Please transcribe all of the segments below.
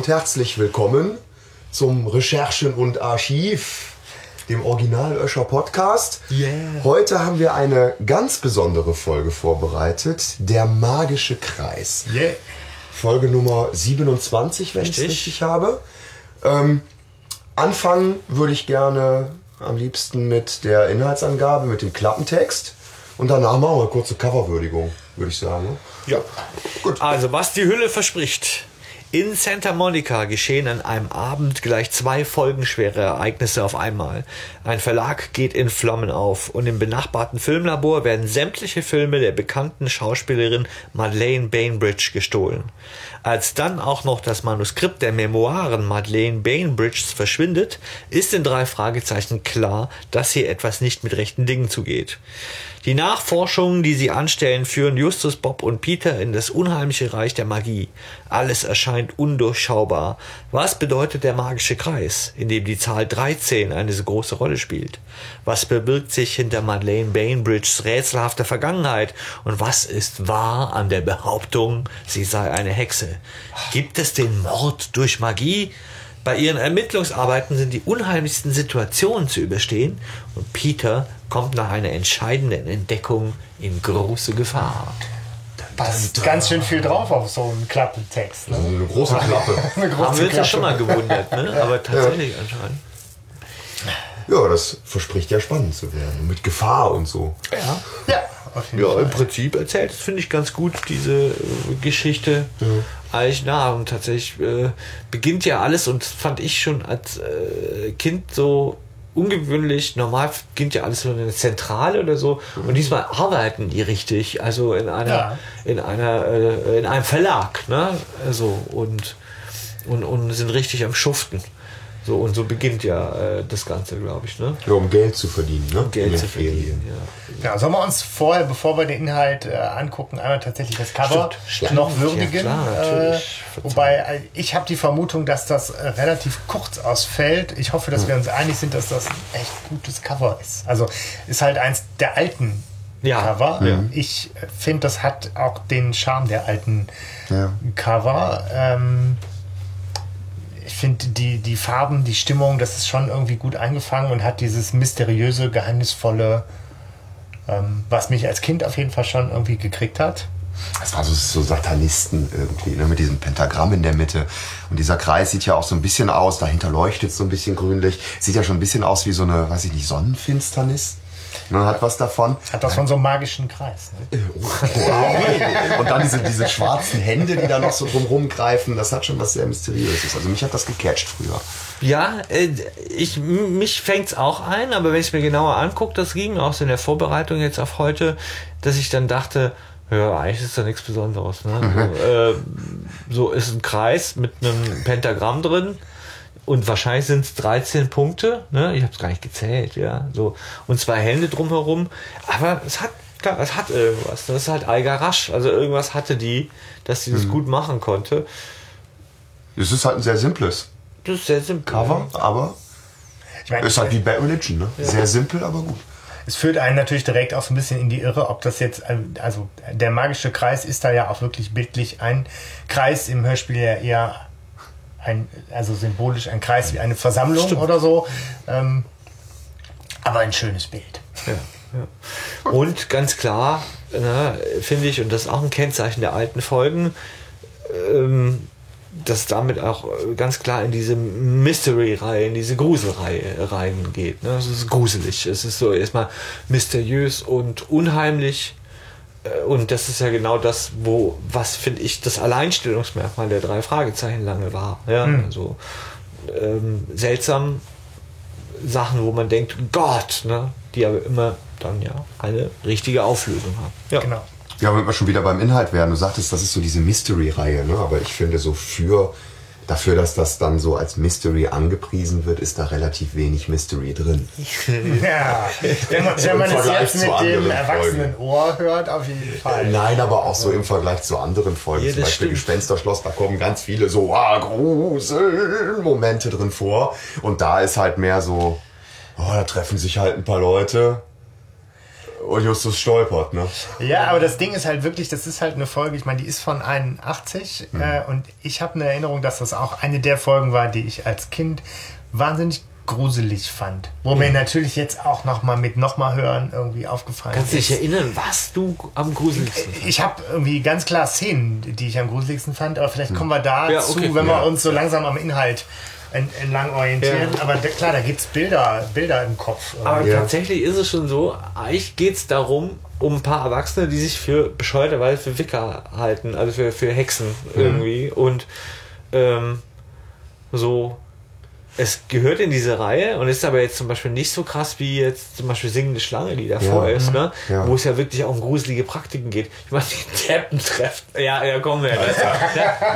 Und herzlich willkommen zum Recherchen und Archiv, dem Original Öscher Podcast. Yeah. Heute haben wir eine ganz besondere Folge vorbereitet, der magische Kreis. Yeah. Folge Nummer 27, wenn ich es Richtig. habe. Ähm, anfangen würde ich gerne am liebsten mit der Inhaltsangabe, mit dem Klappentext. Und danach machen wir eine kurze Coverwürdigung, würde ich sagen. Ja. Gut. Also, was die Hülle verspricht. In Santa Monica geschehen an einem Abend gleich zwei folgenschwere Ereignisse auf einmal. Ein Verlag geht in Flammen auf und im benachbarten Filmlabor werden sämtliche Filme der bekannten Schauspielerin Madeleine Bainbridge gestohlen. Als dann auch noch das Manuskript der Memoiren Madeleine Bainbridges verschwindet, ist in drei Fragezeichen klar, dass hier etwas nicht mit rechten Dingen zugeht. Die Nachforschungen, die sie anstellen, führen Justus, Bob und Peter in das unheimliche Reich der Magie. Alles erscheint undurchschaubar. Was bedeutet der magische Kreis, in dem die Zahl 13 eine so große Rolle spielt? Was verbirgt sich hinter Madeleine Bainbridges rätselhafter Vergangenheit? Und was ist wahr an der Behauptung, sie sei eine Hexe? Gibt es den Mord durch Magie? Bei ihren Ermittlungsarbeiten sind die unheimlichsten Situationen zu überstehen und Peter kommt nach einer entscheidenden Entdeckung in große Gefahr. passt ganz schön viel drauf auf so einen Klappentext. Ne? Also eine große Klappe. Eine große Haben wir uns ja schon mal gewundert, ne? aber tatsächlich anscheinend. Ja, das verspricht ja spannend zu werden. Mit Gefahr und so. Ja. Ja, Ja, Fall. im Prinzip erzählt, finde ich ganz gut, diese äh, Geschichte. Eigentlich, na, und tatsächlich äh, beginnt ja alles und fand ich schon als äh, Kind so ungewöhnlich. Normal beginnt ja alles so in einer Zentrale oder so. Und diesmal arbeiten die richtig, also in einer, Ja. in einer, äh, in einem Verlag, ne? Also, und, und, und sind richtig am Schuften. So, und so beginnt ja äh, das Ganze, glaube ich, ne? Ja, um Geld zu verdienen, ne? Geld In den zu verdienen, ja. Ja, sollen wir uns vorher, bevor wir den Inhalt äh, angucken, einmal tatsächlich das Cover Stimmt, noch würdigen? Ja, klar, äh, wobei äh, ich habe die Vermutung, dass das äh, relativ kurz ausfällt. Ich hoffe, dass wir uns einig sind, dass das ein echt gutes Cover ist. Also ist halt eins der alten Ja. Cover. Ja. Ich äh, finde, das hat auch den Charme der alten Ja. Cover. Ähm, ich finde die, die Farben, die Stimmung, das ist schon irgendwie gut eingefangen und hat dieses mysteriöse, geheimnisvolle, ähm, was mich als Kind auf jeden Fall schon irgendwie gekriegt hat. Das war so, so Satanisten irgendwie, ne, mit diesem Pentagramm in der Mitte. Und dieser Kreis sieht ja auch so ein bisschen aus, dahinter leuchtet so ein bisschen grünlich. Sieht ja schon ein bisschen aus wie so eine, weiß ich nicht, Sonnenfinsternis. Ne, hat was davon. Hat das von so einem magischen Kreis. Ne? Und dann diese, diese schwarzen Hände, die da noch so drumherum greifen, das hat schon was sehr Mysteriöses. Also mich hat das gecatcht früher. Ja, äh, ich, mich fängt's auch ein, aber wenn ich es mir genauer angucke, das ging auch so in der Vorbereitung jetzt auf heute, dass ich dann dachte, ja, eigentlich ist da nichts Besonderes. Ne? So, äh, so ist ein Kreis mit einem Pentagramm drin und wahrscheinlich sind es 13 Punkte. Ne? Ich habe es gar nicht gezählt, ja. So und zwei Hände drumherum, aber es hat klar, es hat irgendwas. Das ist halt Eiger Rasch. Also irgendwas hatte die, dass sie das gut machen konnte. Es ist halt ein sehr simples Das ist sehr simpel. Cover, aber Ich meine, ist halt wie Bad Religion, ne? Sehr simpel, aber gut. es führt einen natürlich direkt auch so ein bisschen in die Irre, ob das jetzt, also der magische Kreis ist da ja auch wirklich bildlich ein Kreis im Hörspiel ja eher ein, also symbolisch ein Kreis wie eine Versammlung Stimmt. oder so. Ähm, aber ein schönes Bild. Ja, ja. Und ganz klar, finde ich, und das ist auch ein Kennzeichen der alten Folgen, ähm, dass damit auch äh, ganz klar in diese Mystery-Reihe, in diese Gruselreihe reingeht. Ne? Es ist gruselig. Es ist so erstmal mysteriös und unheimlich. Äh, Und das ist ja genau das, wo, was finde ich, das Alleinstellungsmerkmal der drei Fragezeichen lange war. Ja, also ähm, seltsam Sachen, wo man denkt, Gott, ne? die aber immer dann ja eine richtige Auflösung haben. Ja, Genau. Ja, wenn wir schon wieder beim Inhalt werden, du sagtest, das ist so diese Mystery-Reihe, ne? aber ich finde so für, dafür, dass das dann so als Mystery angepriesen wird, ist da relativ wenig Mystery drin. Ja, wenn man, wenn man Im es Vergleich jetzt mit dem erwachsenen Ohr hört, auf jeden Fall. Nein, aber auch so im Vergleich zu anderen Folgen, Ja, zum Beispiel stimmt. Gespensterschloss, da kommen ganz viele so ah, Grusel-Momente drin vor. Und da ist halt mehr so, oh, da treffen sich halt ein paar Leute Und Justus stolpert, ne? Ja, aber das Ding ist halt wirklich, das ist halt eine Folge, ich meine, die ist von 81 äh, und ich habe eine Erinnerung, dass das auch eine der Folgen war, die ich als Kind wahnsinnig gruselig fand. Wo mir natürlich jetzt auch nochmal mit nochmal hören irgendwie aufgefallen Kannst du ist. dich erinnern, was du am gruseligsten fandst? Ich habe irgendwie ganz klar Szenen, die ich am gruseligsten fand, aber vielleicht kommen wir dazu, Hm. Ja, okay. wenn wir Ja. uns so langsam am Inhalt entlang orientieren. Ja. Aber klar, da gibt es Bilder, Bilder im Kopf. Aber Ja. tatsächlich ist es schon so, eigentlich geht es darum, um ein paar Erwachsene, die sich für bescheuerterweise für Wicker halten, also für, für Hexen irgendwie. Und ähm, so, es gehört in diese Reihe und ist aber jetzt zum Beispiel nicht so krass wie jetzt zum Beispiel Singende Schlange, die davor Ja. ist, ne? Ja. wo es ja wirklich auch um gruselige Praktiken geht. Ich meine, die Deppen treffen. Ja, ja, kommen wir. Das, ja.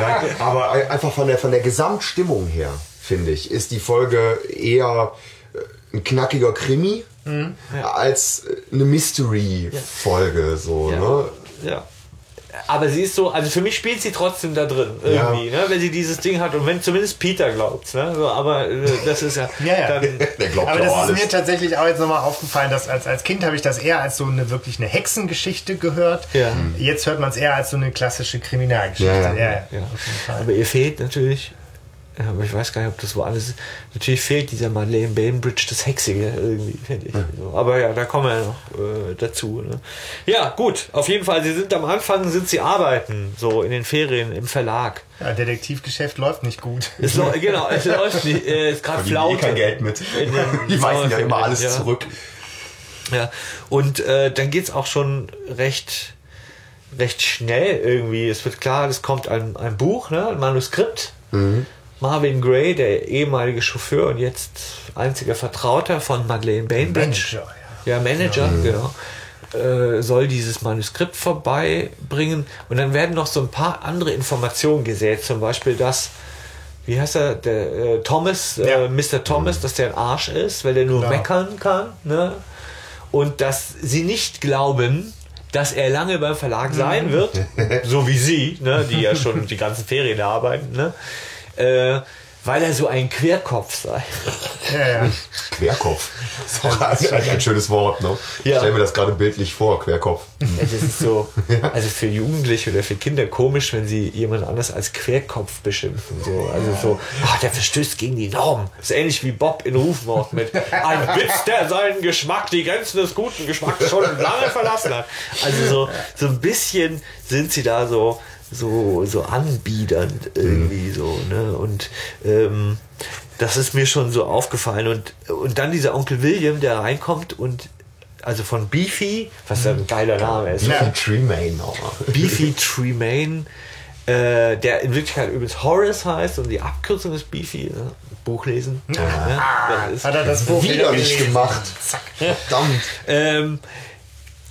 Nein, aber ein- einfach von der, von der Gesamtstimmung her, finde ich, ist die Folge eher äh, ein knackiger Krimi als äh, eine Mystery-Folge. So, Ja. ne? Ja. Aber sie ist so, also für mich spielt sie trotzdem da drin irgendwie, ne? wenn sie dieses Ding hat und wenn zumindest Peter glaubt, ne? so, aber äh, das ist ja, Ja, ja. dann, Der glaubt Aber ja das ist alles. mir tatsächlich auch jetzt nochmal aufgefallen, dass als, als Kind habe ich das eher als so eine wirklich eine Hexengeschichte gehört. Ja. Jetzt hört man es eher als so eine klassische Kriminalgeschichte. Ja, ja. ja. aber ihr fehlt natürlich, ja, aber ich weiß gar nicht, ob das woanders ist, natürlich fehlt dieser Madeleine Bainbridge das Hexige irgendwie, finde ich. So, aber ja, da kommen wir ja noch äh, dazu. Ne? Ja, gut, auf jeden Fall, sie sind am Anfang, sind sie arbeiten, so in den Ferien, im Verlag. Ja, Detektivgeschäft läuft nicht gut. Es läuft, genau, es läuft nicht, äh, ist gerade eh Flaute. kein Geld mit. Die weisen ja immer alles Ja. zurück. Ja, und äh, dann geht's auch schon recht, recht schnell irgendwie. Es wird klar, es kommt ein, ein Buch, ne, ein Manuskript. Marvin Gray, der ehemalige Chauffeur und jetzt einziger Vertrauter von Madeleine Bainbridge. Manager, ja. Ja, Manager, genau. Äh, soll dieses Manuskript vorbeibringen und dann werden noch so ein paar andere Informationen gesät, zum Beispiel, dass, wie heißt er, der äh, Thomas, Ja. äh, Mr. Thomas, dass der ein Arsch ist, weil der nur Genau. meckern kann, ne? Und dass sie nicht glauben, dass er lange beim Verlag sein wird, so wie sie, ne, die ja schon die ganzen Ferien da arbeiten, ne? Äh, weil er so ein Querkopf sei. Ja, ja. Querkopf. Das ist auch ein, ein schönes Wort, ne? Ich Ja. stell mir das gerade bildlich vor, Querkopf. Es ist so, also für Jugendliche oder für Kinder komisch, wenn sie jemand anders als Querkopf beschimpfen. So. Also so, ah, der verstößt gegen die Norm. Das ist ähnlich wie Bob in Rufmord mit ein Witz, der seinen Geschmack, die Grenzen des guten Geschmacks schon lange verlassen hat. Also so, so ein bisschen sind sie da so, so, so anbiedernd irgendwie so, ne? Und ähm, das ist mir schon so aufgefallen. Und, und dann dieser Onkel William, der reinkommt und also von Beefy, was ja ein geiler Name ist. Ja. Tremaine. Oh. Beefy Tremaine, äh, der in Wirklichkeit übrigens Horace heißt und die Abkürzung ist Beefy. Ne? Buch lesen. Ja, das ist, Hat er das Buch wieder gelesen? gemacht. Verdammt. ähm,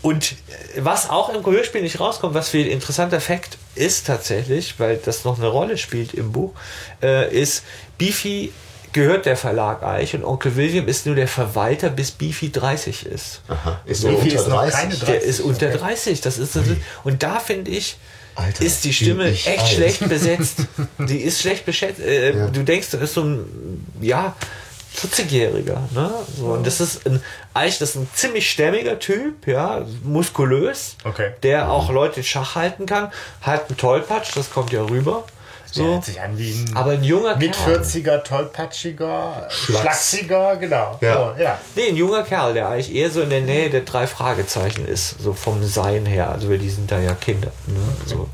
und was auch im Gehörspiel nicht rauskommt, was viel interessanter Fakt ist tatsächlich, weil das noch eine Rolle spielt im Buch, äh, ist, Beefy gehört der Verlag eigentlich und Onkel William ist nur der Verwalter, bis Beefy 30 ist. Aha. Ist viel unter ist noch 30. keine Der ist unter 30, das ist das. Und da finde ich, Alter, ist die Stimme echt alt. schlecht besetzt. Die ist schlecht beschätzt. Äh, Ja. Du denkst, das ist so ein, ja, 40-Jähriger. Ne? So, und das ist ein, eigentlich das ist ein ziemlich stämmiger Typ, ja, muskulös, Okay. der auch Leute in Schach halten kann. Hat einen Tollpatsch, das kommt ja rüber. Der So. hört sich an wie ein Aber ein junger mit Kerl. 40er, tollpatschiger, Schlacks. schlachsiger, genau. Ja. So, ja. Nee, ein junger Kerl, der eigentlich eher so in der Nähe der drei Fragezeichen ist, so vom Sein her. Also wir die sind da ja Kinder. Ne? So.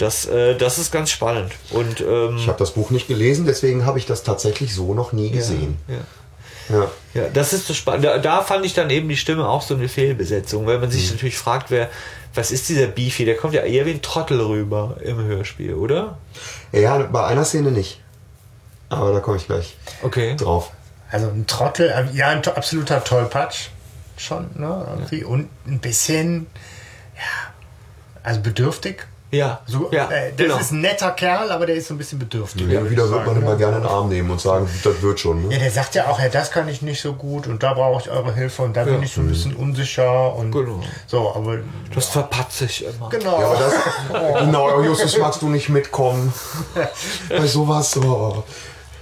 Das, äh, das ist ganz spannend. Und ähm, Ich habe das Buch nicht gelesen, deswegen habe ich das tatsächlich so noch nie gesehen. ja. Ja. Ja, das ist so spannend. Da, da fand ich dann eben die Stimme auch so eine Fehlbesetzung, weil man sich natürlich fragt, wer, was ist dieser Beefy? Der kommt ja eher wie ein Trottel rüber im Hörspiel, oder? Ja, bei einer Szene nicht. Aber da komme ich gleich Okay. drauf. Also ein Trottel, ja, ein absoluter Tollpatsch schon, ne? Irgendwie. Und ein bisschen, ja, also bedürftig. Ja, So, ja, äh, das genau. ist ein netter Kerl, aber der ist so ein bisschen bedürftig. Ja, wieder wird man immer ne? gerne in den Arm nehmen und sagen, das wird schon. Ja, Ne? der sagt ja auch, ja, das kann ich nicht so gut und da brauche ich eure Hilfe und da bin Ja. ich so ein bisschen unsicher und Genau. so, aber Das verpatze ich immer. genau. Ja, aber das, genau, Justus, magst du nicht mitkommen? Bei sowas, oh.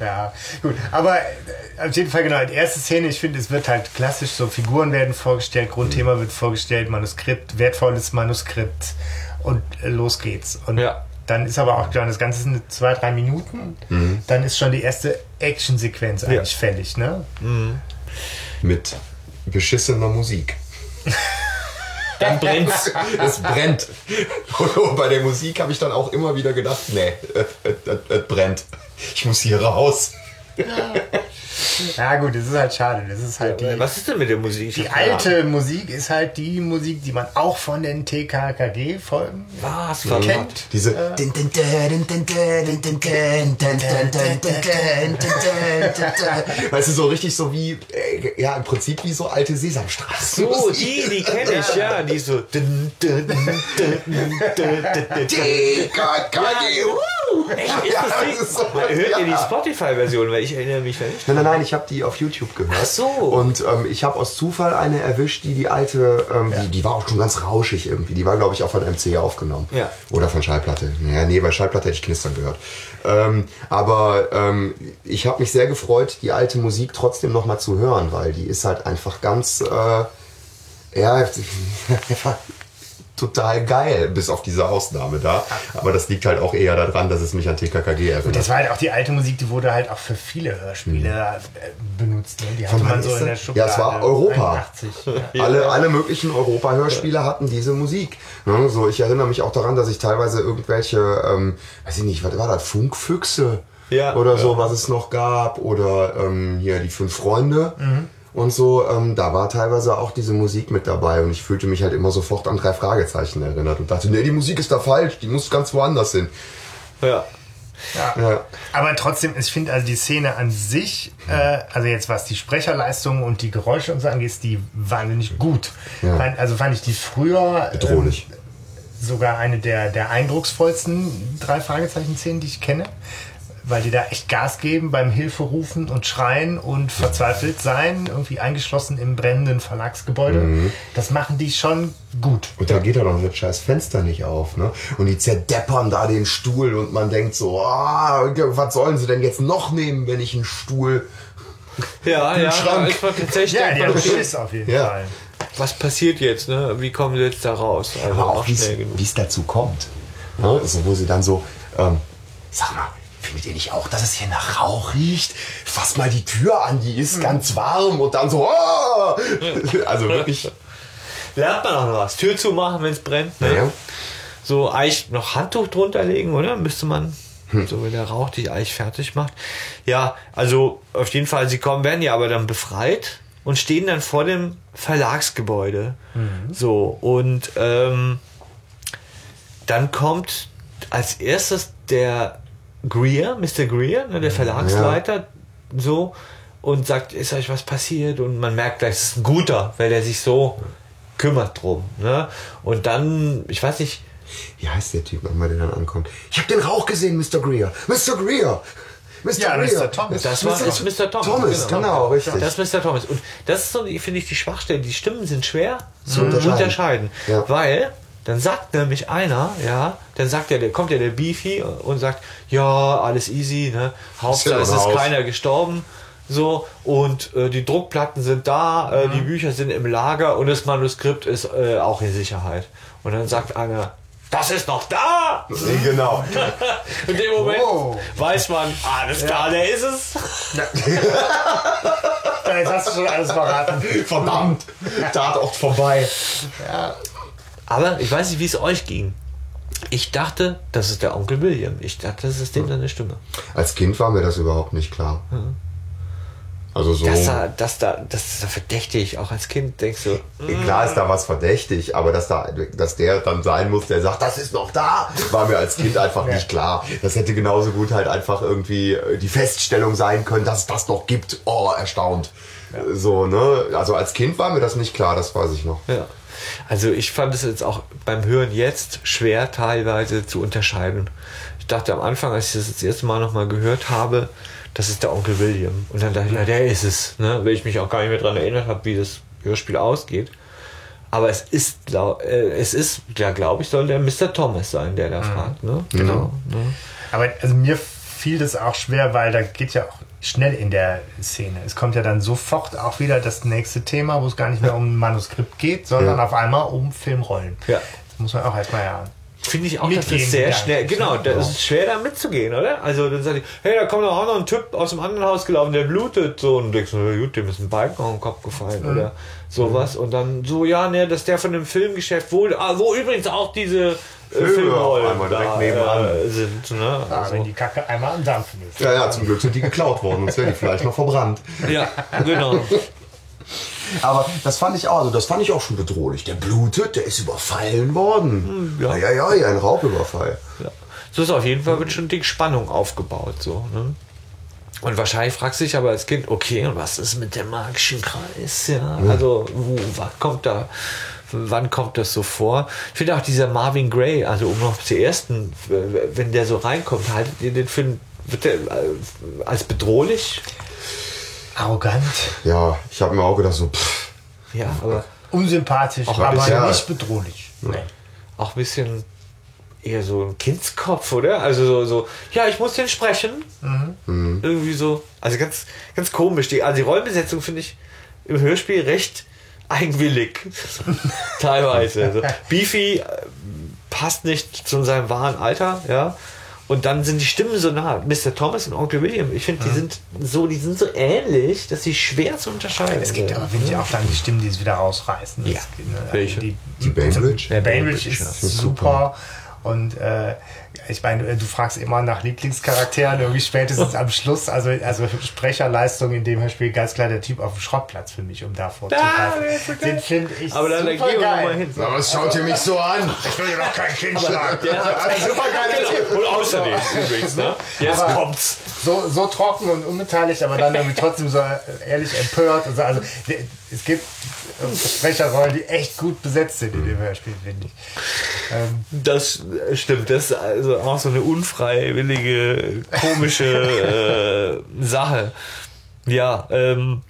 Ja, gut. Aber äh, auf jeden Fall genau, die erste Szene, ich finde, es wird halt klassisch, so Figuren werden vorgestellt, Grundthema wird vorgestellt, Manuskript, wertvolles Manuskript und äh, los geht's. Und Ja. dann ist aber auch klar, das Ganze sind zwei, drei Minuten, dann ist schon die erste Actionsequenz eigentlich fällig, ne? Mit beschissener Musik. Dann brennt's. es brennt. Und bei der Musik habe ich dann auch immer wieder gedacht, nee, es, es, es brennt. Ich muss hier raus. Ja gut, das ist halt schade. Das ist halt die, Was ist denn mit der Musik? Die alte Musik ist halt die Musik, die man auch von den TKKG-Folgen. Was? kennt. Diese. Weißt du, so richtig so wie, äh, ja, im Prinzip wie so alte Sesamstraßen. So, die, die kenne ich, ja. Die so. TKKG, wuh! Echt? Ist Ja, das das Ding? ist so, Hört ihr die ja. Spotify-Version? Weil ich erinnere mich nicht. Nein, nein, nein, ich habe die auf YouTube gehört. Ach so. Und ähm, ich habe aus Zufall eine erwischt, die die alte, ähm, die, die war auch schon ganz rauschig irgendwie. Die war, glaube ich, auch von MC aufgenommen. Ja. Oder von Schallplatte. Naja, nee, bei Schallplatte hätte ich Knistern gehört. Ähm, aber ähm, ich habe mich sehr gefreut, die alte Musik trotzdem noch mal zu hören, weil die ist halt einfach ganz, äh, ja, total geil, bis auf diese Ausnahme da. Aber das liegt halt auch eher daran, dass es mich an TKKG erinnert. Das war halt auch die alte Musik, die wurde halt auch für viele Hörspiele äh, benutzt. Ne? Die hatte man so in der das? Schublade. Ja, es war Europa. 81, ja. Alle, alle möglichen Europa-Hörspiele hatten diese Musik. Ne, so, ich erinnere mich auch daran, dass ich teilweise irgendwelche, ähm, weiß ich nicht, was war das, Funkfüchse Ja, oder ja. so, was es noch gab, oder ähm, hier die fünf Freunde. Mhm. Und so, ähm, da war teilweise auch diese Musik mit dabei und ich fühlte mich halt immer sofort an drei Fragezeichen erinnert und dachte, nee, die Musik ist da falsch, die muss ganz woanders hin. Ja. Ja. Aber trotzdem, ich finde also die Szene an sich, äh, also jetzt was die Sprecherleistung und die Geräusche und so angeht, ist die wahnsinnig gut. Ja. Fand- Also fand ich die früher Bedrohlich. Ähm, sogar eine der, der eindrucksvollsten drei Fragezeichen-Szenen, die ich kenne. Weil die da echt Gas geben beim Hilferufen und Schreien und verzweifelt sein, irgendwie eingeschlossen im brennenden Verlagsgebäude. Mhm. Das machen die schon gut. Und da geht ja doch das scheiß Fenster nicht auf, ne? Und die zerdeppern da den Stuhl und man denkt so, ah, was sollen sie denn jetzt noch nehmen, wenn ich einen Stuhl. Ja, ja. Schrank. Es war tatsächlich Ja, die haben Schiss auf jeden Ja. Fall. was passiert jetzt, ne? Wie kommen sie jetzt da raus? Also Aber auch, wie es- schnell genug. wie es dazu kommt. Ne? Also, wo sie dann so, ähm, sag mal, findet ihr nicht auch, dass es hier nach Rauch riecht? Fass mal die Tür an, die ist ganz warm und dann so, ah! Also wirklich. Lernt man auch noch was. Tür zumachen, wenn es brennt. Ne? Ja. So eigentlich noch Handtuch drunter legen, oder? Müsste man. Hm. So wenn der Rauch dich eigentlich fertig macht. Ja, also auf jeden Fall, sie kommen, werden ja aber dann befreit und stehen dann vor dem Verlagsgebäude. Mhm. So, und ähm, dann kommt als erstes der Greer, Mr. Greer, ne, der Verlagsleiter, so, und sagt, ist euch was passiert? Und man merkt gleich, es ist ein guter, weil er sich so kümmert drum. Ne? Und dann, ich weiß nicht, Wie heißt der Typ nochmal, der dann ankommt? Ich habe den Rauch gesehen, Mr. Greer. Mr. Greer! Mr. Ja, Greer. Mr. Thomas. Das war ist Mr. Thomas. Thomas, genau, richtig. Das ist Mr. Thomas. Und das ist so, finde ich, die Schwachstelle. Die Stimmen sind schwer zu unterscheiden. unterscheiden. Ja. Weil dann sagt nämlich einer, ja, dann sagt der, der kommt ja der Beefy und sagt, ja, alles easy, ne? Hauptsache es ist keiner gestorben. So, und äh, die Druckplatten sind da, äh, Mhm. die Bücher sind im Lager und das Manuskript ist äh, auch in Sicherheit. Und dann sagt einer, das ist noch da! Genau. In dem Moment Oh. weiß man, alles klar, der ist es. Ja, Jetzt hast du schon alles verraten. Verdammt! Tatort vorbei. Aber ich weiß nicht, wie es euch ging. Ich dachte, das ist der Onkel William. Ich dachte, das ist dem seine Stimme. Als Kind war mir das überhaupt nicht klar. Also so. Das, da, das, da, das ist da verdächtig. Auch als Kind denkst du, Klar ist da was verdächtig, aber dass, da, dass der dann sein muss, der sagt, das ist noch da, war mir als Kind einfach nicht klar. Das hätte genauso gut halt einfach irgendwie äh, die Feststellung sein können, dass es das noch gibt. Oh, erstaunt. So, ne? Also als Kind war mir das nicht klar, das weiß ich noch. ja. Also ich fand es jetzt auch beim Hören jetzt schwer teilweise zu unterscheiden. Ich dachte am Anfang, als ich das das erste Mal nochmal gehört habe, das ist der Onkel William. Und dann dachte ich, ja, der ist es. Ne? Weil ich mich auch gar nicht mehr daran erinnert habe, wie das Hörspiel ausgeht. Aber es ist, glaub, äh, es ist, ja, glaube ich, soll der Mr. Thomas sein, der da fragt. Ne? Genau. Ne? Aber also mir fiel das auch schwer, weil da geht ja auch schnell in der Szene. Es kommt ja dann sofort auch wieder das nächste Thema, wo es gar nicht mehr um ein Manuskript geht, sondern Ja. auf einmal um Filmrollen. Ja. Das muss man auch erstmal ja. Finde ich auch, dass Mitgehen das sehr schnell, genau, ne? da Ja. ist es schwer da mitzugehen, oder? Also dann sage ich, hey, da kommt doch auch noch ein Typ aus dem anderen Haus gelaufen, der blutet so und du denkst, na gut, dem ist ein Balken auf den Kopf gefallen Mhm. oder sowas und dann so, ja, ne, dass der von dem Filmgeschäft wohl, ah, wo übrigens auch diese äh, Filmrollen einmal direkt da, nebenan. äh, sind, ne? Ah, Also, wenn die Kacke einmal am Dampfen ist. Ja, ja, zum Glück sind die geklaut worden, sonst wären die vielleicht noch verbrannt. ja, genau. Aber das fand ich auch, also das fand ich auch schon bedrohlich. Der blutet, der ist überfallen worden. ja. ja, ja, ja, ein Raubüberfall. Ja. So ist auf jeden Fall wird schon dick Spannung aufgebaut. So, ne? Und wahrscheinlich fragst du dich aber als Kind, okay, und was ist mit dem magischen Kreis? Ja, also wo, wann kommt da, wann kommt das so vor? Ich finde auch dieser Marvin Gray, also um noch zu ersten, wenn der so reinkommt, haltet ihr den wird der, äh, als bedrohlich? Arrogant, Ja, ich habe mir auch gedacht, so, pff, Ja, aber unsympathisch, Auch aber bisher- nicht bedrohlich. Nee. auch ein bisschen eher so ein Kindskopf, oder? Also so, so ja, ich muss den sprechen. Irgendwie so. Also ganz, ganz komisch. Die, also die Rollenbesetzung finde ich im Hörspiel recht eigenwillig. Teilweise. Also Beefy äh, passt nicht zu seinem wahren Alter, ja. Und dann sind die Stimmen so nah. Mr. Thomas und Onkel William, ich finde, die sind so, die sind so ähnlich, dass sie schwer zu unterscheiden Es gibt sind. aber, finde ich, auch dann die Stimmen, die es wieder rausreißen. Ja. Das, ne, Welche? Die, Die Bainbridge? Der Bainbridge Bainbridge, ist ja. super. Und äh, ich meine, du fragst immer nach Lieblingscharakteren, irgendwie spätestens am Schluss, also, also Sprecherleistung in dem Hörspiel ganz klar der Typ auf dem Schrottplatz für mich, um da vorzugreifen. der ist so geil. Den finde ich Aber dann super gehen wir geil. mal hin. Na, was schaut ihr mich so an? Ich will ja noch kein Kind schlagen. Der hat Also super geiler Typ. Und außerdem übrigens, ne? Jetzt Aber- kommt's. so, so trocken und unbeteiligt, aber dann irgendwie trotzdem so ehrlich empört. Und so. Also es gibt äh, Sprecherrollen, die echt gut besetzt sind in dem Hörspiel, finde ich. Ähm, Das stimmt. Das ist auch so eine unfreiwillige, komische äh, Sache. Ja, ähm,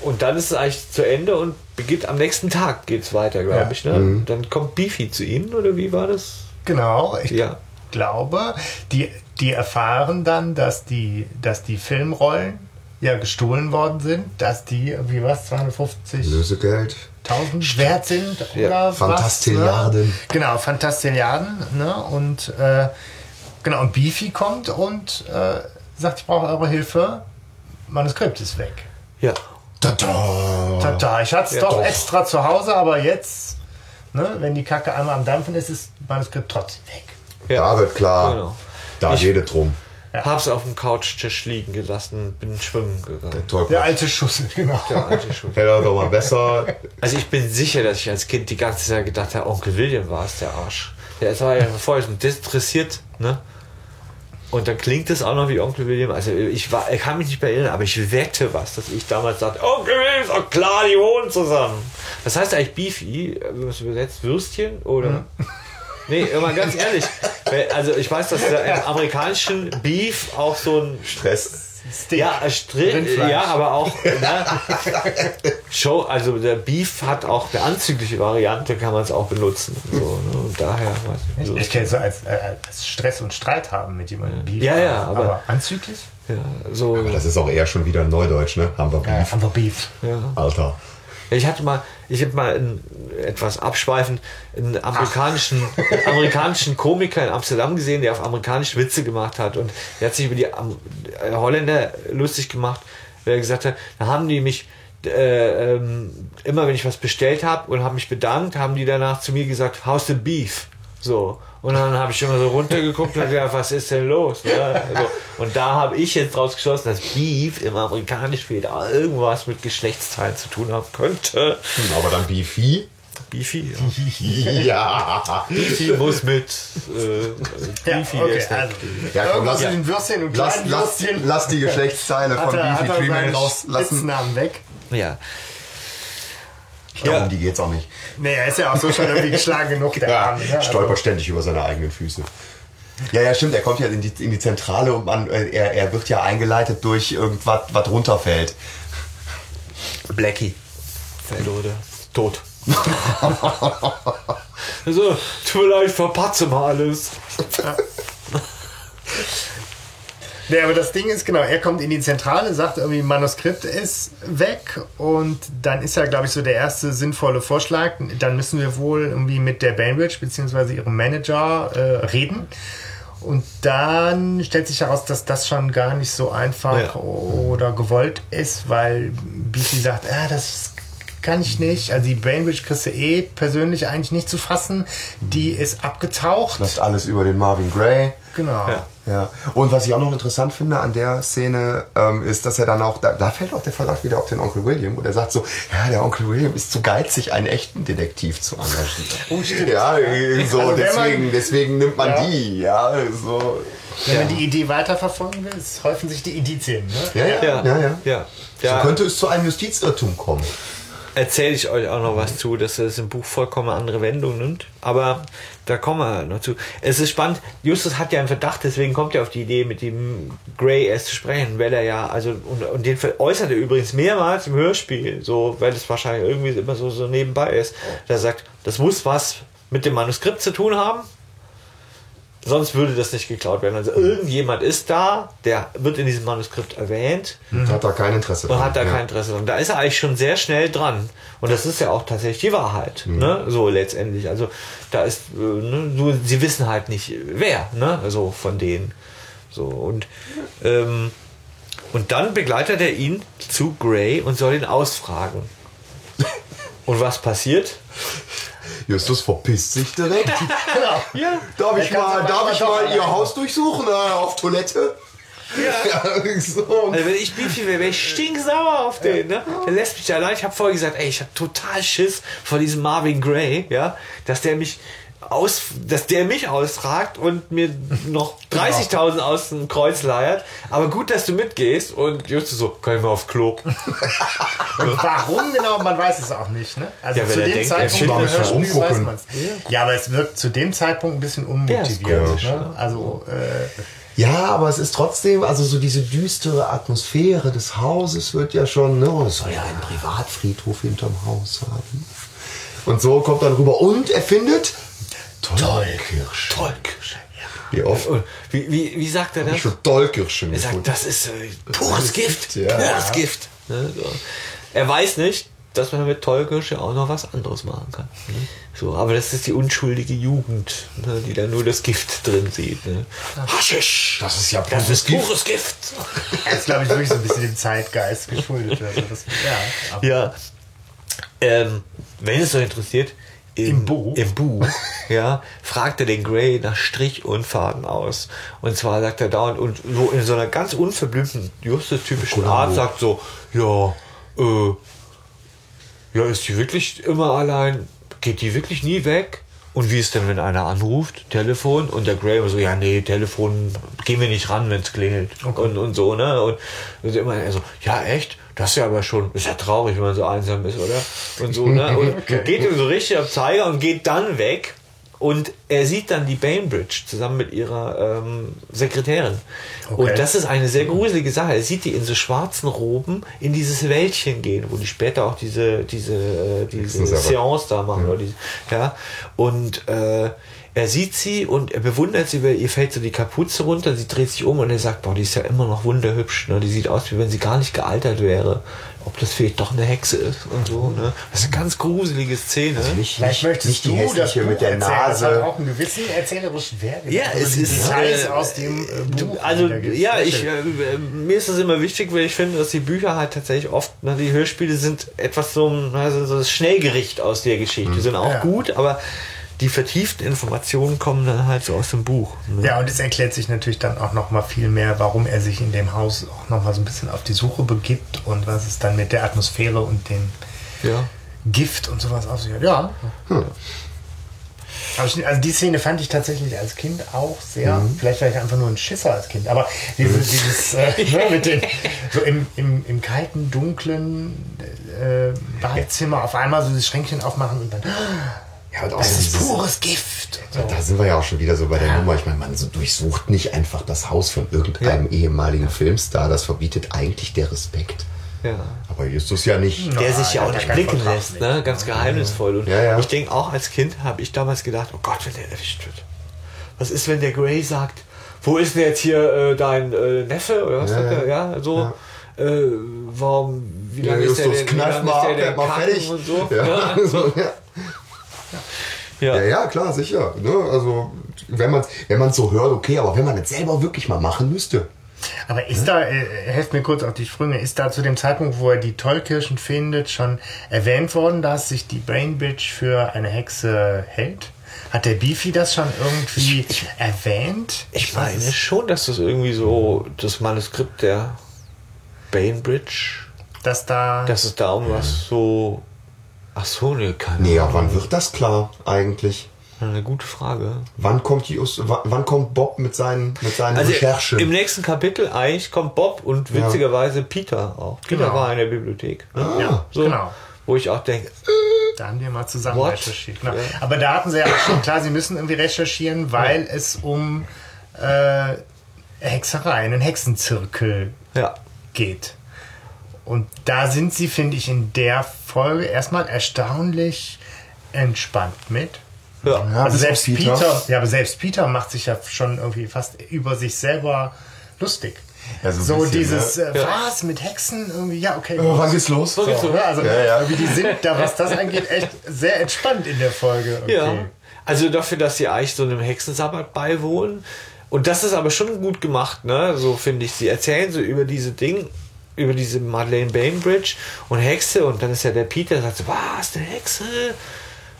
und dann ist es eigentlich zu Ende und beginnt am nächsten Tag geht's weiter, glaube Ja. ich. Ne? Dann kommt Beefy zu ihnen oder wie war das? genau, ich Ja. glaube, die, die erfahren dann, dass die, dass die Filmrollen ja gestohlen worden sind, dass die irgendwie was, 250 Lösegeld. 1000 wert sind Ja, oder Fantastilliarden. was. Ne? Genau, Fantastilliarden. Ne? Und äh, genau, und Beefy kommt und äh, sagt, ich brauche eure Hilfe. Manuskript ist weg. Ja. Tada! Tada, ich hatte es Ja, doch, doch. extra zu Hause, aber jetzt, ne, wenn die Kacke einmal am Dampfen ist, ist das Manuskript trotzdem weg. Da wird klar, Genau. da Ich- redet drum. Hab's auf dem Couchtisch liegen gelassen, bin schwimmen gegangen. Toll. Der alte Schuss, genau. Der alte Schuh. Wäre doch mal besser. Also ich bin sicher, dass ich als Kind die ganze Zeit gedacht habe, Onkel William war es, der Arsch. Der war ja vorher schon desinteressiert, ne? Und dann klingt es auch noch wie Onkel William. Also ich war, ich kann mich nicht mehr erinnern, aber ich wette was, dass ich damals sagte, Onkel William ist auch klar, die wohnen zusammen. Das heißt eigentlich Beefy, äh, was übersetzt, Würstchen oder? Nee, immer ganz ehrlich. Also ich weiß, dass der im amerikanischen Beef auch so ein Stress. Steak. ja, Rindfleisch. ja, aber auch ne, Show, also der Beef hat auch eine anzügliche Variante, kann man es auch benutzen. So, ne? Und daher weiß ich Ich nicht. kenne es so als, äh, als Stress und Streit haben mit jemandem. Beef. Ja, ja, aber- anzüglich? Ja, so, Das ist auch eher schon wieder Neudeutsch, ne? Haben wir Ja, Beef. aber Beef. ja. Alter. Ich hatte mal, ich habe mal in, etwas abschweifend einen amerikanischen, einen amerikanischen Komiker in Amsterdam gesehen, der auf amerikanische Witze gemacht hat und der hat sich über die äh, Holländer lustig gemacht, weil er gesagt hat, da haben die mich äh, ähm, immer, wenn ich was bestellt habe und habe mich bedankt, haben die danach zu mir gesagt, how's the beef? So. Und dann habe ich immer so runtergeguckt und gedacht, was ist denn los? Ne? So. Und da habe ich jetzt draus geschlossen, dass Beef im Amerikanischen wieder irgendwas mit Geschlechtsteilen zu tun haben könnte. Hm, Aber dann Beefy. Beefy, ja. Ja. Beefy muss mit äh, Ja, Beefy okay, ist der- also. Ja, komm, Irgendwas lass- in den Würstchen und Lass, lass, lass die Geschlechtsteile von Beefy Freeman seinen rauslassen. Spitznamen weg. ja. Ja. Um die geht's auch nicht. Nee, er ist ja auch so schon irgendwie geschlagen genug, der Ja, Arme. Ne? Also, stolpert ständig über seine eigenen Füße. Ja, ja, stimmt. Er kommt ja in die, in die Zentrale und man, äh, er, er wird ja eingeleitet durch irgendwas, was runterfällt. Blackie. Fällt oder tot. also, tut mir leid, verpatze mal alles. Nee, aber das Ding ist, genau, er kommt in die Zentrale, sagt irgendwie, Manuskript ist weg und dann ist ja, glaube ich, so der erste sinnvolle Vorschlag, dann müssen wir wohl irgendwie mit der Bainbridge bzw. ihrem Manager äh, reden. Und dann stellt sich heraus, dass das schon gar nicht so einfach Ja. oder gewollt ist, weil Beatty sagt, ah, das kann ich nicht. Also die Bainbridge kriegst du eh persönlich eigentlich nicht zu fassen. Die ist abgetaucht. Läuft alles über den Marvin Gray. Genau. Ja. Ja, und was ich auch noch interessant finde an der Szene, ähm, ist, dass er dann auch, da, da fällt auch der Verlag wieder auf den Onkel William und er sagt so, ja, der Onkel William ist zu geizig, einen echten Detektiv zu engagieren. Oh, stimmt. Ja, so, Also wenn man- deswegen, deswegen nimmt man Ja. die, ja, so. Wenn man die Idee weiterverfolgen will, häufen sich die Indizien. Ne? Ja, ja, ja, ja. ja. ja. So ja. könnte es zu einem Justizirrtum kommen. Erzähle ich euch auch noch was zu, dass das im Buch vollkommen andere Wendung nimmt. Aber da kommen wir noch zu. Es ist spannend. Justus hat ja einen Verdacht, deswegen kommt er auf die Idee, mit dem Gray erst zu sprechen, weil er ja, also, und, und den äußert er übrigens mehrmals im Hörspiel, so, weil es wahrscheinlich irgendwie immer so, so nebenbei ist. Der sagt, das muss was mit dem Manuskript zu tun haben. Sonst würde das nicht geklaut werden. Also irgendjemand ist da, der wird in diesem Manuskript erwähnt Und hat da kein Interesse und dran. hat da ja. kein Interesse dran. Da ist er eigentlich schon sehr schnell dran. Und das ist ja auch tatsächlich die Wahrheit, ne? So letztendlich. Also da ist, äh, ne? nur sie wissen halt nicht, wer, ne? So von denen. So und ähm, und dann begleitet er ihn zu Gray und soll ihn ausfragen. Und was passiert? Justus verpisst sich direkt. Genau. Ja. Darf ich mal, darf ich mal. Ihr Haus durchsuchen? Äh, auf Toilette? Ja. so. und- Also wenn ich Beefy wäre, wäre ich stinksauer auf den, ne? Der lässt mich allein. Ich habe vorher gesagt, ey, ich habe total Schiss vor diesem Marvin Gray, ja, dass der mich aus, dass der mich ausfragt und mir noch 30.000 aus dem Kreuz leiert. Aber gut, dass du mitgehst und Justus so, kann ich mal aufs Klo. Und warum genau, man weiß es auch nicht. Ne? Also Ja, zu dem denkt, Zeitpunkt beim es Hörspiel weiß man's. Ja, aber es wirkt zu dem Zeitpunkt ein bisschen Der ist unmotiviert. komisch, ne? Also äh, Ja, aber es ist trotzdem, also so diese düstere Atmosphäre des Hauses wird ja schon, ne, es soll ja einen Privatfriedhof hinterm Haus haben. Und so kommt dann rüber und er findet Tollkirsche. Tollkirsche. Wie oft? Und wie, wie, wie sagt er das? Ich schon Tollkirschen Er sagt, das ist äh, pures Gift. Ja. Pures Gift. Ne, so. Er weiß nicht, dass man mit Tollkirsche auch noch was anderes machen kann. Ne? So, aber das ist die unschuldige Jugend, ne, die da nur das Gift drin sieht. Ne? Haschisch. Das ist ja Das pures ist Gift. pures Gift. das ist, glaube ich, wirklich so ein bisschen dem Zeitgeist geschuldet. Also das, ja, Ja. Ähm, wenn es euch interessiert, im, Im Buch? Im Buch, ja, fragt er den Gray nach Strich und Faden aus. Und zwar sagt er dauernd und so in so einer ganz unverblümten, Justus-typischen Art sagt so, ja, äh, ja, ist die wirklich immer allein? Geht die wirklich nie weg? Und wie ist denn, wenn einer anruft, Telefon, und der Gray so, ja, nee, Telefon, gehen wir nicht ran, wenn es klingelt. Und, und so, ne? Und, und immer er so, ja, echt? Das ist ja aber schon, ist ja traurig, wenn man so einsam ist, oder? Und so, ne? Und geht ihm so richtig am Zeiger und geht dann weg. Und er sieht dann die Bainbridge zusammen mit ihrer ähm, Sekretärin. Okay. Und das ist eine sehr gruselige Sache. Er sieht die in so schwarzen Roben in dieses Wäldchen gehen, wo die später auch diese, diese, äh, diese. Seance da machen. Oder diese, ja. Und äh, er sieht sie und er bewundert sie, weil ihr fällt so die Kapuze runter, sie dreht sich um und er sagt, boah, die ist ja immer noch wunderhübsch. Ne? Die sieht aus, wie wenn sie gar nicht gealtert wäre. Ob das vielleicht doch eine Hexe ist und so. Ne? Das ist eine ganz gruselige Szene. Nicht, Vielleicht nicht, möchtest nicht die du das hässliche Buch mit der erzählen. Das hat Nase. auch einen gewissen erzählerischen Wert. Ja, Also es ist äh, aus dem äh, du- Buch. Also ja, ich äh, äh, mir ist das immer wichtig, weil ich finde, dass die Bücher halt tatsächlich oft, na, die Hörspiele sind etwas so, ein- also so das Schnellgericht aus der Geschichte. Die sind auch Ja. gut, aber die vertieften Informationen kommen dann halt so aus dem Buch. Ne? Ja, und es erklärt sich natürlich dann auch noch mal viel mehr, warum er sich in dem Haus auch noch mal so ein bisschen auf die Suche begibt und was es dann mit der Atmosphäre und dem ja. Gift und sowas auf sich hat. Ja. Ich, also die Szene fand ich tatsächlich als Kind auch sehr, vielleicht war ich einfach nur ein Schisser als Kind, aber dieses, dieses äh, ne, mit den, so im, im, im kalten, dunklen äh, Badezimmer auf einmal so das Schränkchen aufmachen und dann, Ja, und das ist pures Gift. So. Da sind wir ja auch schon wieder so bei der Nummer. Ich meine, man so durchsucht nicht einfach das Haus von irgendeinem ehemaligen Filmstar. Das verbietet eigentlich der Respekt. ja. Aber Justus ja nicht. Der sich ja auch nicht blicken Vertrag lässt, ne? ganz geheimnisvoll. Und Ja, ja. ich denke auch als Kind habe ich damals gedacht, oh Gott, wenn der erwischt wird. Was ist, wenn der Gray sagt, wo ist denn jetzt hier äh, dein äh, Neffe oder was Ja, sagt ja. er? Ja, so. Äh, warum, wie Ja, lange ist der Justus, denn, wie kneif lange mal ist der denn mal fertig. und so? Ja, Ja, so, ja. ja. Ja, klar, sicher. Ne? Also, wenn man es wenn man's so hört, okay, aber wenn man es selber wirklich mal machen müsste. Aber ist da, äh, helft mir kurz auf die Sprünge, ist da zu dem Zeitpunkt, wo er die Tollkirschen findet, schon erwähnt worden, dass sich die Brainbridge für eine Hexe hält? Hat der Beefy das schon irgendwie erwähnt? Ich weiß meine es- schon, dass das irgendwie so das Manuskript der Bainbridge, dass da. dass es da um was so. Ach so, ne, keine Nee, ja, Ahnung. wann wird das klar eigentlich? Eine gute Frage. Wann kommt, Just, wann, wann kommt Bob mit seinen, mit seinen Also Recherchen? im nächsten Kapitel eigentlich kommt Bob und witzigerweise Peter auch. Peter Genau. war in der Bibliothek. Ne? Ah, so, genau. Wo ich auch denke, Da haben wir mal zusammen What? recherchiert. Genau. Ja. Aber da hatten sie ja auch schon klar, sie müssen irgendwie recherchieren, weil es um äh, Hexerei, einen Hexenzirkel ja, geht. Und da sind sie, finde ich, in der Folge erstmal erstaunlich entspannt mit. ja. Ja, Also selbst auf Peter. ja, aber selbst Peter macht sich ja schon irgendwie fast über sich selber lustig. Ja, so so bisschen, dieses, ne? äh, Ja. was mit Hexen irgendwie, ja, okay. Oh, wann geht's los? So geht's so, los. ja, also Ja, ja. irgendwie die sind da, was das angeht, echt sehr entspannt in der Folge. Okay. Ja. Also dafür, dass sie eigentlich so einem Hexensabbat beiwohnen. Und das ist aber schon gut gemacht, ne? So finde ich. Sie erzählen so über diese Ding, über diese Madeleine Bainbridge und Hexe und dann ist ja der Peter, der sagt so, was, eine Hexe?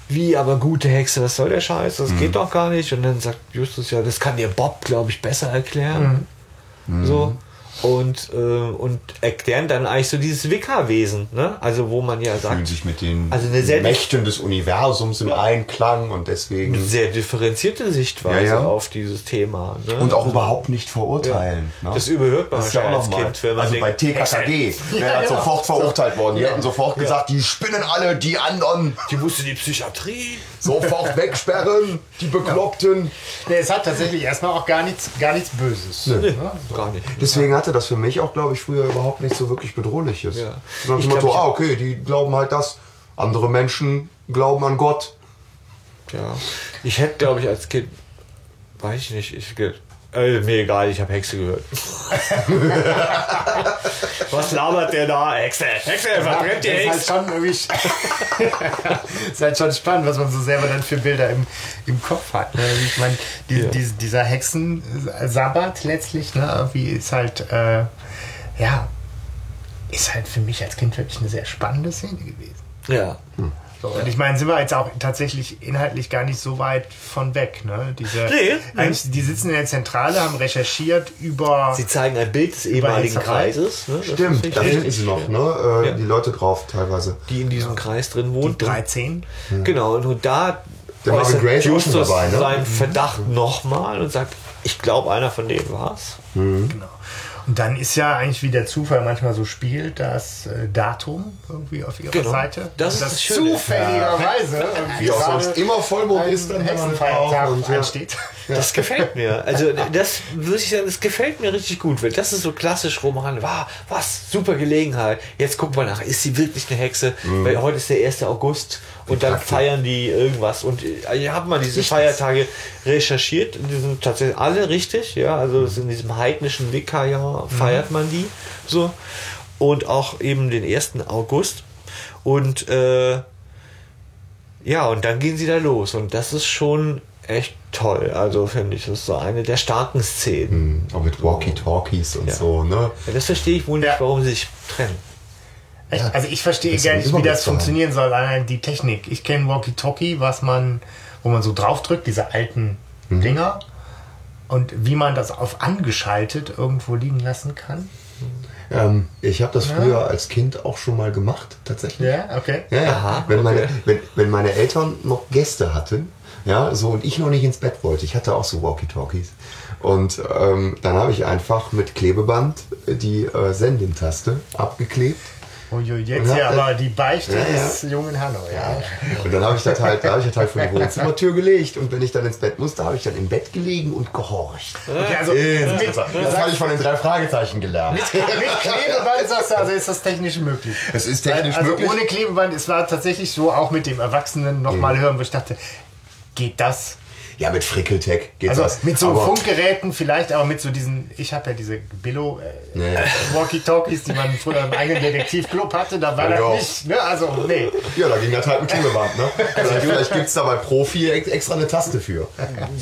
Wie, aber gute Hexe, was soll der Scheiß? Das geht doch gar nicht. Und dann sagt Justus ja, das kann dir Bob, glaube ich, besser erklären. So. Und, äh, und erklären dann eigentlich so dieses Wicca-Wesen, ne? Also wo man ja Fühlen sagt, sich mit den Also eine sehr- Mächten des Universums im Einklang und deswegen. sehr differenzierte Sichtweise Ja, ja. auf dieses Thema. Ne? Und auch überhaupt nicht verurteilen. Ne? Das überhört man Das ist ja auch noch mal. Kind, wenn man Also bei denkt, TKKG wäre er sofort verurteilt worden. Die hätten sofort gesagt, die spinnen alle, die anderen die musste die Psychiatrie. sofort wegsperren, die Bekloppten. Nee, es hat tatsächlich erstmal auch gar nichts, gar nichts Böses. Nö. Ne? Gar nicht. Deswegen hatte das für mich auch, glaube ich, früher überhaupt nicht so wirklich bedrohliches. Ja. Sondern Ich glaub, so, ah, okay, die glauben halt das. Andere Menschen glauben an Gott. Ja. Ich hätte, glaube ich, als Kind, weiß ich nicht, ich, ge- äh, mir egal, ich habe Hexe gehört. Was labert der da? Hexe, Hexe, verbrennt die das ist halt Hexe. schon irgendwie. ist halt schon spannend, was man so selber dann für Bilder im, im Kopf hat. Ne? Ich meine, die, Ja. die, dieser Hexensabbat letztlich, ne, irgendwie ist halt, äh, ja, ist halt für mich als Kind wirklich eine sehr spannende Szene gewesen. Ja. So, und ich meine, sind wir jetzt auch tatsächlich inhaltlich gar nicht so weit von weg. Ne? Diese, Nee, nee. Eigentlich, die sitzen in der Zentrale, haben recherchiert über. Sie zeigen ein Bild des ehemaligen. Kreises. Ne? Stimmt, da finden sie noch, ne? Äh, Ja. Die Leute drauf teilweise. Die in diesem Kreis drin wohnt. 13. Genau, und nur da Der Marvin äußert Grace Justus dabei, ne? seinen Verdacht nochmal und sagt, ich glaube, einer von denen war's. Genau. Und dann ist ja eigentlich, wie der Zufall manchmal so spielt, das äh, Datum irgendwie auf ihrer Genau. Seite. Das ist Und das zufälligerweise Wie auch sonst immer Vollmond ist, dann Hexenfeiertag und ja. ansteht. Das gefällt mir. Also das muss ich sagen, das gefällt mir richtig gut, weil das ist so klassisch Roman. Wow, was, super Gelegenheit. Jetzt gucken wir nach, ist sie wirklich eine Hexe? Weil heute ist der 1. August und dann feiern die irgendwas. Und äh, ich habe mal diese Feiertage recherchiert. Die sind tatsächlich alle richtig. Ja, also in diesem heidnischen Wicca-Jahr feiert man die so. Und auch eben den 1. August. Und äh, ja, und dann gehen sie da los. Und das ist schon echt toll. Also finde ich, das ist so eine der starken Szenen. Auch mit Walkie-Talkies und Ja. so, ne? Ja, das verstehe ich wohl nicht, Ja. warum sie sich trennen. Ich, also ich verstehe gar nicht, wie das funktionieren soll. Allein die Technik. Ich kenne Walkie-Talkie, was man, wo man so draufdrückt, diese alten Mhm. Dinger. Und wie man das auf angeschaltet irgendwo liegen lassen kann. Ähm, ich habe das früher als Kind auch schon mal gemacht, tatsächlich. Ja, okay. Ja, ja. Aha, wenn, meine, okay. wenn, wenn meine Eltern noch Gäste hatten, ja, so und ich noch nicht ins Bett wollte, ich hatte auch so Walkie-Talkies. Und ähm, dann habe ich einfach mit Klebeband die äh, Sending-Taste abgeklebt. Uiui, jetzt Und ja aber die Beichte Ja, ja. des jungen Hanno. Ja. Und dann habe ich das halt, da habe ich das halt vor die Wohnzimmertür gelegt. Und wenn ich dann ins Bett musste, habe ich dann im Bett gelegen und gehorcht. Okay, also Das, das habe ich von den drei Fragezeichen gelernt. mit Klebeband sagst du, also ist das technisch möglich. Es ist technisch also möglich. ohne Klebeband, es war tatsächlich so, auch mit dem Erwachsenen nochmal hören, wo ich dachte, geht das? Ja, mit Frickeltech geht Also das. mit so Aber- Funkgeräten vielleicht, aber mit so diesen, ich habe ja diese Billo äh, Nee. Walkie-Talkies, die man früher im eigenen Detektivclub hatte, da war Ja, das ja. nicht, ne? Also, nee. Ja, da ging das halt ein Klebeband, ne? Vielleicht, vielleicht gibt es da bei Profi ex- extra eine Taste für.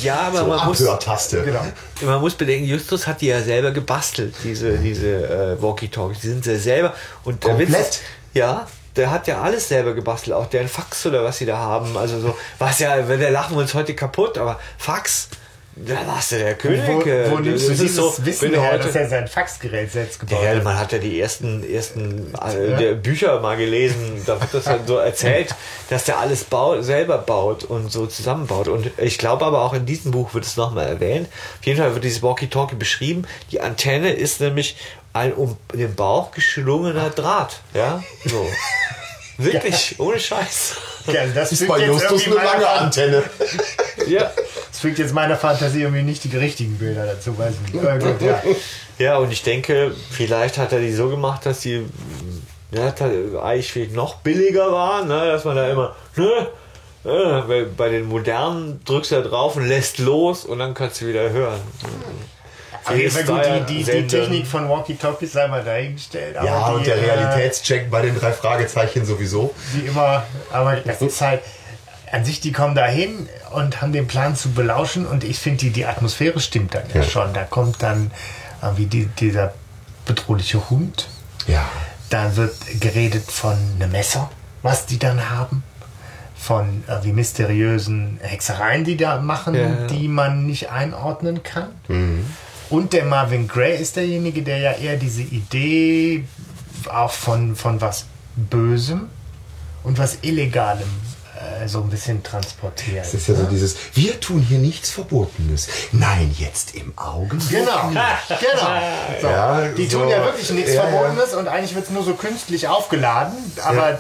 Ja, aber So man muss, Abhörtaste. Genau. man muss bedenken, Justus hat die ja selber gebastelt, diese, diese äh, Walkie-Talkies. Die sind ja selber. Und der Witz Komplett? ist, ja, der hat ja alles selber gebastelt, auch deren Fax oder was sie da haben. Also so, was ja, wenn der lachen wir uns heute kaputt, aber Fax, da warst du der König. Wo, wo nimmst du dieses so, Wissen her, heute, dass er sein Faxgerät selbst gebaut Ja, hat? man hat ja die ersten, ersten äh, Bücher mal gelesen, da wird das halt so erzählt, dass der alles baut, selber baut und so zusammenbaut. Und ich glaube aber auch in diesem Buch wird es nochmal erwähnt. Auf jeden Fall wird dieses Walkie-Talkie beschrieben. Die Antenne ist nämlich ein um den Bauch geschlungener Draht. Ja, so. Wirklich, ohne Scheiß. Ja, also das Ist bei Justus eine lange Antenne. Ja. Das fügt jetzt meiner Fantasie irgendwie nicht die richtigen Bilder dazu, weiß ich nicht. Äh, gut, ja. Ja, und ich denke, vielleicht hat er die so gemacht, dass die ja, eigentlich noch billiger waren, ne? dass man da immer, ne? Ja, weil bei den modernen drückst du da drauf und lässt los und dann kannst du wieder hören. Auf jeden Fall gut, die, die, die. Technik von Walkie-Talkies sei mal dahingestellt. aber Ja, die, und der äh, Realitätscheck bei den drei Fragezeichen sowieso. wie immer, aber das ist halt an sich, die kommen da hin und haben den Plan zu belauschen und ich finde, die, die Atmosphäre stimmt dann ja, Ja. schon. Da kommt dann äh, wie die, dieser bedrohliche Hund. Ja. Da wird geredet von einem Messer, was die dann haben. Von äh, wie mysteriösen Hexereien, die da machen, Ja, ja. die man nicht einordnen kann. Und der Marvin Gray ist derjenige, der ja eher diese Idee auch von, von was Bösem und was Illegalem äh, so ein bisschen transportiert. Das ist ja so dieses, wir tun hier nichts Verbotenes. Nein, jetzt im Augenblick. Genau, genau. So. Ja, die so. tun ja wirklich nichts Ja, ja. Verbotenes und eigentlich wird es nur so künstlich aufgeladen, aber äh,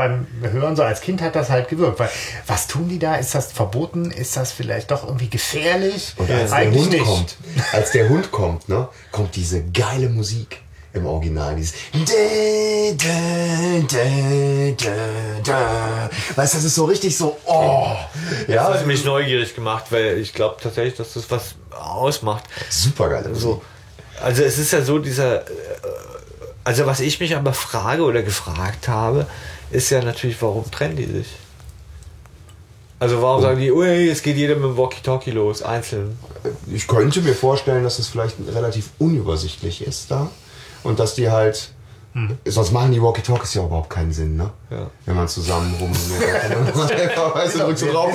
beim Hören so als Kind hat das halt gewirkt. Weil, was tun die da? Ist das verboten? Ist das vielleicht doch irgendwie gefährlich? Und als der Hund nicht. kommt, als der Hund kommt, ne, kommt diese geile Musik im Original. Dieses da, da, da. Weißt du, das ist so richtig so, oh. Das Ja, hat mich neugierig gemacht, weil ich glaube tatsächlich, dass das was ausmacht. super geile Musik. So, also es ist ja so dieser, äh, also was ich mich aber frage oder gefragt habe, ist ja natürlich, warum trennen die sich? Also warum sagen die, ui, es geht jeder mit dem Walkie-Talkie los, einzeln. Ich könnte mir vorstellen, dass es vielleicht relativ unübersichtlich ist da. Und dass die halt. Sonst machen die Walkie-Talkies ja überhaupt keinen Sinn, ne? Ja. Wenn man zusammen rum. weißt du, drückst du drauf.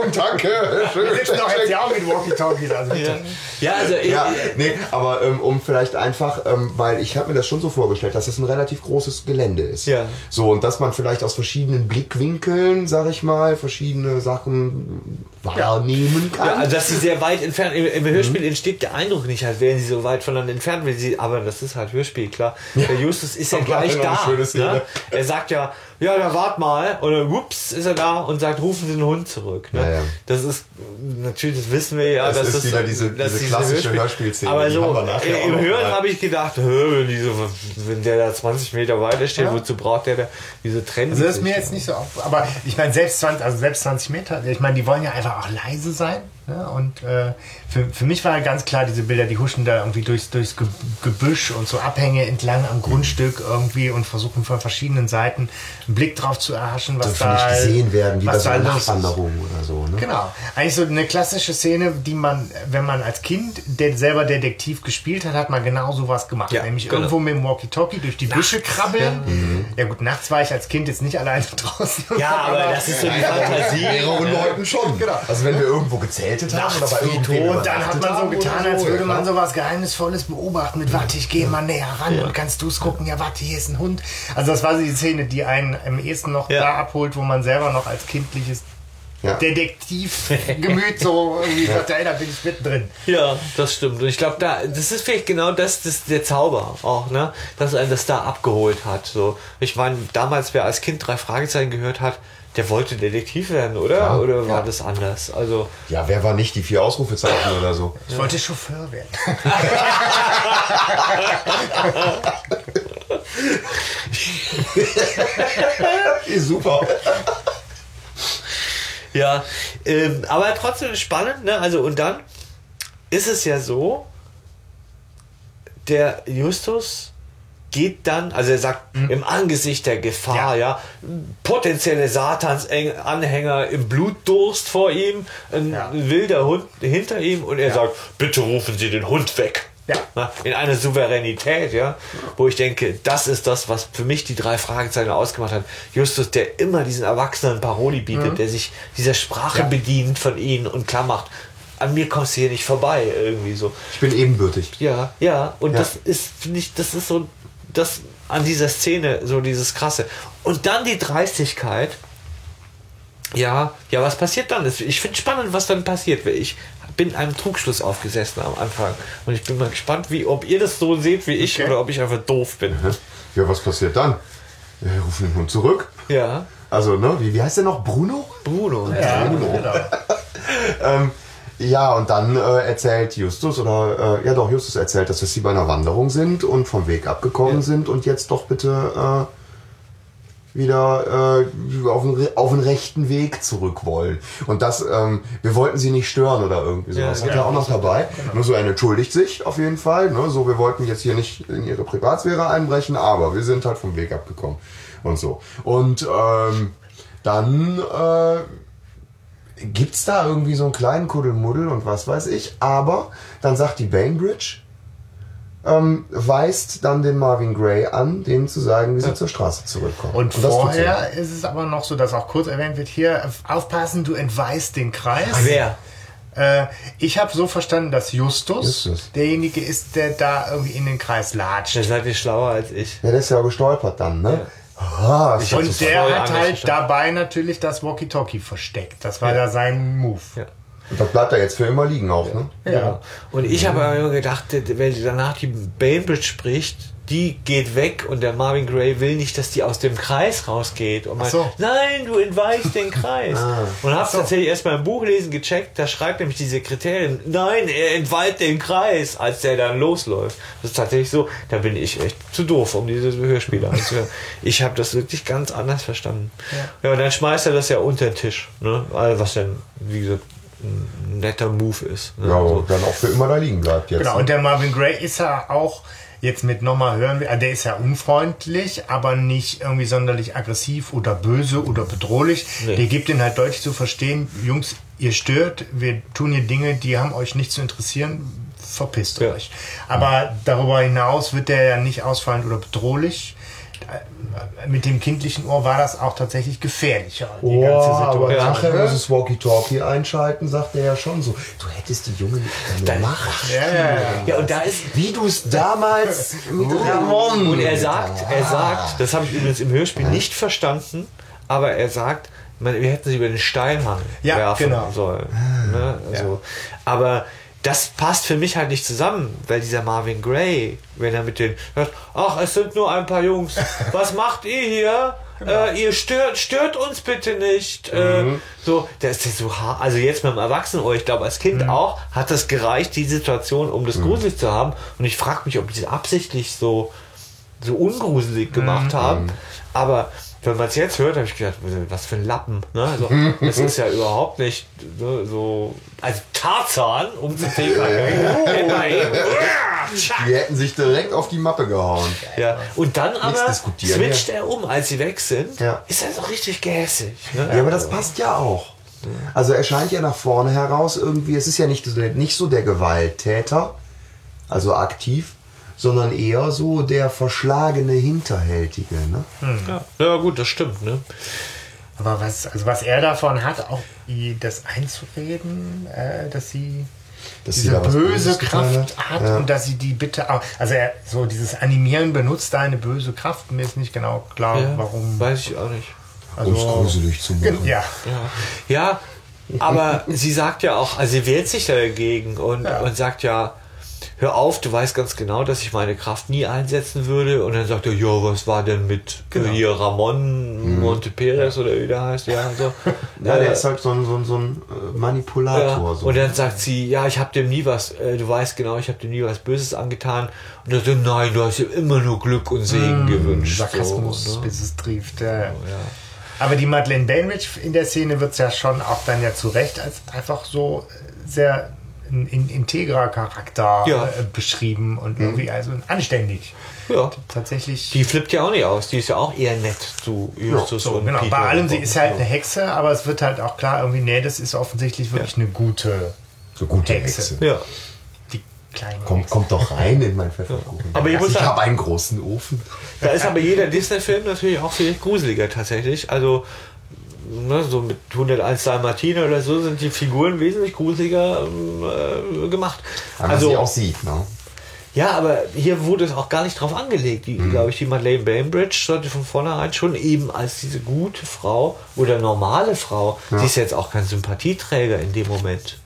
Rückkopplung, danke. Schön, Wir sitzen doch jetzt ja auch mit Walkie-Talkies. Also bitte. Ja, also ich, Ja, nee, aber ähm, um vielleicht einfach, ähm, weil ich habe mir das schon so vorgestellt, dass es ein relativ großes Gelände ist. Ja. So, und dass man vielleicht aus verschiedenen Blickwinkeln, sag ich mal, verschiedene Sachen wahrnehmen kann. Ja, also dass sie sehr weit entfernt. Im, im Hörspiel entsteht der Eindruck nicht, als wären sie so weit voneinander entfernt, wenn sie, aber das ist halt Hörspiel, klar. Der Justus ist ja gleich da. Ne? Er sagt ja, ja, dann wart mal. Und dann, ups, ist er da und sagt, rufen Sie den Hund zurück. Ne? Ja, ja. Das ist, natürlich, das wissen wir ja. Das ist das, wieder diese- dass diese klassische Hörspielszene, Aber so, auch im Hören habe ich gedacht, hä, wenn, der da 20 Meter weiter steht, wozu braucht der da diese Trennen? Also das ist mir jetzt nicht so auf, aber ich meine selbst 20, also selbst 20 Meter, ich meine, die wollen ja einfach auch leise sein. Ne? Und äh, für, für mich war ganz klar, diese Bilder, die huschen da irgendwie durchs, durchs Ge- Gebüsch und so Abhänge entlang am Grundstück irgendwie und versuchen von verschiedenen Seiten einen Blick drauf zu erhaschen, was da nicht gesehen werden, wie bei was so da einer. Nachtwanderung oder so. Ne? Genau. Eigentlich so eine klassische Szene, die man, wenn man als Kind der selber Detektiv gespielt hat, hat man genau sowas gemacht. Ja, Nämlich genau. irgendwo mit dem Walkie-Talkie durch die Büsche krabbeln. Ja. gut, nachts war ich als Kind jetzt nicht alleine draußen. Ja, aber das ist so die Fantasie. Mehreren Leuten schon. Genau. Also wenn wir irgendwo gezeltet haben oder bei irgendwem Und dann hat man so getan, als würde ja, man klar. so was Geheimnisvolles beobachten. Mit warte, ich gehe mal näher ran und kannst du es gucken? Ja, warte, hier ist ein Hund. Also das war so die Szene, die einen am ehesten noch Ja. da abholt, wo man selber noch als kindliches Ja. Detektivgemüt so irgendwie sagt, ey, da bin ich mittendrin. Ja, das stimmt. Und ich glaube, da, das ist vielleicht genau das, das der Zauber auch, ne? Dass einen das da abgeholt hat. So, ich meine, damals, wer als Kind drei Fragezeichen gehört hat, der wollte Detektiv werden, oder? Ja. Oder war das anders? Also, Ja, wer war nicht die vier Ausrufezeichen oder so? Ich wollte Chauffeur werden. Super. Ja, ähm, aber trotzdem spannend, ne? Also, und dann ist es ja so, der Justus geht dann, also er sagt, im Angesicht der Gefahr, ja, potenzielle Satans-Anhänger im Blutdurst vor ihm, ein Ja. wilder Hund hinter ihm und er Ja. sagt, bitte rufen Sie den Hund weg. Ja. In einer Souveränität, ja, wo ich denke, das ist das, was für mich die drei Fragezeichen ausgemacht hat. Justus, der immer diesen Erwachsenen Paroli bietet, der sich dieser Sprache Ja. bedient von ihnen und klar macht, an mir kommst du hier nicht vorbei, irgendwie so. Ich bin ebenbürtig. Ja, ja, und Ja. das ist, finde ich, das ist so, das an dieser Szene, so dieses Krasse. Und dann die Dreistigkeit. Ja, ja, was passiert dann? Ich finde spannend, was dann passiert. weil Ich bin einem Trugschluss aufgesessen am Anfang. Und ich bin mal gespannt, wie, ob ihr das so seht wie ich Okay. oder ob ich einfach doof bin. Ja, was passiert dann? Wir rufen den Hund zurück. Ja, Also, ne, wie, wie heißt der noch? Bruno? Bruno. Ja, genau. Ähm, ja, und dann äh, erzählt Justus, oder äh, ja doch, Justus erzählt, dass sie bei einer Wanderung sind und vom Weg abgekommen Ja. sind und jetzt doch bitte äh, wieder äh, auf, den, auf den rechten Weg zurück wollen. Und das, ähm, wir wollten sie nicht stören oder irgendwie sowas. Ja, Hat ja, er auch noch dabei. Nur so, er entschuldigt sich auf jeden Fall. Ne? So, wir wollten jetzt hier nicht in ihre Privatsphäre einbrechen, aber wir sind halt vom Weg abgekommen. Und so. Und ähm, dann äh, gibt's da irgendwie so einen kleinen Kuddelmuddel und was weiß ich. Aber dann sagt die Bainbridge, ähm, weist dann den Marvin Gray an, denen zu sagen, wie sie zur Straße zurückkommen. Und, das tut sie. vorher ist es aber noch so, dass auch kurz erwähnt wird, hier aufpassen, du entweist den Kreis. Wer? Äh, ich habe so verstanden, dass Justus, Justus. derjenige ist, der da irgendwie in den Kreis latscht. Da seid ihr schlauer als ich. Ja, der ist ja gestolpert dann, ne? Ah, Und so- der hat halt dabei natürlich das Walkie-Talkie versteckt. Das war Ja. da sein Move. Ja. und das bleibt da jetzt für immer liegen auch, ne? Ja. Und ich habe aber immer gedacht, wenn danach die Bainbridge spricht, die geht weg und der Marvin Gray will nicht, dass die aus dem Kreis rausgeht. Und man, Ach so. nein, du entweichst den Kreis. Und habe so. tatsächlich erst beim Buchlesen gecheckt, da schreibt nämlich die Sekretärin, nein, er entweiht den Kreis, als der dann losläuft. Das ist tatsächlich so, da bin ich echt zu doof, um diese Hörspiele anzuhören. Ich habe das wirklich ganz anders verstanden. Ja. und dann schmeißt er das ja unter den Tisch, ne? Also, was dann, wie gesagt, ein netter Move ist. Ne? Ja, und dann auch für immer da liegen bleibt jetzt. Genau, ne? und der Marvin Gray ist ja auch, jetzt mit nochmal hören wir, der ist ja unfreundlich, aber nicht irgendwie sonderlich aggressiv oder böse oder bedrohlich. Nee. Der gibt ihnen halt deutlich zu verstehen, Jungs, ihr stört, wir tun hier Dinge, die haben euch nicht zu interessieren, verpisst Ja. euch. Aber darüber hinaus wird der ja nicht ausfallend oder bedrohlich. Mit dem kindlichen Ohr war das auch tatsächlich gefährlicher, die Oh, ganze aber Situation. nachher ne? muss es Walkie-Talkie einschalten, sagt er ja schon so. Du hättest die Junge nicht gemacht. Ja, ja, ja. Ja, und da ist. Wie du es damals mit Ramon. Und er sagt, er sagt, das habe ich übrigens im Hörspiel nicht verstanden, aber er sagt, man, wir hätten sie über den Steinhang Ja, werfen genau. sollen. Ne? Also, Aber das passt für mich halt nicht zusammen, weil dieser Marvin Gray, wenn er mit den, sagt, ach, es sind nur ein paar Jungs, was macht ihr hier? Äh, ihr stört, stört uns bitte nicht. Äh, so, der ist ja so hart. Also jetzt mit dem Erwachsenen, ich glaube als Kind auch, hat das gereicht, die Situation, um das gruselig zu haben. Und ich frage mich, ob die das absichtlich so, so ungruselig gemacht haben. Aber wenn man es jetzt hört, habe ich gedacht, was für ein Lappen. Ne? Also, das ist ja überhaupt nicht ne, so. Also Tarzan, um zu Die hätten sich direkt auf die Mappe gehauen. Ja, und dann aber switcht er um, als sie weg sind. Ja. Ist er so richtig gehässig. Ne? Ja, aber das passt ja auch. Also er scheint ja nach vorne heraus irgendwie, es ist ja nicht, nicht so der Gewalttäter, also aktiv, sondern eher so der verschlagene Hinterhältige. Ne? Ja. ja, gut, das stimmt. Ne? Aber was, also was er davon hat, auch das einzureden, äh, dass sie Dass sie diese böse Kraft hat Ja. und dass sie die bitte auch, also er so dieses Animieren benutzt eine böse Kraft. Mir ist nicht genau klar, Ja, warum. Weiß ich auch nicht. Um es gruselig zu machen. Ja, Ja, ja aber sie sagt ja auch, also sie wehrt sich dagegen und, Ja. und sagt ja, hör auf, du weißt ganz genau, dass ich meine Kraft nie einsetzen würde. Und dann sagt er, ja, was war denn mit Genau. äh, hier Ramon Monte Perez oder wie der heißt? Ja, so. Ja, der Äh, ist halt so ein, so ein, so ein äh, Manipulator. Ja, So. und dann sagt sie, ja, ich habe dem nie was, äh, du weißt genau, ich habe dem nie was Böses angetan. Und er sagt, nein, du hast ihm immer nur Glück und Segen gewünscht. Sarkasmus, so, ne? bis es trieft. Ja. ja. Aber die Madeleine Bainbridge in der Szene wird es ja schon auch dann ja zu Recht als einfach so sehr ein, ein integrer Charakter Ja. äh, beschrieben und irgendwie also anständig. Ja. Tatsächlich. Die flippt ja auch nicht aus. Die ist ja auch eher nett zu Justus so, und genau. Peter. Bei allem, sie ist halt Ja. eine Hexe, aber es wird halt auch klar, irgendwie, nee, das ist offensichtlich wirklich eine gute So gute Hexe. Hexe. Ja. die kleine Kommt, Hexe. kommt doch rein in mein Pfefferkuchen. Aber ich muss ich sagen- habe einen großen Ofen. Da ist aber jeder Disney-Film natürlich auch viel gruseliger tatsächlich. Also ne, so mit 101 Dalmatiner oder so sind die Figuren wesentlich gruseliger ähm, äh, gemacht. Weil man sie auch sieht, ne? Ja, aber hier wurde es auch gar nicht drauf angelegt. Die, Mhm. glaube ich, die Madeleine Bainbridge sollte von vornherein schon eben als diese gute Frau oder normale Frau, sie ist jetzt auch kein Sympathieträger in dem Moment.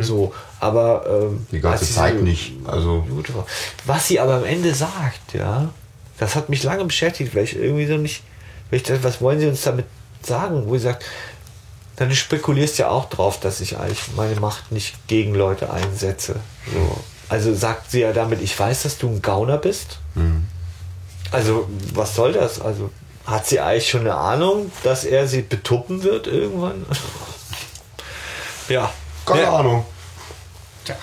So, aber ähm, Mhm. Die ganze Zeit nicht. Also Gute Frau. Was sie aber am Ende sagt, ja, das hat mich lange beschäftigt, weil ich irgendwie so nicht, weil ich dachte, was wollen sie uns damit sagen? Wo sie sagt, dann du spekulierst ja auch drauf, dass ich eigentlich meine Macht nicht gegen Leute einsetze. So. Also sagt sie ja damit, ich weiß, dass du ein Gauner bist. Also, was soll das? Also, hat sie eigentlich schon eine Ahnung, dass er sie betuppen wird irgendwann? ja. keine ja. Ahnung. Tja.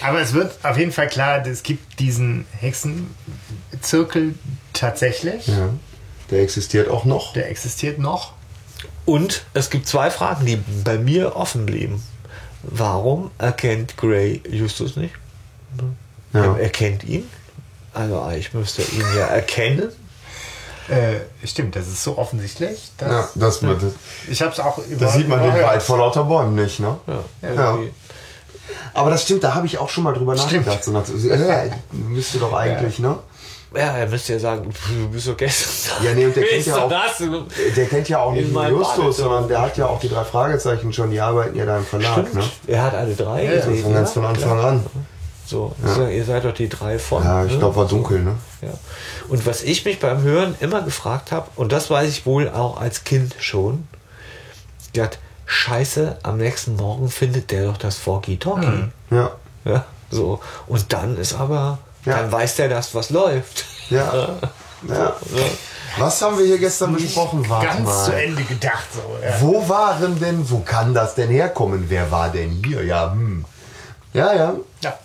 Aber es wird auf jeden Fall klar, es gibt diesen Hexenzirkel tatsächlich. Ja. Der existiert auch noch. Der existiert noch. Und es gibt zwei Fragen, die bei mir offen blieben. Warum erkennt Gray Justus nicht? Ja. Er erkennt ihn. Also eigentlich müsste ihn ja erkennen. Äh, stimmt, das ist so offensichtlich. Dass Ja, das, das, Ich habe es auch über. das sieht man den. Wald vor lauter Bäumen nicht, ne? Ja, Ja. Aber das stimmt, da habe ich auch schon mal drüber Stimmt. nachgedacht. So nach, so, müsste doch eigentlich, ne? Ja, er müsste ja sagen, du bist doch gestern. Ja, nee, und der kennt ja auch- das? Der kennt ja auch nicht nur Justus, sondern der hat ja auch die drei Fragezeichen schon, die arbeiten ja da im Verlag, Stimmt. ne? Er hat alle drei Ja, ja. gesehen. Von ganz ja, von Anfang klar. an. So, ihr seid doch die drei von. Ja, ich ne? glaube, war dunkel, ne? Ja. Und was ich mich beim Hören immer gefragt habe, und das weiß ich wohl auch als Kind schon, hat Scheiße, am nächsten Morgen findet der doch das Walkie-Talkie. Ja. Ja, so. Und dann ist aber, Ja. dann weiß der das, was läuft. Ja. ja. Was haben wir hier gestern besprochen? Warte Ganz mal. zu Ende gedacht. So, ja. Wo waren denn, wo kann das denn herkommen? Wer war denn hier? Ja, hm. Ja, ja, Ja.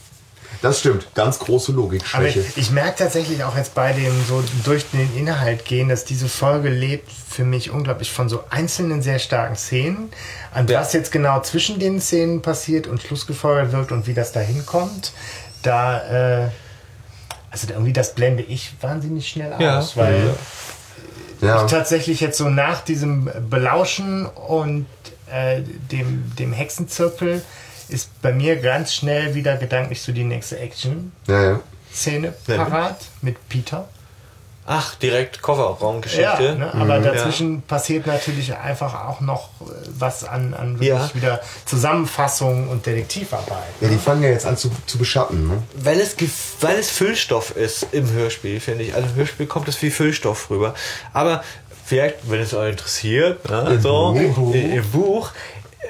das stimmt. Ganz große Aber Logikschwäche. ich, ich merke tatsächlich auch jetzt bei dem so durch den Inhalt gehen, dass diese Folge lebt für mich unglaublich von so einzelnen sehr starken Szenen, an Ja. was jetzt genau zwischen den Szenen passiert und schlussgefolgert wird und wie das da hinkommt. Da, äh, also irgendwie das blende ich wahnsinnig schnell Ja. aus, weil ja. ich tatsächlich jetzt so nach diesem Belauschen und äh, dem, dem Hexenzirkel ist bei mir ganz schnell wieder gedanklich so die nächste Action-Szene ja, ja. parat mit Peter. Ach, direkt Kofferraumgeschichte. Ja, ne? aber Mhm. dazwischen passiert natürlich einfach auch noch äh, was an, an wirklich Ja. wieder Zusammenfassung und Detektivarbeit. ja, die fangen ja jetzt an zu, zu beschatten. Ne? Weil es, gef- weil es Füllstoff ist im Hörspiel, finde ich. Also im Hörspiel kommt es wie Füllstoff rüber. Aber vielleicht, wenn es euch interessiert, ne, so, Buch. Im, im Buch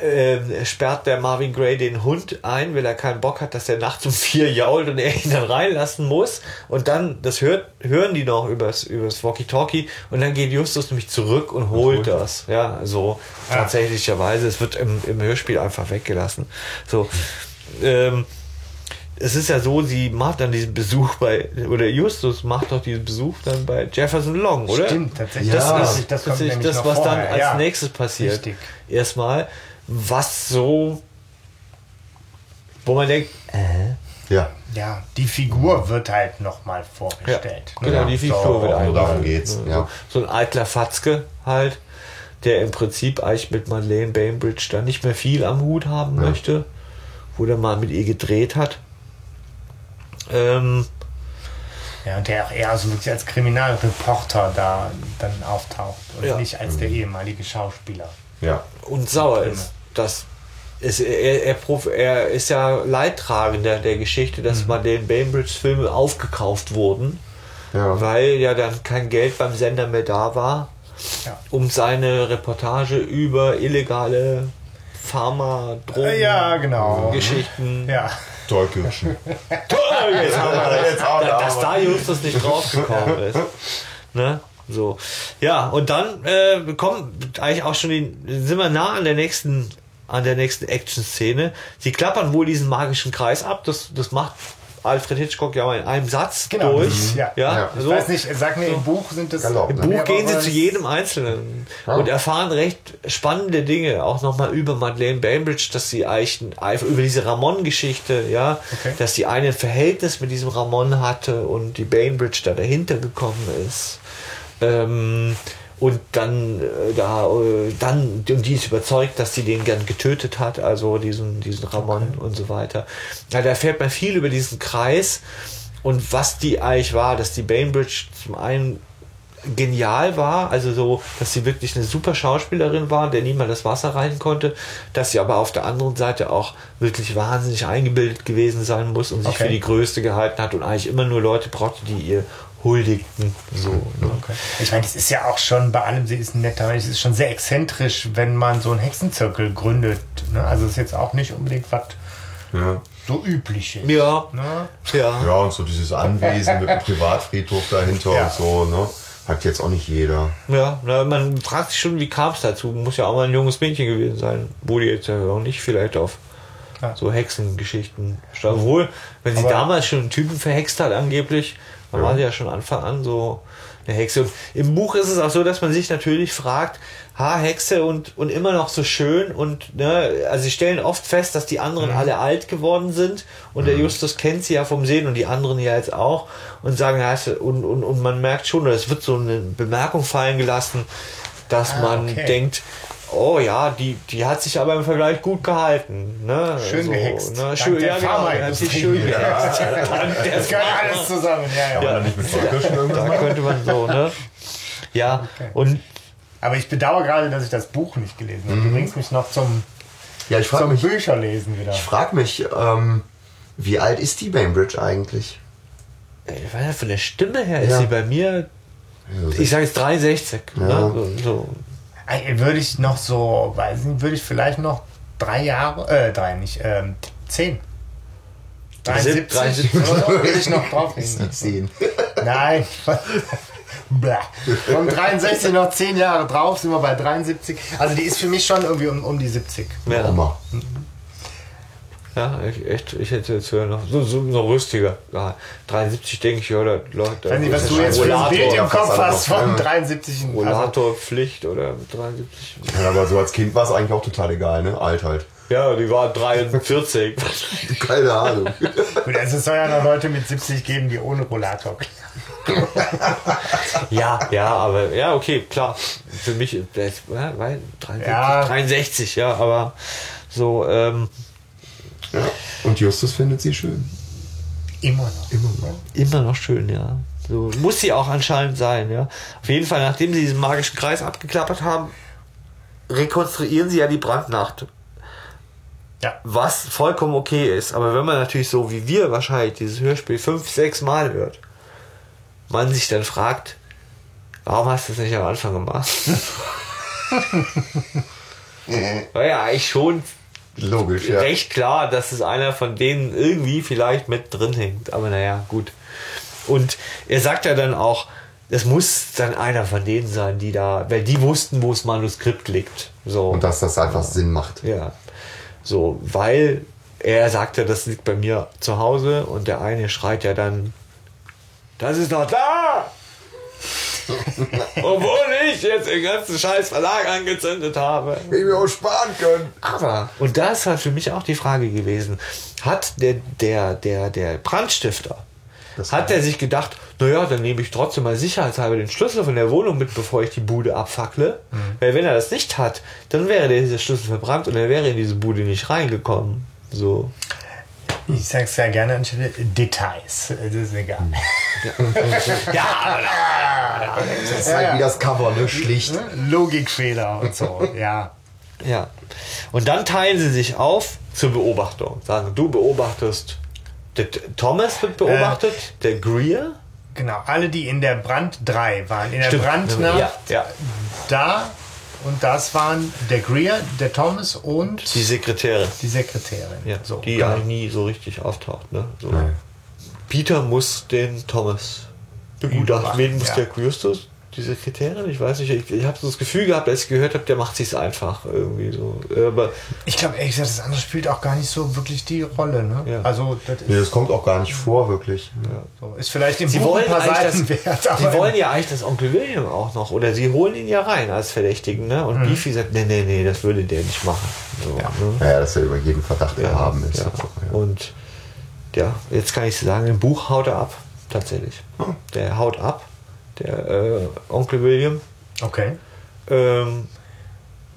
ähm, sperrt der Marvin Gray den Hund ein, weil er keinen Bock hat, dass der nachts um vier jault und er ihn dann reinlassen muss. Und dann, das hört, hören die noch übers, übers Walkie-Talkie und dann geht Justus nämlich zurück und holt das. Ja, so tatsächlicherweise. Es wird im, im Hörspiel einfach weggelassen. So. Ähm, es ist ja so, sie macht dann diesen Besuch bei, oder Justus macht doch diesen Besuch dann bei Jefferson Long, oder? Stimmt, tatsächlich. Das Ja. ist das kommt tatsächlich nämlich das, noch was dann als ja. nächstes passiert. Richtig. Erstmal, was so, wo man denkt, äh, Ja. Ja, die Figur wird halt nochmal vorgestellt. ne? genau, die Figur wird so, eingeführt. darum geht's, So, ja. So ein eitler Fatzke halt, der im Prinzip eigentlich mit Madeleine Bainbridge dann nicht mehr viel am Hut haben möchte, wo der mal mit ihr gedreht hat. Ähm, Ja, und der auch eher so wirklich als Kriminalreporter da dann auftaucht und Ja. nicht als der ehemalige Schauspieler. Ja. und sauer ist. Das ist er, er, prof- er ist ja Leidtragender der Geschichte, dass Mhm. Madeleine Bainbridge Filme aufgekauft wurden, Ja. weil ja dann kein Geld beim Sender mehr da war, Ja. um seine Reportage über illegale Pharma, Drogen, ja, genau. Geschichten. Ja. Tollkirschen. Noch. dass da Justus nicht draufgekommen ist. Ne? So. Ja, und dann äh, kommt eigentlich auch schon die, sind wir nah an der nächsten an der nächsten Action-Szene. Sie klappern wohl diesen magischen Kreis ab. Das, das macht Alfred Hitchcock ja mal in einem Satz Genau, durch. das ist- ja. ja, Ich so. weiß nicht, sag mir, im Buch sind das. Galopp, Im ne? Buch gehen sie zu jedem Einzelnen Ja. und erfahren recht spannende Dinge, auch nochmal über Madeleine Bainbridge, dass sie eigentlich über diese Ramon-Geschichte, ja, Okay. dass eine ein Verhältnis mit diesem Ramon hatte und die Bainbridge da dahinter gekommen ist. Ähm, und dann äh, da äh, dann und die ist überzeugt, dass sie den gern getötet hat, also diesen diesen Ramon und so weiter. Ja, da erfährt man viel über diesen Kreis und was die eigentlich war, dass die Bainbridge zum einen genial war, also so, dass sie wirklich eine super Schauspielerin war, der niemand das Wasser rein konnte, dass sie aber auf der anderen Seite auch wirklich wahnsinnig eingebildet gewesen sein muss und sich Okay. für die Größte gehalten hat und eigentlich immer nur Leute brauchte, die ihr huldigten. So, ne? Okay. Ich meine, das ist ja auch schon bei allem, sie ist ein netter Mensch, es ist schon sehr exzentrisch, wenn man so einen Hexenzirkel gründet. Ne? Also ist jetzt auch nicht unbedingt was Ja. so übliches. Ja, Ne? ja. ja, und so dieses Anwesen mit dem Privatfriedhof dahinter Ja. und so, ne? Hat jetzt auch nicht jeder. Ja, na, man fragt sich schon, wie kam es dazu? Muss ja auch mal ein junges Mädchen gewesen sein. Wurde jetzt ja auch nicht vielleicht auf Ja. so Hexengeschichten. Obwohl, wenn sie Aber- damals schon einen Typen verhext hat, angeblich, dann war sie ja schon Anfang an so eine Hexe. Und im Buch ist es auch so, dass man sich natürlich fragt, ha, Hexe und, und immer noch so schön und, ne, also sie stellen oft fest, dass die anderen alle alt geworden sind und der Justus kennt sie ja vom Sehen und die anderen ja jetzt auch und sagen, ja, und, und, und man merkt schon, oder es wird so eine Bemerkung fallen gelassen, dass Ah, man okay. denkt, oh ja, die, die hat sich aber im Vergleich gut gehalten. Ne? Schön gehext. Ne? Dank Schön, der ja, genau, hat sich schön Ja. gehext. Das gehört alles zusammen, ja, ja. Oder nicht mit irgendwas Da könnte man so, ne? Ja, Okay. und Aber ich bedauere gerade, dass ich das Buch nicht gelesen habe. Du bringst mich noch zum, Ja, ich frage zum mich, Bücherlesen wieder. ich frag mich ähm, wie alt ist die Bainbridge eigentlich? weil ja von der Stimme her ist Ja. sie bei mir, Ja, ich sage jetzt 63. Ja. Ne? So, so. Würde ich noch so, weiß nicht, würde ich vielleicht noch drei Jahre, äh, drei nicht, ähm, zehn. 73, 73. oder so, würde ich noch drauf sehen. Nein. Von 63 noch 10 Jahre drauf sind wir bei 73. Also die ist für mich schon irgendwie um, um die 70. Ja, Oma. Ja ich, echt, ich hätte jetzt höher noch so, so noch rüstiger. Ja, 73 denke ich, oder Leute. Weiß nicht, was du ist jetzt für ein Bild im fast Kopf hast von ja. 73. Also, Rollatorpflicht oder 73. Ja, aber so als Kind war es eigentlich auch total egal, ne? Alt halt. Ja, die war 43. Keine Ahnung. gut, also es soll ja noch Leute mit 70 geben, die ohne Rollator. ja, ja, aber ja, okay, klar. Für mich, das, ja, weil 73, Ja. 63, ja, aber so, ähm, Ja. Und Justus findet sie schön. Immer noch. Immer noch. immer noch schön, ja. So muss sie auch anscheinend sein, ja. Auf jeden Fall, nachdem sie diesen magischen Kreis abgeklappert haben, rekonstruieren sie ja die Brandnacht. Ja. Was vollkommen okay ist. Aber wenn man natürlich so wie wir wahrscheinlich dieses Hörspiel fünf, sechs Mal hört, man sich dann fragt, warum hast du das nicht am Anfang gemacht? War ja eigentlich schon Logisch, ja. recht klar, dass es einer von denen irgendwie vielleicht mit drin hängt. Aber naja, gut. Und er sagt ja dann auch, es muss dann einer von denen sein, die da, weil die wussten, wo das Manuskript liegt. So. Und dass das einfach Sinn macht. Ja. So, weil er sagte, das liegt bei mir zu Hause und der eine schreit ja dann, das ist doch da! Obwohl ich jetzt den ganzen scheiß Verlag angezündet habe. Hätte ich mir auch sparen können. Aber, und das war für mich auch die Frage gewesen, hat der, der, der, der Brandstifter, Das hat er sich gedacht, naja, dann nehme ich trotzdem mal sicherheitshalber den Schlüssel von der Wohnung mit, bevor ich die Bude abfackle. Weil wenn er das nicht hat, dann wäre dieser Schlüssel verbrannt und er wäre in diese Bude nicht reingekommen. So. Ich sag's ja gerne anstelle Details. Das ist egal. Ja, Das ist halt wie das Cover, ne? Schlicht. Ne? Logikfehler und so, ja. ja. Und dann teilen sie sich auf zur Beobachtung. Sagen, du beobachtest, der Thomas wird beobachtet, der Greer. Genau, alle, die in der Brand 3 waren, in der Stimmt. Brandnacht Ja, ja. da und das waren der Greer, der Thomas und Die Sekretärin. die Sekretärin. Ja, so, die genau. eigentlich nie so richtig auftaucht. Ne? So. Nein. Peter muss den Thomas begutachten. Wen muss ja. der Justus? Diese Kriterien? Ich weiß nicht. Ich, ich habe so das Gefühl gehabt, als ich gehört habe, der macht sich's einfach irgendwie so. Aber Ich glaube, ehrlich gesagt, das andere spielt auch gar nicht so wirklich die Rolle. Ne? Ja. Also, das ist, Nee, das kommt auch gar nicht vor, wirklich. so, ist vielleicht im sie Buch wollen, ein paar Seiten das, wert. sie wollen ja eigentlich das Onkel William auch noch. Oder sie holen ihn ja rein als Verdächtigen. Ne? Mhm. Und Beefy sagt, nee, nee, nee, das würde der nicht machen. So, ne? Naja, dass er über jeden Verdacht erhaben ist. Ja. Ja. Und ja, jetzt kann ich sagen, im Buch haut er ab. Tatsächlich. Der haut ab, der äh, Onkel William. Okay. Ähm,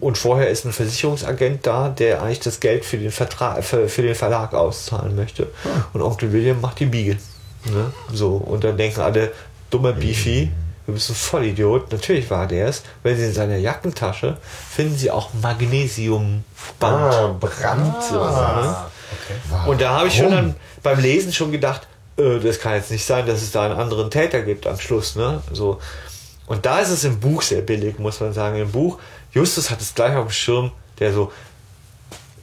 und vorher ist ein Versicherungsagent da, der eigentlich das Geld für den, Vertrag, für, für den Verlag auszahlen möchte. Und Onkel William macht die Biege. Ne? So, und dann denken alle, dummer Beefy, du bist ein Vollidiot. Natürlich war der es. Wenn sie in seiner Jackentasche finden sie auch Magnesiumband. Ah, Brand. Ah, okay. Und da habe ich schon dann beim Lesen schon gedacht, äh, das kann jetzt nicht sein, dass es da einen anderen Täter gibt am Schluss. Ne? So. Und da ist es im Buch sehr billig, muss man sagen. Im Buch, Justus hat es gleich auf dem Schirm, der so,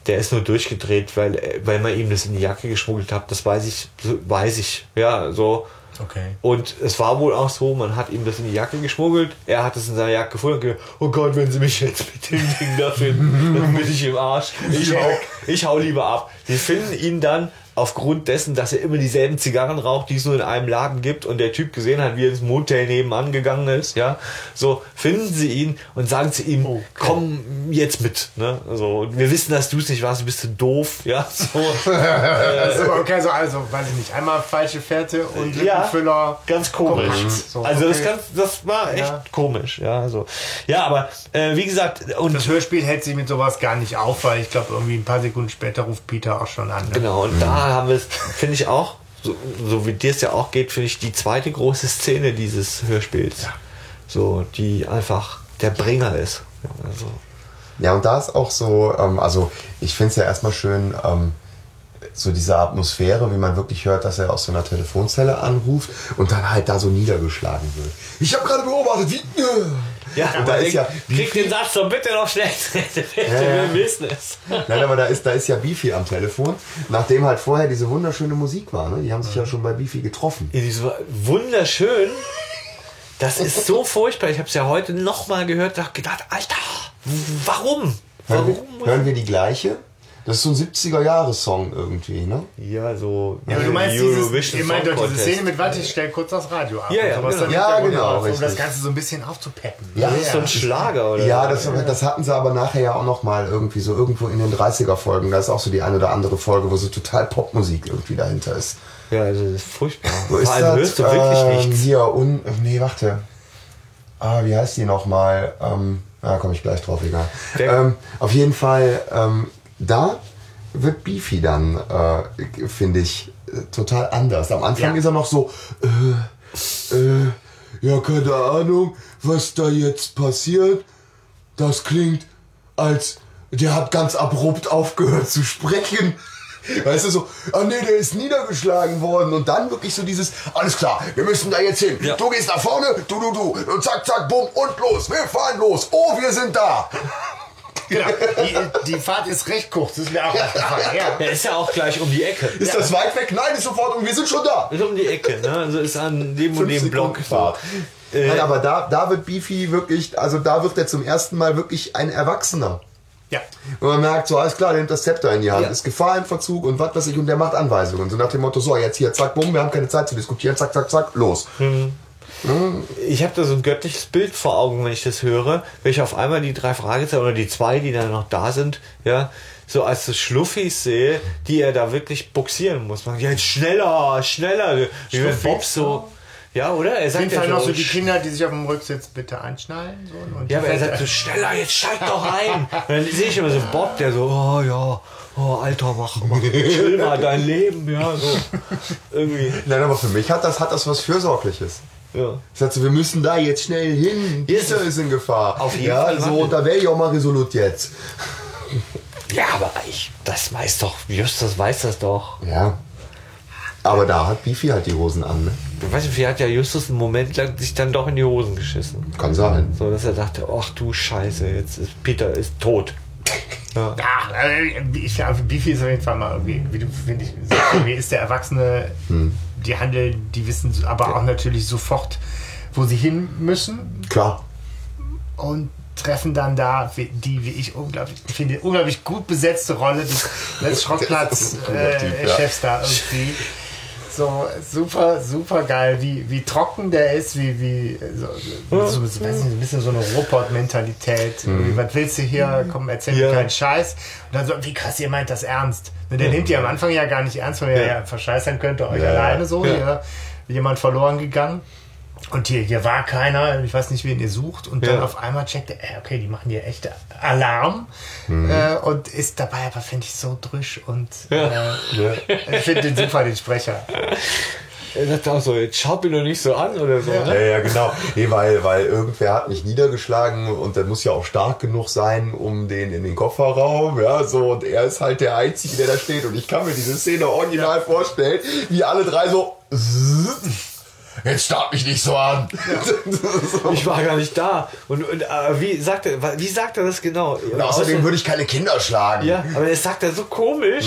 der ist nur durchgedreht, weil, weil man ihm das in die Jacke geschmuggelt hat. Das weiß ich, weiß ich. Ja, so. Okay. Und es war wohl auch so, man hat ihm das in die Jacke geschmuggelt, er hat es in seiner Jacke gefunden und gesagt, oh Gott, wenn sie mich jetzt mit dem Ding da finden, dann bin ich im Arsch. Ich hau, ich hau lieber ab. Sie finden ihn dann aufgrund dessen, dass er immer dieselben Zigarren raucht, die es nur in einem Laden gibt und der Typ gesehen hat, wie er ins Motel nebenan gegangen ist, ja, so finden sie ihn und sagen zu ihm, Okay. komm jetzt mit, ne, so, wir wissen, dass du es nicht warst, du bist du doof, ja, so, Also, okay, so, also, weiß ich nicht, einmal falsche Fährte und Ja, Lippenfüller. ganz komisch. Kompakt. So, also das, ganz, das war echt Ja. komisch, ja. Also. Ja, aber äh, wie gesagt, und Das Hörspiel hält sich mit sowas gar nicht auf, weil ich glaube, irgendwie ein paar Sekunden später ruft Peter auch schon an. Ne? genau, und da haben wir es, finde ich auch, so, so wie dir es ja auch geht, finde ich die zweite große Szene dieses Hörspiels. So, die einfach der Bringer ist. Ja, Also, Ja, und da ist auch so, ähm, also ich finde es ja erstmal schön, ähm, so diese Atmosphäre, wie man wirklich hört, dass er aus so einer Telefonzelle anruft und dann halt da so niedergeschlagen wird. Ich habe gerade beobachtet, wie. Ja, und da ist ja. krieg den Satz doch bitte noch schnell. Wir wissen es. Nein, aber da ist, da ist ja Beefy am Telefon, nachdem halt vorher diese wunderschöne Musik war. Ne? Die haben sich ja schon bei Beefy getroffen. Ja, die war wunderschön. Das ist so furchtbar. Ich habe es ja heute noch mal gehört und gedacht, Alter, warum? Hören Warum? wir, hören wir die gleiche? Das ist so ein 70er-Jahres-Song irgendwie, ne? Ja, so Ja, aber du meinst, dieses, ihr meint doch diese. Szene mit, warte, ich stell kurz das Radio ab. Ja, und ja, sowas genau. Ja, genau, Um das. Ganze so ein bisschen aufzupeppen. Ja, Das ist so ein Schlager, oder? Ja, das, das hatten sie aber nachher ja auch noch mal irgendwie so irgendwo in den 30er-Folgen. Da ist auch so die eine oder andere Folge, wo so total Popmusik irgendwie dahinter ist. Ja, also das ist furchtbar. Wo ist Vor allem das? hörst du wirklich ähm, nichts. Hier, un, nee, warte. Ah, wie heißt die nochmal? Ähm, da komme ich gleich drauf, egal. Ähm, auf jeden Fall, ähm, da wird Beefy dann, äh, finde ich, äh, total anders. Am Anfang Ja. ist er noch so, äh, äh, ja, keine Ahnung, was da jetzt passiert. Das klingt, als der hat ganz abrupt aufgehört zu sprechen. Weißt du, so, ah nee, der ist niedergeschlagen worden. Und dann wirklich so dieses, alles klar, wir müssen da jetzt hin. Ja. Du gehst nach vorne, du, du, du. Und zack, zack, bumm, und los. Wir fahren los. Oh, wir sind da. Genau. Die, die Fahrt ist recht kurz, das ist mir auch aufgefallen. Ja. Der ist ja auch gleich um die Ecke. Ist das weit weg? Nein, ist sofort und wir sind schon da. Ist um die Ecke, ne? Also ist an dem und dem Block. Fahrt. Äh, Nein, aber da, da wird Beefy wirklich, also da wird er zum ersten Mal wirklich ein Erwachsener. ja. Und man merkt so, alles klar, der nimmt das Zepter in die Hand, Ja. ist Gefahr im Verzug und was weiß ich, und der macht Anweisungen. So nach dem Motto, so, jetzt hier, zack, bumm, wir haben keine Zeit zu diskutieren, zack, zack, zack, los. Ich habe da so ein göttliches Bild vor Augen, wenn ich das höre, wenn ich auf einmal die drei Fragezeichen oder die zwei, die dann noch da sind, ja, so als so Schluffis sehe, die er da wirklich boxieren muss. Man, ja, jetzt schneller, schneller. Wie wenn? Bob so, ja, oder? Er Auf sagt jeden ja Fall noch so die Kinder, die sich auf dem Rücksitz bitte einschnallen. So, und Ja, aber er sagt so, schneller, jetzt steig doch ein. Und dann sehe ich immer so Bob, der so, oh ja, oh Alter, mach, mach chill mal dein Leben, ja, so. Irgendwie, Nein, aber für mich hat das, hat das was Fürsorgliches. Ja. Sagt so, wir müssen da jetzt schnell hin. Dieser ist in Gefahr. Auf jeden ja, Fall so, da wäre ich auch mal resolut jetzt. Ja, aber ich, das weiß doch, Justus weiß das doch. Ja. Aber da hat Beefy halt die Hosen an, ne? Ich weiß nicht, vielleicht hat ja Justus einen Moment lang sich dann doch in die Hosen geschissen. Kann sein. So, dass er dachte, ach du Scheiße, jetzt ist Peter ist tot. Ja. Ja, äh, ich Beefy ist auf jeden Fall mal irgendwie, wie du finde ich, sagst, irgendwie ist der Erwachsene, die handeln, die wissen aber auch natürlich sofort, wo sie hin müssen Klar. und treffen dann da die, wie ich unglaublich finde, unglaublich gut besetzte Rolle des, des Schrottplatz-Chefs äh, Ja. Da irgendwie. So super, super geil, wie, wie trocken der ist, wie, wie so, so, so, weiß nicht, ein bisschen so eine Ruhrpott-Mentalität. Irgendwie, Was willst du hier? Komm, erzähl Ja. mir keinen Scheiß. Und dann so, wie krass, ihr meint das ernst. Und der nimmt die am Anfang ja gar nicht ernst, weil er Ja. ja verscheißern könnte, euch Ja, alleine so. Ja. Jemand verloren gegangen. Und hier, hier war keiner, ich weiß nicht, wen ihr sucht. Und dann Ja. auf einmal checkt er, äh, okay, die machen hier echt Alarm. Äh, und ist dabei, aber finde ich so drüsch und Ja. äh, ich finde den super, den Sprecher. Er sagt auch so, jetzt schaut mich doch nicht so an oder so. Ja, Ne? ja, genau. Nee, weil, weil irgendwer hat mich niedergeschlagen und der muss ja auch stark genug sein, um den in den Kofferraum, ja, so, und er ist halt der Einzige, der da steht und ich kann mir diese Szene original vorstellen, wie alle drei so, jetzt starrt mich nicht so an. so. Ich war gar nicht da. Und, und äh, wie, sagt er, wie sagt er das genau? Und außerdem würde ich keine Kinder schlagen. Ja, aber er sagt er so komisch,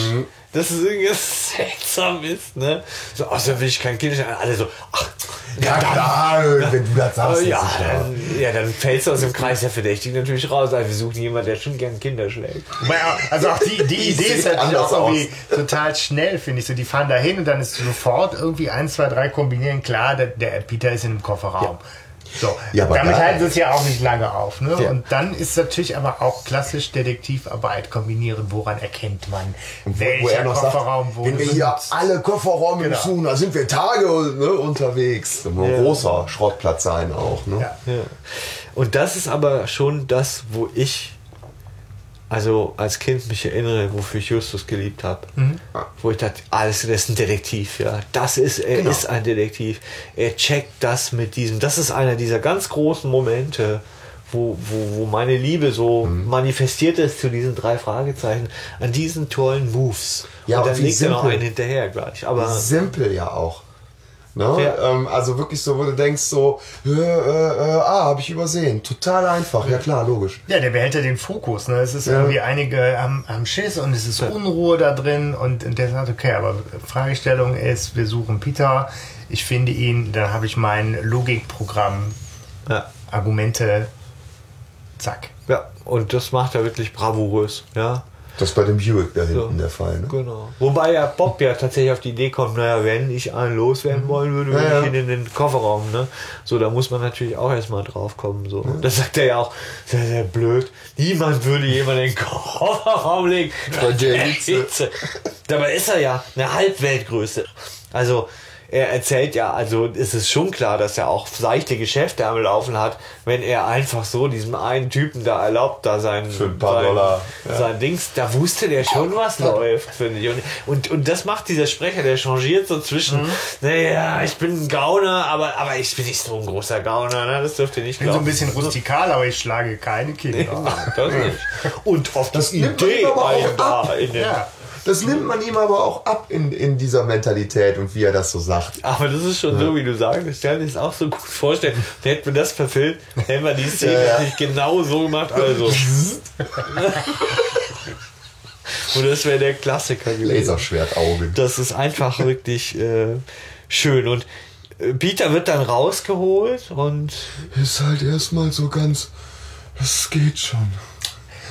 dass es irgendwie seltsam ist, ne? So, außerdem will ich kein Kind. Alle so, ach, Ja, klar, wenn du das sagst. ja, das dann, ja, dann fällst du aus dem Kreis der Verdächtigen natürlich raus. Also wir suchen jemanden, der schon gern Kinder schlägt. Also auch die, die Idee ist halt auch irgendwie total schnell, finde ich. So, die fahren da hin und dann ist sofort irgendwie eins, zwei, drei kombinieren. Klar, der, der Peter ist in einem Kofferraum. So, Ja, aber damit halten sie es ja auch nicht lange auf. Ne? Ja. Und dann ist natürlich aber auch klassisch Detektivarbeit kombinieren. Woran erkennt man, welcher wo er noch sagt, Kofferraum wo wenn wir hier alle Kofferräume Genau. suchen, da sind wir Tage ne, unterwegs. Das muss ein Ja. großer Schrottplatz sein auch. Ne? Ja. Ja. Und das ist aber schon das, wo ich, also als Kind mich erinnere, wofür ich Justus geliebt habe. Wo ich dachte, alles, das ist ein Detektiv, ja. Das ist, er Genau. ist ein Detektiv. Er checkt das mit diesem, das ist einer dieser ganz großen Momente, wo, wo, wo meine Liebe so manifestiert ist zu diesen drei Fragezeichen, an diesen tollen Moves. Ja, und und dann wie legt er noch einen hinterher gleich. Aber Simpel ja auch. Ne? Ja. Ähm, also wirklich so, wo du denkst so, äh, äh, äh, ah, habe ich übersehen. Total einfach. Ja klar, logisch. Ja, der behält ja den Fokus. Ne? Es ist irgendwie einige am, am Schiss und es ist Unruhe da drin und, und der sagt, okay, aber Fragestellung ist, wir suchen Peter, ich finde ihn, dann habe ich mein Logikprogramm, ja. Argumente, zack. ja, und das macht er wirklich bravourös, ja. Das ist bei dem Buick da hinten So. der Fall. Ne? Genau. Wobei ja Bob ja tatsächlich auf die Idee kommt, naja, wenn ich einen loswerden wollen würde, würde Mhm. Ja, ich ja. ihn in den Kofferraum, ne? So, da muss man natürlich auch erstmal drauf kommen, so. Das sagt er ja auch, sehr, sehr blöd. Niemand würde jemanden in den Kofferraum legen. Bei der Hitze. Hitze. Dabei ist er ja eine Halbweltgröße. Also, er erzählt ja, also ist es schon klar, dass er auch seichte Geschäfte am Laufen hat, wenn er einfach so diesem einen Typen da erlaubt, da sein, Für ein paar sein, Dollar, ja. sein Dings, da wusste der schon, was läuft, finde ich. Und, und, und das macht dieser Sprecher, der changiert so zwischen, Mhm. naja, ich bin ein Gauner, aber, aber ich bin nicht so ein großer Gauner, ne? das dürft ihr nicht Ich bin so ein glauben. bisschen rustikal, aber ich schlage keine Kinder. das nicht. Und auf Das Idee einen da in den Ja. Das nimmt man ihm aber auch ab in, in dieser Mentalität und wie er das so sagt. Aber das ist schon so, wie du sagst. Ich kann mir das auch so gut vorstellen. Hätten wir das verfilmt, hätten wir die Szene Ja, ja. nicht genau so gemacht. Also. Und das wäre der Klassiker gewesen. Laserschwertaugen. Das ist einfach wirklich äh, schön. Und äh, Peter wird dann rausgeholt und Ist halt erstmal so ganz. Es geht schon.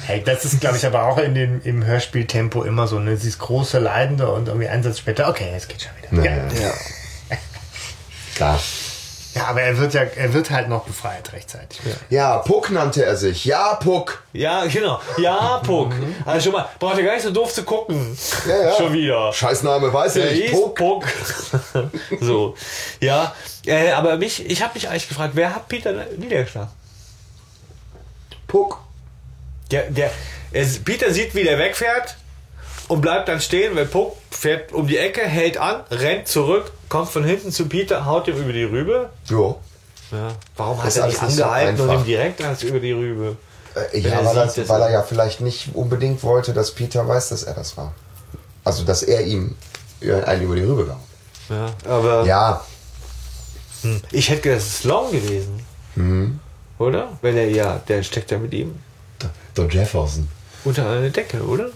Hey, das ist, glaube ich, aber auch in dem, im Hörspieltempo immer so. Ne? Sie ist große Leidende und irgendwie einen Satz später, okay, es geht schon wieder. Naja. Ja. ja, Klar. ja, aber er wird ja, er wird halt noch befreit rechtzeitig. Ja, Puck nannte er sich. Ja, Puck. ja genau. Ja, Puck. Also schon mal, braucht ihr gar nicht so doof zu gucken. Ja, ja. Schon wieder. Scheißname weiß ich nicht. Puck. Puck. so. Ja, äh, aber mich, ich habe mich eigentlich gefragt, wer hat Peter niedergeschlagen? Puck. Der, der, es, Peter sieht, wie der wegfährt und bleibt dann stehen, weil Puck fährt um die Ecke, hält an, rennt zurück, kommt von hinten zu Peter, haut ihm über die Rübe. Jo. Ja. Warum hat Das er nicht nicht so angehalten und ihm direkt als über die Rübe? Äh, Wenn ja, er weil, sieht, das, dass weil er- er ja vielleicht nicht unbedingt wollte, dass Peter weiß, dass er das war. Also, dass er ihm äh, einen über die Rübe gab. Ja, aber Ja, hm, ich hätte gedacht, es ist Long gewesen. Mhm. Oder? Weil er ja, der steckt ja mit ihm der Jefferson. unter einer Decke, oder?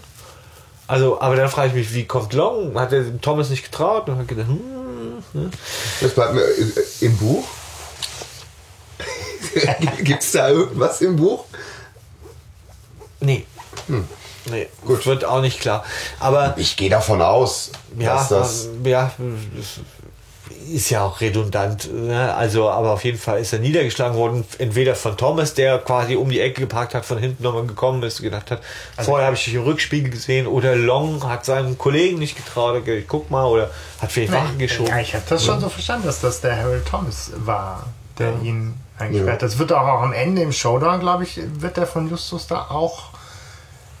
Also, aber dann frage ich mich, wie kommt Long? Hat er dem Thomas nicht getraut und hat gedacht, hm, ne? Das bleibt mir äh, im Buch. Gibt es da irgendwas im Buch? Nee. Nee, gut. Wird auch nicht klar. Aber Ich gehe davon aus, ja, dass das. ja, das ist ja auch redundant. Ne? Also, aber auf jeden Fall ist er niedergeschlagen worden. Entweder von Thomas, der quasi um die Ecke geparkt hat, von hinten nochmal gekommen ist, gedacht hat, vorher habe ich die Rückspiegel gesehen. Oder Long hat seinem Kollegen nicht getraut, hat gesagt, guck mal, oder hat vielleicht Wachen geschoben. Ja, ich habe das schon so verstanden, dass das der Harold Thomas war, der ihn eingesperrt hat. Das wird auch, auch am Ende im Showdown, glaube ich, wird der von Justus da auch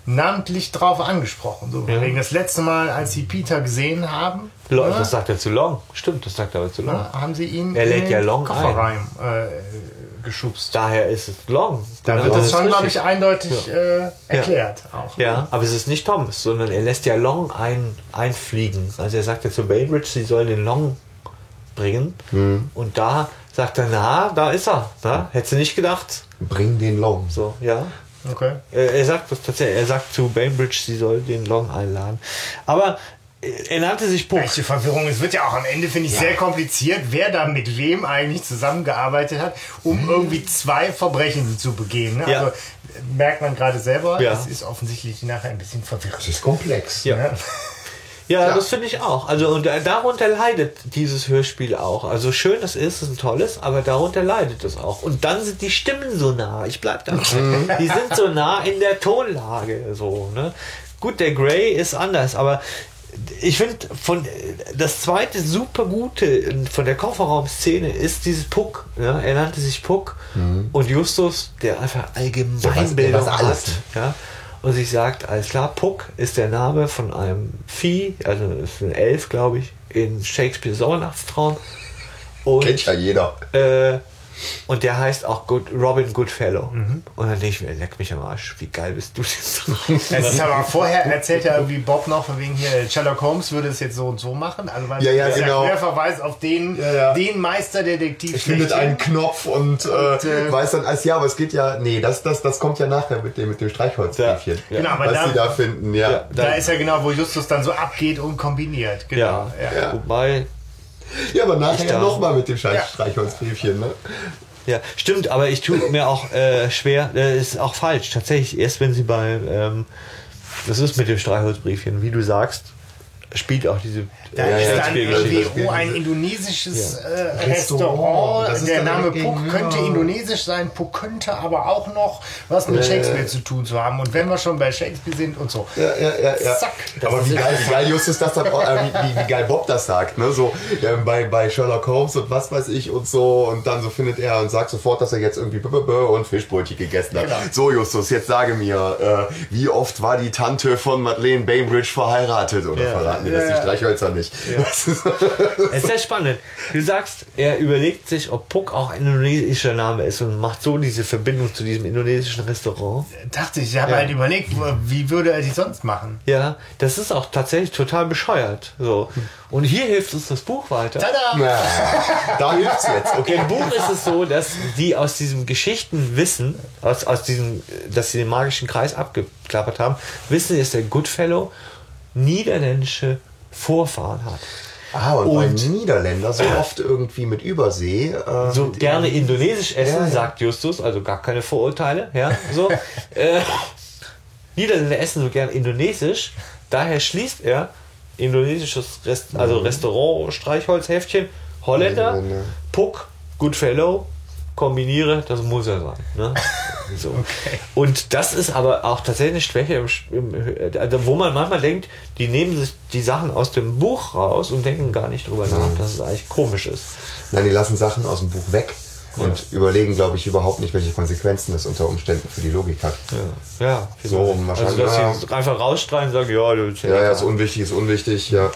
namentlich drauf angesprochen. So, Ja. wegen das letzte Mal, als sie Peter gesehen haben, Lo- ne, Das sagt er zu Long. Stimmt, das sagt er aber zu Long. ne, haben sie ihn Er in lädt den ja Long Koffer rein äh, geschubst. Daher ist es Long. Da Genau, wird das schon, glaube ich, eindeutig äh, erklärt. Auch. Ja, aber es ist nicht Thomas, sondern er lässt ja Long ein, einfliegen. Also er sagt ja zu Bainbridge, sie soll den Long bringen. Und da sagt er, na, da ist er. Na, hättest du nicht gedacht? Bring den Long. So, ja. Okay. Er, sagt das tatsächlich, er sagt zu Bainbridge, sie soll den Long einladen. Aber äh, er nannte sich Puck. Echte Verwirrung. Es wird ja auch am Ende, finde ich, sehr kompliziert, wer da mit wem eigentlich zusammengearbeitet hat, um irgendwie zwei Verbrechen zu begehen. Ne? Ja. Also merkt man gerade selber, Ja. es ist offensichtlich nachher ein bisschen verwirrend. Das ist komplex. Ja. Ne? Ja, Ja. das finde ich auch. Also und darunter leidet dieses Hörspiel auch. Also schön das ist, ist ein tolles, aber darunter leidet es auch. Und dann sind die Stimmen so nah. Ich bleib da. die sind so nah in der Tonlage. So, ne? Gut, der Gray ist anders, aber ich finde von das zweite super gute von der Kofferraumszene ist dieses Puck. Ja? Er nannte sich Puck und Justus, der einfach weiß alles, hat. ne? Ja? Und sich sagt, alles klar, Puck ist der Name von einem Vieh, also ist ein Elf, glaube ich, in Shakespeare Sommernachtstraum. Und, Kennt ja jeder. äh, und der heißt auch Good, Robin Goodfellow. Und dann denke ich mir, leck mich am Arsch, wie geil bist du denn? Es ist aber vorher erzählt ja irgendwie Bob noch von wegen hier, Sherlock Holmes würde es jetzt so und so machen. Also weil Ja, ja, ist genau. ja Verweis auf den, Ja, ja. den Meisterdetektiv. findet einen Knopf und, äh, äh, weiß dann als ja, aber es geht ja, nee, das, das, das kommt ja nachher mit dem, mit dem Streichholzbriefchen. Ja, Genau, aber was da, sie da finden, ja. Ja. da ist ja genau, wo Justus dann so abgeht und kombiniert. Genau. Ja, ja. wobei, Ja, aber nachher nochmal mit dem scheiß Ja. Streichholzbriefchen, ne? ja, stimmt, aber ich tue mir auch äh, schwer, äh, ist auch falsch. Tatsächlich, erst wenn sie bei, ähm, das ist mit dem Streichholzbriefchen, wie du sagst, spielt auch diese Da Ja, ist ja, dann irgendwie oh, ein indonesisches Ja. äh, Restaurant. Restaurant. Das ist Der dann Name. Puck könnte indonesisch sein. Puck könnte aber auch noch was mit Shakespeare zu tun zu haben. Und wenn wir schon bei Shakespeare sind und so. Ja, ja, ja, ja. Zack. Aber wie geil, wie geil Justus das dann auch, äh, wie, wie, wie geil Bob das sagt, ne? So ähm, bei, bei Sherlock Holmes und was weiß ich und so und dann so findet er und sagt sofort, dass er jetzt irgendwie b -b -b und Fischbrötchen gegessen hat. Genau. So Justus, jetzt sage mir, äh, wie oft war die Tante von Madeleine Bainbridge verheiratet? Oder Ja. Verraten das Ja, die ja. Streichhölzer nicht? Das ist- Es ist sehr spannend. Du sagst, er überlegt sich, ob Puck auch ein indonesischer Name ist und macht so diese Verbindung zu diesem indonesischen Restaurant. Dachte ich, ich habe Ja. halt überlegt, wie würde er die sonst machen? Ja, das ist auch tatsächlich total bescheuert. So. Und hier hilft uns das Buch weiter. Tada! Na, da hilft's jetzt, okay. Im Buch ist es so, dass die aus diesem Geschichten wissen, aus, aus diesem, dass sie den magischen Kreis abgeklappert haben, wissen, dass der Goodfellow niederländische Vorfahren hat. Ah, und, Und- weil Niederländer so oft irgendwie mit Übersee. Äh, so mit gerne ihren- indonesisch essen, Ja, ja. sagt Justus, also gar keine Vorurteile, ja, so. äh, Niederländer essen so gern indonesisch, daher schließt er indonesisches Rest, also Restaurant, Streichholzheftchen, Holländer. Puck, Goodfellow, kombiniere, das muss er sein. Ne? So. Und das ist aber auch tatsächlich eine Schwäche, im, im, also wo man manchmal denkt, die nehmen sich die Sachen aus dem Buch raus und denken gar nicht drüber nach, dass es eigentlich komisch ist. Nein, die lassen Sachen aus dem Buch weg und überlegen, glaube ich, überhaupt nicht, welche Konsequenzen das unter Umständen für die Logik hat. Ja, ja So, vielleicht. wahrscheinlich, Also, dass ja. sie einfach rausstreuen und sagen, ja, du Ja, ja, ist unwichtig, ist unwichtig, ja.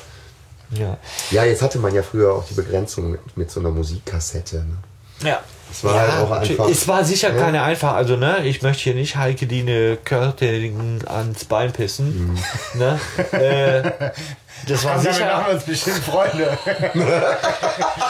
ja. Ja, jetzt hatte man ja früher auch die Begrenzung mit, mit so einer Musikkassette. Ne? ja. Es war halt auch natürlich. einfach. Es war sicher Ja. keine einfach, also ne, ich möchte hier nicht Heike Dine Körting ans Bein pissen. Mhm. Ne? äh, Das war Komm, sicher- machen wir uns bestimmt Freunde.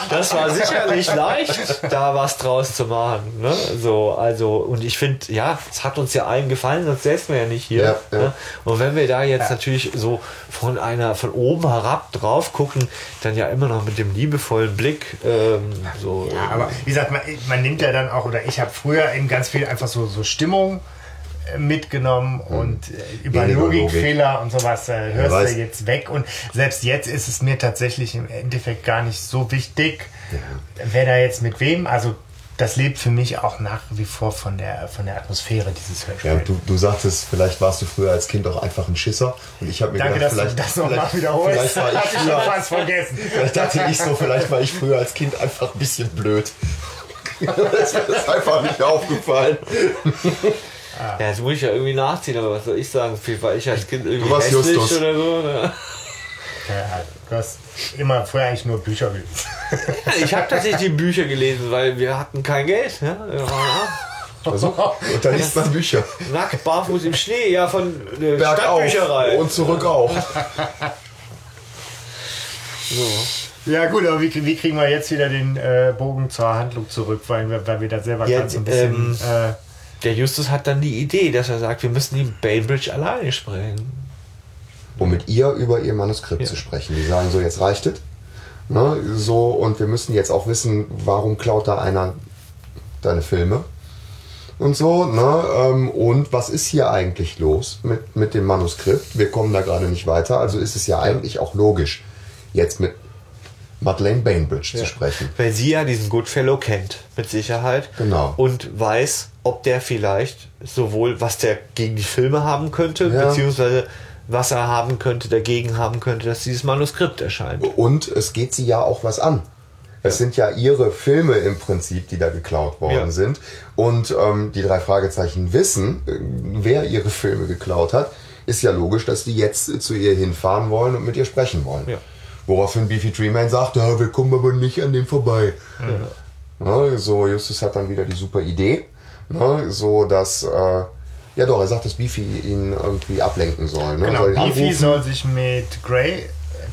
Das war sicherlich leicht, da was draus zu machen. Ne? So, also, und ich finde, ja, es hat uns ja allen gefallen, sonst säßen wir ja nicht hier. Ja, ja. Ne? Und wenn wir da jetzt natürlich so von einer, von oben herab drauf gucken, dann ja immer noch mit dem liebevollen Blick, ähm, so. Ja, aber wie gesagt, man, man nimmt ja dann auch, oder ich habe früher eben ganz viel einfach so, so Stimmung mitgenommen und äh, über Logikfehler und sowas äh, hörst du jetzt weg. Und selbst jetzt ist es mir tatsächlich im Endeffekt gar nicht so wichtig, wer da jetzt mit wem. Also das lebt für mich auch nach wie vor von der, von der Atmosphäre dieses Ja, Hörspiels. du, du sagtest, vielleicht warst du früher als Kind auch einfach ein Schisser. Und ich habe mir Danke, dass gedacht, du vielleicht, das nochmal vielleicht, wiederholst. vielleicht war ich früher, fast vergessen. vielleicht dachte ich so, vielleicht war ich früher als Kind einfach ein bisschen blöd. das ist einfach nicht aufgefallen. Ja, jetzt muss ich ja irgendwie nachziehen, aber was soll ich sagen? Vielleicht war ich als Kind irgendwie Du warst hässlich Justus. oder so. Ne? Ja, du hast immer früher eigentlich nur Bücher gelesen. Ich habe tatsächlich die Bücher gelesen, weil wir hatten kein Geld. Waren Also, und da liest man Bücher. nackt, barfuß im Schnee, ja, von der Bergauf Stadtbücherei. und zurück auch. so. Ja gut, aber wie, wie kriegen wir jetzt wieder den äh, Bogen zur Handlung zurück, weil wir, weil wir da selber Ja, gerade so ein bisschen... ähm, äh, Der Justus hat dann die Idee, dass er sagt, wir müssen die Bainbridge alleine sprechen. um mit ihr über ihr Manuskript zu sprechen. Die sagen so, jetzt reicht es. Ne, so, und wir müssen jetzt auch wissen, warum klaut da einer deine Filme und so. Ne, ähm, und was ist hier eigentlich los mit, mit dem Manuskript? Wir kommen da gerade nicht weiter, also ist es ja eigentlich auch logisch, jetzt mit Madeleine Bainbridge zu sprechen. Weil sie ja diesen Goodfellow kennt, mit Sicherheit. Genau. Und weiß, ob der vielleicht sowohl, was der gegen die Filme haben könnte, Ja. beziehungsweise was er haben könnte, dagegen haben könnte, dass dieses Manuskript erscheint. Und es geht sie ja auch was an. Es sind ja ihre Filme im Prinzip, die da geklaut worden Ja. sind. Und ähm, die drei Fragezeichen wissen, äh, wer ihre Filme geklaut hat. Ist ja logisch, dass die jetzt zu ihr hinfahren wollen und mit ihr sprechen wollen. Ja. Woraufhin Beefy Treeman sagt, ja, wir kommen aber nicht an dem vorbei. Ne, so, Justus hat dann wieder die super Idee. Ne, so, dass, äh, ja doch, er sagt, dass Beefy ihn irgendwie ablenken soll. Ne? genau, soll Beefy anrufen. soll sich mit Gray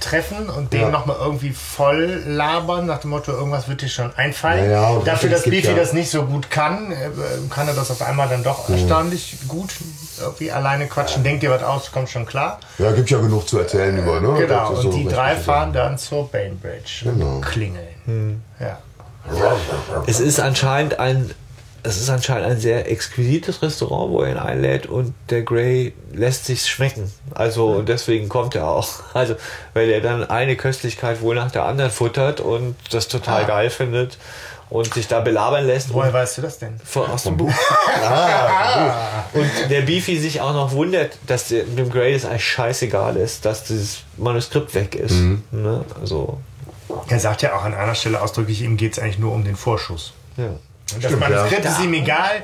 treffen und den Ja. nochmal irgendwie voll labern, nach dem Motto, irgendwas wird dir schon einfallen. Ja, ja, Dafür, dass Beefy ja- das nicht so gut kann, äh, kann er das auf einmal dann doch erstaunlich gut irgendwie alleine quatschen. Denkt dir was aus, kommt schon klar. Ja, gibt ja genug zu erzählen über, ne? Genau, und so die drei so. fahren dann zur Bainbridge Genau. und klingeln. Hm. Ja. Es ist anscheinend ein, es ist anscheinend ein sehr exquisites Restaurant, wo er ihn einlädt und der Grey lässt sich's schmecken. Also und deswegen kommt er auch. Also weil er dann eine Köstlichkeit wohl nach der anderen futtert und das total Ah. geil findet und sich da belabern lässt. Woher weißt du das denn? von, aus dem Buch. Und der Beefy sich auch noch wundert, dass dem Grey das eigentlich scheißegal ist, dass dieses Manuskript weg ist. Ne? Also, Er sagt ja auch an einer Stelle ausdrücklich, ihm geht es eigentlich nur um den Vorschuss. ja. Das Stimmt, Manuskript ja. ist ihm egal,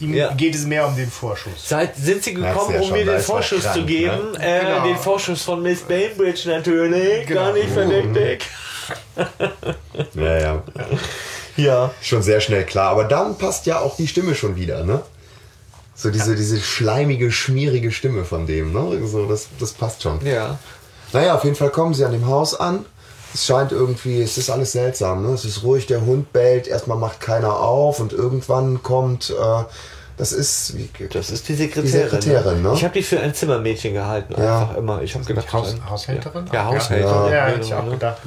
ihm Ja. geht es mehr um den Vorschuss. Seit sind sie gekommen, ja um mir den Vorschuss dran, zu geben. Äh, Genau. Den Vorschuss von Miss Bainbridge natürlich. Genau. Gar nicht verdächtig. Ja, ja. Ja. Schon sehr schnell klar. Aber dann passt ja auch die Stimme schon wieder, ne? So diese, diese schleimige, schmierige Stimme von dem, ne? So, das, das passt schon. Ja. Naja, auf jeden Fall kommen sie an dem Haus an. Es scheint irgendwie, es ist alles seltsam, ne? Es ist ruhig, der Hund bellt, erstmal macht keiner auf und irgendwann kommt, äh, das ist, wie, Das ist die Sekretärin. Die Sekretärin, ne? Ich habe die für ein Zimmermädchen gehalten, Ja. einfach immer. Ich habe gedacht, Haus, Haushälterin? Ja, ja Haushälterin. Ja. Ja, Ja, hätte ich auch ne? gedacht.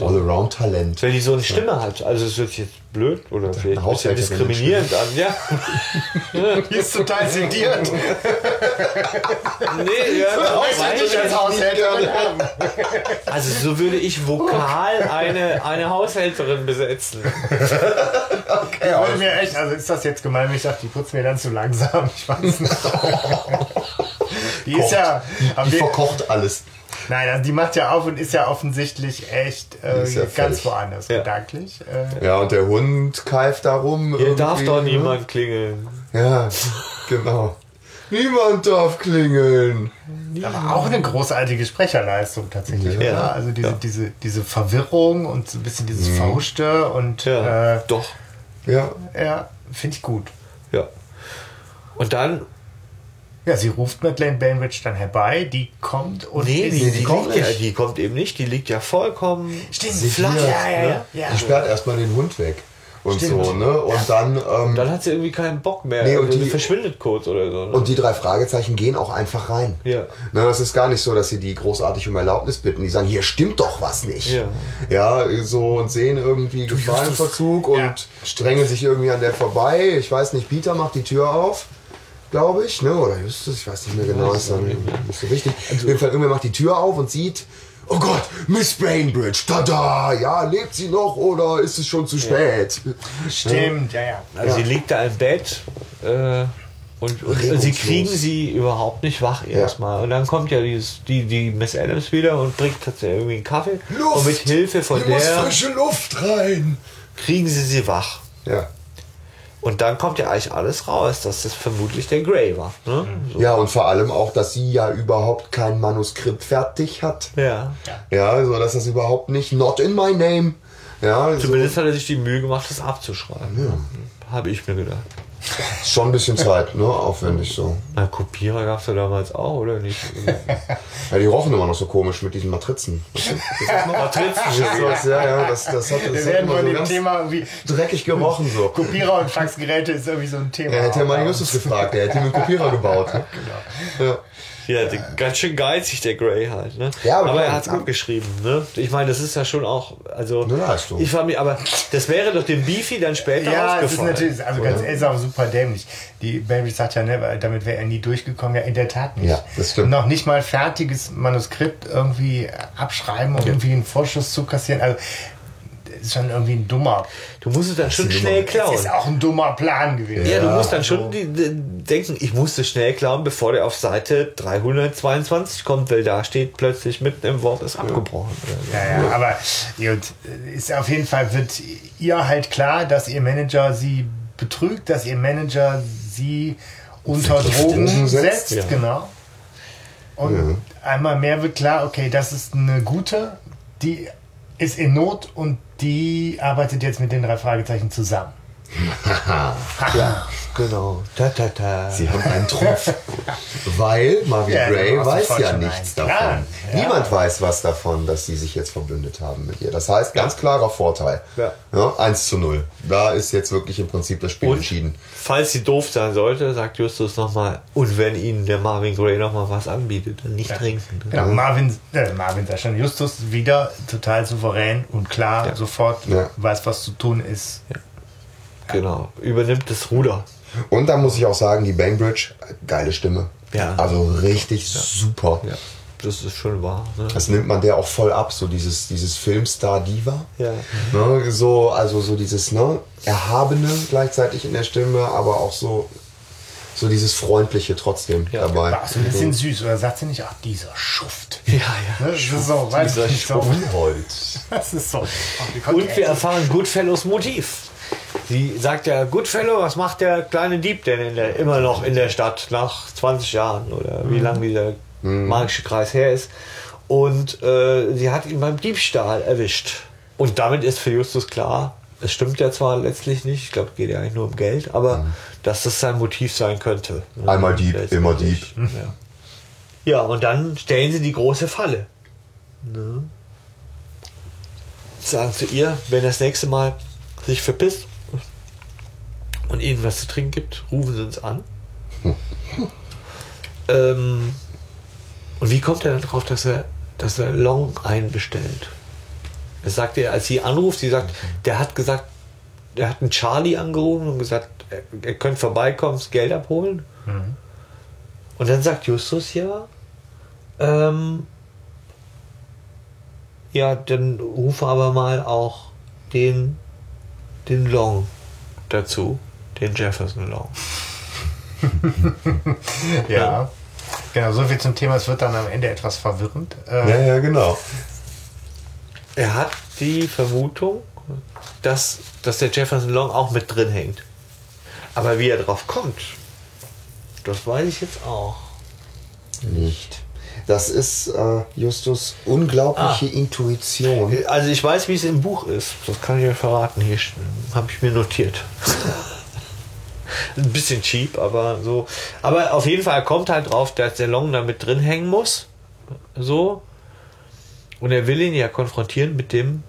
All-Around-Talent. Weil die so eine Stimme hat. Also es wird jetzt blöd oder vielleicht ein bisschen Haushälterin diskriminierend an. Ja. Die ist total sediert. Nee, ja, weiß ich als Haushälterin haben. Also so würde ich vokal eine, eine Haushälterin besetzen. Ja, wollte mir echt, also ist das jetzt gemein, wenn ich sage, die putzt mir dann zu langsam. Ich weiß nicht. Die ist ja. Die die, verkocht alles. Nein, also die macht ja auf und ist ja offensichtlich echt äh, ja ganz woanders Ja. gedanklich. Äh, Ja, und der Hund keift darum. Hier darf doch ne? niemand klingeln. Ja, genau. Niemand darf klingeln. aber auch eine großartige Sprecherleistung tatsächlich. Ja. Oder? Also diese, Ja. diese, diese Verwirrung und so ein bisschen dieses Verhuschte und Ja, äh, doch. Ja, ja, finde ich gut. Ja. Und dann Ja, sie ruft Madeleine Bainbridge dann herbei, die kommt und Nee, ist- die, die, kommt ja, die kommt eben nicht. Die liegt ja vollkommen Stimmt, flach. ja, ja, ne? ja, ja. Die sperrt erstmal den Hund weg. Und Stimmt. so, ne? Und dann. Ähm, Dann hat sie irgendwie keinen Bock mehr. Nee, und also die- die verschwindet kurz oder so. Ne? und die drei Fragezeichen gehen auch einfach rein. Ja. Ne, das ist gar nicht so, dass sie die großartig um Erlaubnis bitten. Die sagen, hier stimmt doch was nicht. Ja. Ja, so und sehen irgendwie Gefahrenverzug und Ja. drängen sich irgendwie an der vorbei. Ich weiß nicht, Peter macht die Tür auf, glaube ich, ne? Oder Justus, ich weiß nicht mehr genau, ist dann nicht so wichtig. Auf jeden Fall, irgendwer macht die Tür auf und sieht, oh Gott, Miss Bainbridge, tada, ja, lebt sie noch oder ist es schon zu spät? Stimmt, ja, ja. Also sie liegt da im Bett äh, und, und sie kriegen sie überhaupt nicht wach erstmal. Und dann kommt ja dieses, die, die Miss Adams wieder und bringt tatsächlich irgendwie einen Kaffee. Und mit Hilfe von hier muss der frische Luft rein. kriegen sie sie wach. Ja. Und dann kommt ja eigentlich alles raus, dass das vermutlich der Grey war. Ne? So. Ja, und vor allem auch, dass sie ja überhaupt kein Manuskript fertig hat. Ja. Ja, also dass das überhaupt nicht not in my name. Ja, so, Zumindest hat er sich die Mühe gemacht, das abzuschreiben. Habe ich mir gedacht. Schon ein bisschen Zeit, ne? Aufwendig so. Na, Kopierer gab es ja damals auch, oder nicht? Ja, die rochen immer noch so komisch mit diesen Matrizen. Matrizen. Das, ja, ja, das, das hat, das Wir werden immer von so dem ganz Thema irgendwie. dreckig gerochen so. Kopierer und Faxgeräte ist irgendwie so ein Thema. Er hätte ja mal Justus gefragt, der hätte ihm einen Kopierer gebaut. Ne? Ja. Ja, der- ganz schön geizig, der Grey halt. Ne? Ja, aber aber er hat es ja. gut geschrieben. Ne? Ich meine, das ist ja schon auch. Also, Leistung. Ich war mir, aber das wäre doch dem Beefy dann später Ja, aufgefallen. natürlich, also ganz ehrlich, ist auch super dämlich. Die Bainbridge sagt ja, ne, damit wäre er nie durchgekommen. Ja, in der Tat nicht. Ja, das stimmt. Noch nicht mal fertiges Manuskript irgendwie abschreiben und irgendwie einen Vorschuss zu kassieren. Also, ist schon irgendwie ein dummer. Du musst es dann schon schnell klauen. Das ist auch ein dummer Plan gewesen. ja, du Ja, musst dann schon die, die, denken, ich musste schnell klauen, bevor der auf Seite 322 kommt, weil da steht plötzlich mitten im Wort ist abgebrochen. so. Ja, ja, aber gut, ist auf jeden Fall wird ihr halt klar, dass ihr Manager sie betrügt, dass ihr Manager sie unter Drogen setzt, setzt, ja. genau. Und einmal mehr wird klar, okay, das ist eine gute, die ist in Not und die arbeitet jetzt mit den drei Fragezeichen zusammen. Ja, genau. Ta, ta, ta. Sie haben einen Trumpf. Weil Marvin Ja, Gray weiß ja nichts davon. Klar, ja. Niemand weiß was davon, dass sie sich jetzt verbündet haben mit ihr. Das heißt, ganz klarer Vorteil. Ja. Ja, 1 zu 0. Da ist jetzt wirklich im Prinzip das Spiel Und entschieden. falls sie doof sein sollte, sagt Justus nochmal, und wenn ihnen der Marvin Gray nochmal was anbietet, dann nicht trinken. ne? Genau, Marvin, äh, Marvin sagt schon, Justus wieder total souverän und klar, Ja. sofort Ja. weiß, was zu tun ist. Genau. Übernimmt das Ruder. Und da muss ich auch sagen, die Bainbridge, geile Stimme. Ja. Also richtig super. Ja, das ist schon wahr. Ne? Das nimmt man der auch voll ab, so dieses, dieses Filmstar-Diva. Ja. Ne, so, also so dieses ne, Erhabene gleichzeitig in der Stimme, aber auch so, so dieses Freundliche trotzdem Ja. dabei. War so ein bisschen süß. Oder sagt sie nicht, ach, dieser Schuft. Ja, ja. Ne? Das ist so, weißt du, dieser. Unholz. Das ist so. Und wir erfahren Goodfellows Motiv. Sie sagt ja, Goodfellow, was macht der kleine Dieb denn der, immer noch in der Stadt nach 20 Jahren oder wie lange dieser magische Kreis her ist. Und äh, sie hat ihn beim Diebstahl erwischt. Und damit ist für Justus klar, es stimmt ja zwar letztlich nicht, ich glaube, es geht ja eigentlich nur um Geld, aber dass das sein Motiv sein könnte. Einmal Dieb, Letztlich. immer Dieb. Ja. ja, und dann stellen sie die große Falle. Ne? Sagen zu ihr, wenn das nächste Mal sich verpisst und ihnen was zu trinken gibt, rufen sie uns an. ähm, und wie kommt er dann drauf, dass er, dass er Long einbestellt? Das sagt er, als sie anruft, sie sagt, der hat gesagt, der hat einen Charlie angerufen und gesagt, er, er könnte vorbeikommen, das Geld abholen. Und dann sagt Justus ja, ähm, ja, dann rufe aber mal auch den, den Long dazu, den Jefferson Long. Ja. Genau, so viel zum Thema. Es wird dann am Ende etwas verwirrend. Äh, Ja, ja, genau. Er hat die Vermutung, dass, dass der Jefferson Long auch mit drin hängt. Aber wie er drauf kommt, das weiß ich jetzt auch. Nicht. Das ist äh, Justus unglaubliche Intuition. Also ich weiß, wie es im Buch ist. Das kann ich euch verraten. Hier habe ich mir notiert. Ein bisschen cheap, aber so. Aber auf jeden Fall kommt halt drauf, dass der Long da mit drin hängen muss. So. Und er will ihn ja konfrontieren mit dem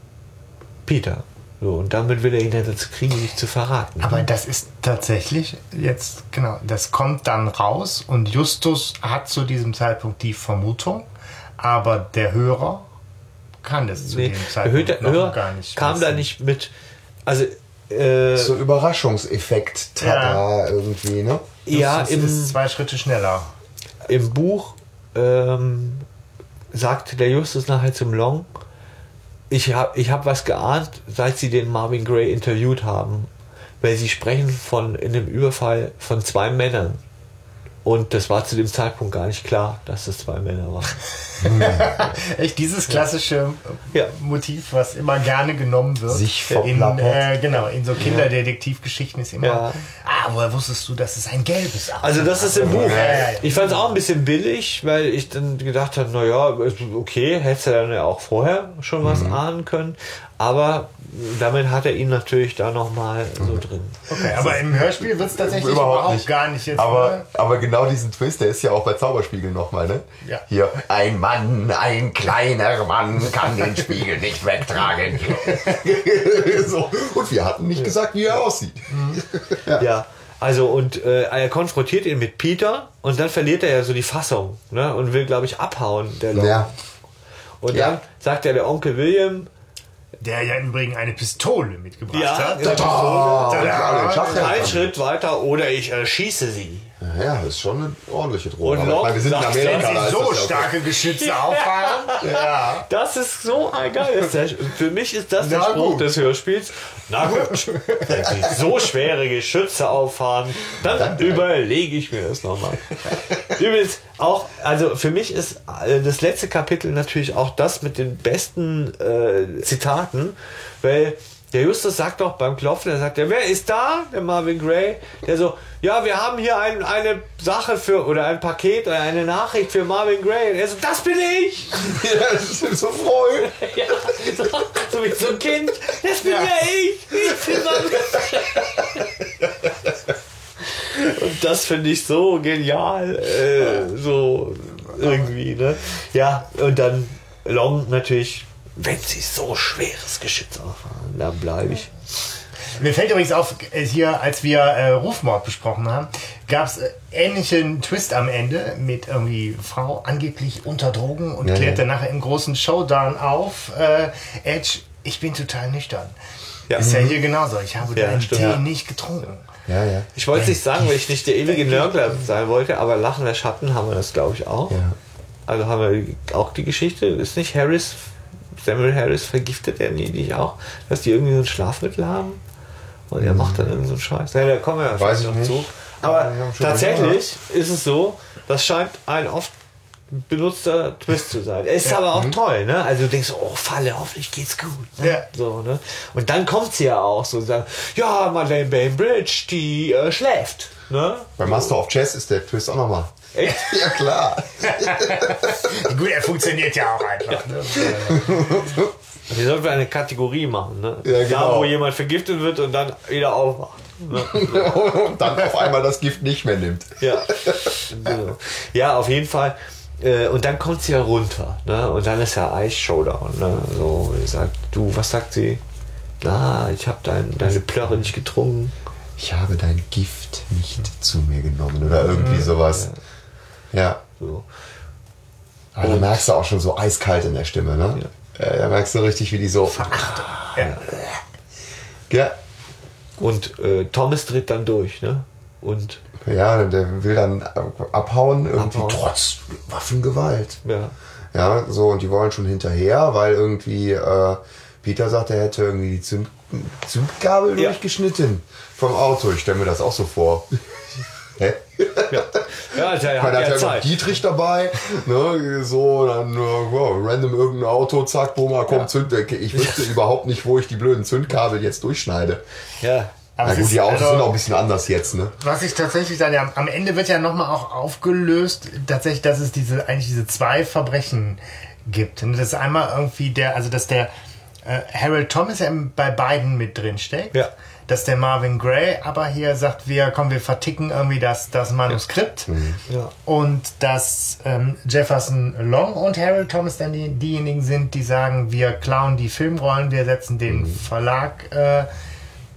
Peter. So, und damit will er ihn dann dazu kriegen, sich zu verraten. Aber das ist tatsächlich jetzt, genau, das kommt dann raus und Justus hat zu diesem Zeitpunkt die Vermutung, aber der Hörer kann das zu Nee, dem der Zeitpunkt Hörer, noch Hörer gar nicht. kam da wissen. nicht mit. Also, äh, So Überraschungseffekt, tada, irgendwie, ne? ja, Justus im, ist zwei Schritte schneller. im Buch ähm, sagt der Justus nachher zum Long, ich habe ich hab was geahnt, seit sie den Marvin Gray interviewt haben. Weil sie sprechen von in dem Überfall von zwei Männern. Und das war zu dem Zeitpunkt gar nicht klar, dass das zwei Männer waren. Echt dieses klassische Ja. Motiv, was immer gerne genommen wird. Sich in, äh, genau, in so Kinderdetektivgeschichten ist immer, Ja. ah, woher wusstest du, dass es ein gelbes Auto Also das ist im Buch. Ja. Ich fand es auch ein bisschen billig, weil ich dann gedacht habe, naja, okay, hättest du dann ja auch vorher schon was ahnen können. Aber damit hat er ihn natürlich da nochmal so drin. Okay, aber im Hörspiel wird es tatsächlich überhaupt, gar nicht jetzt. Aber, aber genau diesen Twist, der ist ja auch bei Zauberspiegel nochmal, ne? Ja. Hier, ein Mann, ein kleiner Mann kann den Spiegel nicht wegtragen. so. Und wir hatten nicht gesagt, wie er aussieht. Ja. Also und äh, er konfrontiert ihn mit Peter und dann verliert er ja so die Fassung ne? und will, glaube ich, abhauen. Der Long. Ja. Und Ja. dann sagt er der Onkel William, Der ja im Übrigen eine Pistole mitgebracht Ja, hat. Tada. Tada. ein Schritt weiter oder ich erschieße sie. Ja, das ist schon eine ordentliche Drohung. Und meine, wir sind in Locke Amerika. sagt, da Sie so das ja okay. starke Geschütze auffahren. ja. Das ist so ein geiles. Für mich ist das der Na Spruch gut. des Hörspiels. Na gut, wenn Sie so schwere Geschütze auffahren, dann überlege ich mir das nochmal. Übrigens, auch, also für mich ist äh, das letzte Kapitel natürlich auch das mit den besten äh, Zitaten, weil der Justus sagt doch beim Klopfen, er sagt, ja, wer ist da? Der Marvin Gray. Der so, ja, wir haben hier ein, eine Sache für, oder ein Paket oder eine Nachricht für Marvin Gray. Und er so, das bin ich! Ja, das ist so froh. Ja, so, so wie so ein Kind. Das bin ja, ich. Ich bin Mann. Und das finde ich so genial. Äh, so irgendwie, ne? Ja, und dann Long natürlich, wenn sie so schweres Geschütz auffahren, dann bleibe ich. Mir fällt übrigens auf, äh, hier, als wir äh, Rufmord besprochen haben, gab es äh, ähnlichen Twist am Ende mit irgendwie Frau angeblich unter Drogen und Ja, klärt ja. dann nachher im großen Showdown auf, äh, Edge, ich bin total nüchtern. Ja. Ist ja hier genauso. Ich habe Ja, deinen stimmt. Tee Ja. nicht getrunken. Ja, ja. Ich wollte es nicht sagen, weil ich nicht der ewige Nörgler sein wollte, aber Lachen der Schatten haben wir das, glaube ich, auch. Also haben wir auch die Geschichte, ist nicht Harris, Samuel Harris vergiftet er nie nicht auch, dass die irgendwie so ein Schlafmittel haben und er macht dann irgend so einen Scheiß. Ja, da kommen wir ja Weiß noch nicht. zu. Aber Ja, tatsächlich ist es so, das scheint ein oft benutzter Twist zu sein. Er ist aber auch toll, ne? Also du denkst, oh, Falle, hoffentlich geht's gut. Ne? Ja. So, ne? Und dann kommt sie ja auch so, sagen, ja, Madeleine Bainbridge, die äh, schläft. Ne? Bei Master of Chess ist der Twist auch nochmal. Echt? Ja, klar. Gut, er funktioniert ja auch einfach. Ne? Wir sollten eine Kategorie machen, ne? Ja, Da, genau. wo jemand vergiftet wird und dann wieder aufwacht. Ne? Und dann auf einmal das Gift nicht mehr nimmt. Ja. Ja, auf jeden Fall. Äh, Und dann kommt sie ja runter, ne? Und dann ist ja Ice Showdown, ne? So, sie sagt, du, was sagt sie? Na, ich habe dein, deine Plörre nicht getrunken. Ich habe dein Gift nicht zu mir genommen oder irgendwie sowas. Ja. So. Aber da merkst du auch schon so eiskalt in der Stimme, ne? Ja. Da merkst du richtig, wie die so. Ja. Ja. Und äh, Thomas tritt dann durch, ne? Und Ja, der will dann abhauen, irgendwie Abhauen. trotz Waffengewalt. ja. Ja, so, und die wollen schon hinterher, weil irgendwie äh, Peter sagt, er hätte irgendwie die Zünd Zündgabel Ja. durchgeschnitten vom Auto. Ich stelle mir das auch so vor. Hä? Ja, ja der hat hat ja ja noch Zeit. Dietrich dabei, ne, so, dann, äh, wow, random irgendein Auto, zack, Boma, kommt Zünddecke. Ich wüsste überhaupt nicht, wo ich die blöden Zündkabel jetzt durchschneide. Ja. Aber Na gut, ist die Autos also- sind auch ein bisschen anders jetzt, ne? Was ich tatsächlich dann ja, am Ende wird ja nochmal auch aufgelöst, tatsächlich, dass es diese, eigentlich diese zwei Verbrechen gibt. Und das ist einmal irgendwie der, also dass der äh, Harold Thomas ja bei beiden mit drin steckt. Ja. Dass der Marvin Gray aber hier sagt, wir komm, wir verticken irgendwie das, das Manuskript Ja. und dass ähm, Jefferson Long und Harold Thomas dann die, diejenigen sind, die sagen, wir klauen die Filmrollen, wir setzen den Verlag äh,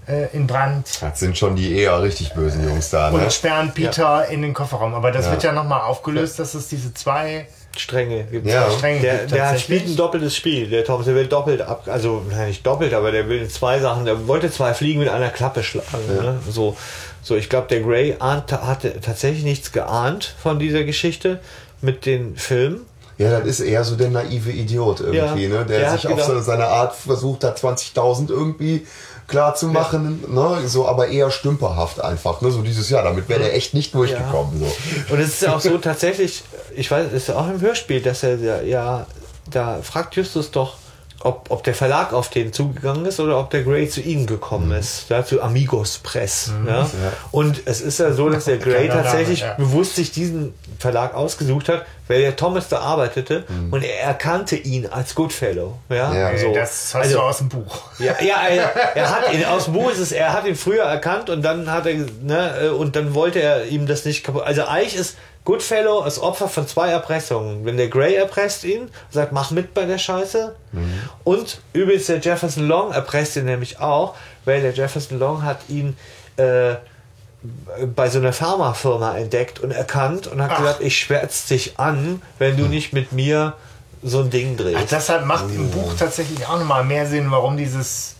äh, in Brand Das sind schon die eher richtig bösen Jungs da, ne? und sperren Peter in den Kofferraum. Aber das Ja. wird ja nochmal aufgelöst, dass es diese zwei Stränge gibt Ja. Stränge Der, gibt. der spielt ein doppeltes Spiel. Der Thomas, der will doppelt ab, also nein, nicht doppelt, aber der will zwei Sachen. Der wollte zwei Fliegen mit einer Klappe schlagen. Ne? So, so, ich glaube, der Gray hatte tatsächlich nichts geahnt von dieser Geschichte mit den Filmen. Ja, das ist eher so der naive Idiot irgendwie, Ja, ne? Der, der sich auf gedacht- so seine Art versucht hat, 20.000 irgendwie klar zu machen, ne? So, aber eher stümperhaft einfach, ne? So dieses Jahr, damit wäre der echt nicht durchgekommen, so. Und es ist ja auch so tatsächlich, ich weiß, es ist auch im Hörspiel, dass er ja, ja da fragt Justus doch, ob, ob der Verlag auf den zugegangen ist oder ob der Gray zu ihnen gekommen ist, ja, zu Amigos Press. Ja. Und es ist ja so, dass der Gray Kleiner Name, tatsächlich ja. bewusst sich diesen Verlag ausgesucht hat, weil der Thomas da arbeitete und er erkannte ihn als Goodfellow. Ja, Ja. Äh, so. Das hast Also- du aus dem Buch. ja, ja er, er hat ihn aus dem Buch ist es, er hat ihn früher erkannt und dann hat er, ne, und dann wollte er ihm das nicht kaputt. Also eigentlich ist Goodfellow das Opfer von zwei Erpressungen. Wenn der Gray erpresst ihn, sagt, mach mit bei der Scheiße. Und übrigens der Jefferson Long erpresst ihn nämlich auch, weil der Jefferson Long hat ihn äh, bei so einer Pharmafirma entdeckt und erkannt und hat Ach. gesagt, ich schwärz dich an, wenn du nicht mit mir so ein Ding drehst. Das hat, macht im Buch tatsächlich auch nochmal mehr Sinn, warum dieses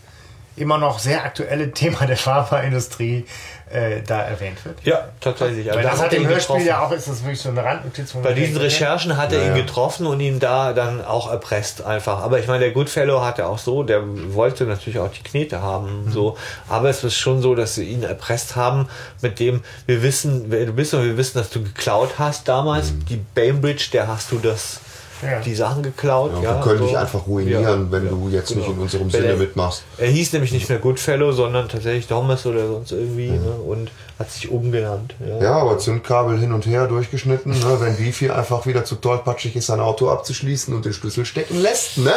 immer noch sehr aktuelle Thema der Pharmaindustrie äh, da erwähnt wird. ja, tatsächlich. Also Weil da das hat er im ihn Hörspiel getroffen. ja auch, ist das wirklich so eine Randnotiz Bei diesen Recherchen hat er Ja, ihn ja. getroffen und ihn da dann auch erpresst einfach. Aber ich meine, der Goodfellow hat er auch so, der wollte natürlich auch die Knete haben, Mhm. so. Aber es ist schon so, dass sie ihn erpresst haben, mit dem wir wissen, wer du bist und wir wissen, dass du geklaut hast damals. Die Bainbridge, der hast du das, Mhm. Ja. die Sachen geklaut. Ja, Ja, wir können so. dich einfach ruinieren, Ja, wenn ja, du jetzt nicht genau. in unserem Sinne er- mitmachst. Er hieß nämlich nicht mehr Goodfellow, sondern tatsächlich Thomas oder sonst irgendwie, ne? Und hat sich umgenannt. Ja. Ja, aber Zündkabel hin und her durchgeschnitten, ne? wenn Beefy einfach wieder zu tollpatschig ist, sein Auto abzuschließen und den Schlüssel stecken lässt, ne?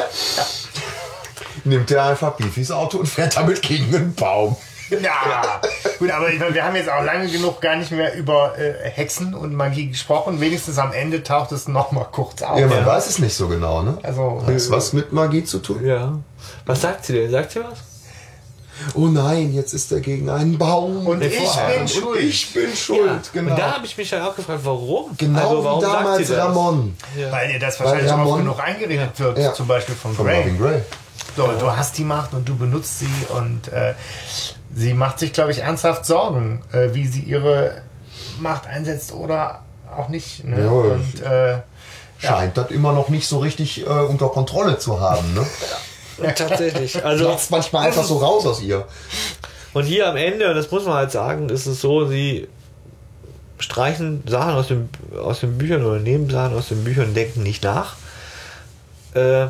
Nimmt er einfach Beefys Auto und fährt damit gegen einen Baum. Ja, gut, aber ich meine, wir haben jetzt auch lange genug gar nicht mehr über äh, Hexen und Magie gesprochen. Wenigstens am Ende taucht es noch mal kurz auf. Ja, man weiß es nicht so genau, ne? Also, Hat es was mit Magie zu tun? ja. Was sagt sie denn? Sagt sie was? Oh nein, jetzt ist er gegen einen Baum. Und ich bin Und schuld. Ich bin schuld, genau. Und da habe ich mich dann auch gefragt, warum? genau also, warum wie sagt damals? Ramon weil ihr das wahrscheinlich Ramon- oft genug eingeredet wird, Ja. zum Beispiel von von Grey. Marvin Gray. So, du hast die Macht und du benutzt sie und äh, sie macht sich, glaube ich, ernsthaft Sorgen, äh, wie sie ihre Macht einsetzt oder auch nicht. Ne? Ja, und äh, Scheint das immer noch nicht so richtig äh, unter Kontrolle zu haben, ne? Tatsächlich. Also, Platzt manchmal einfach so raus aus ihr. und hier am Ende, und das muss man halt sagen, ist es so, sie streichen Sachen aus, dem, aus den Büchern oder nehmen Sachen aus den Büchern und denken nicht nach. Äh,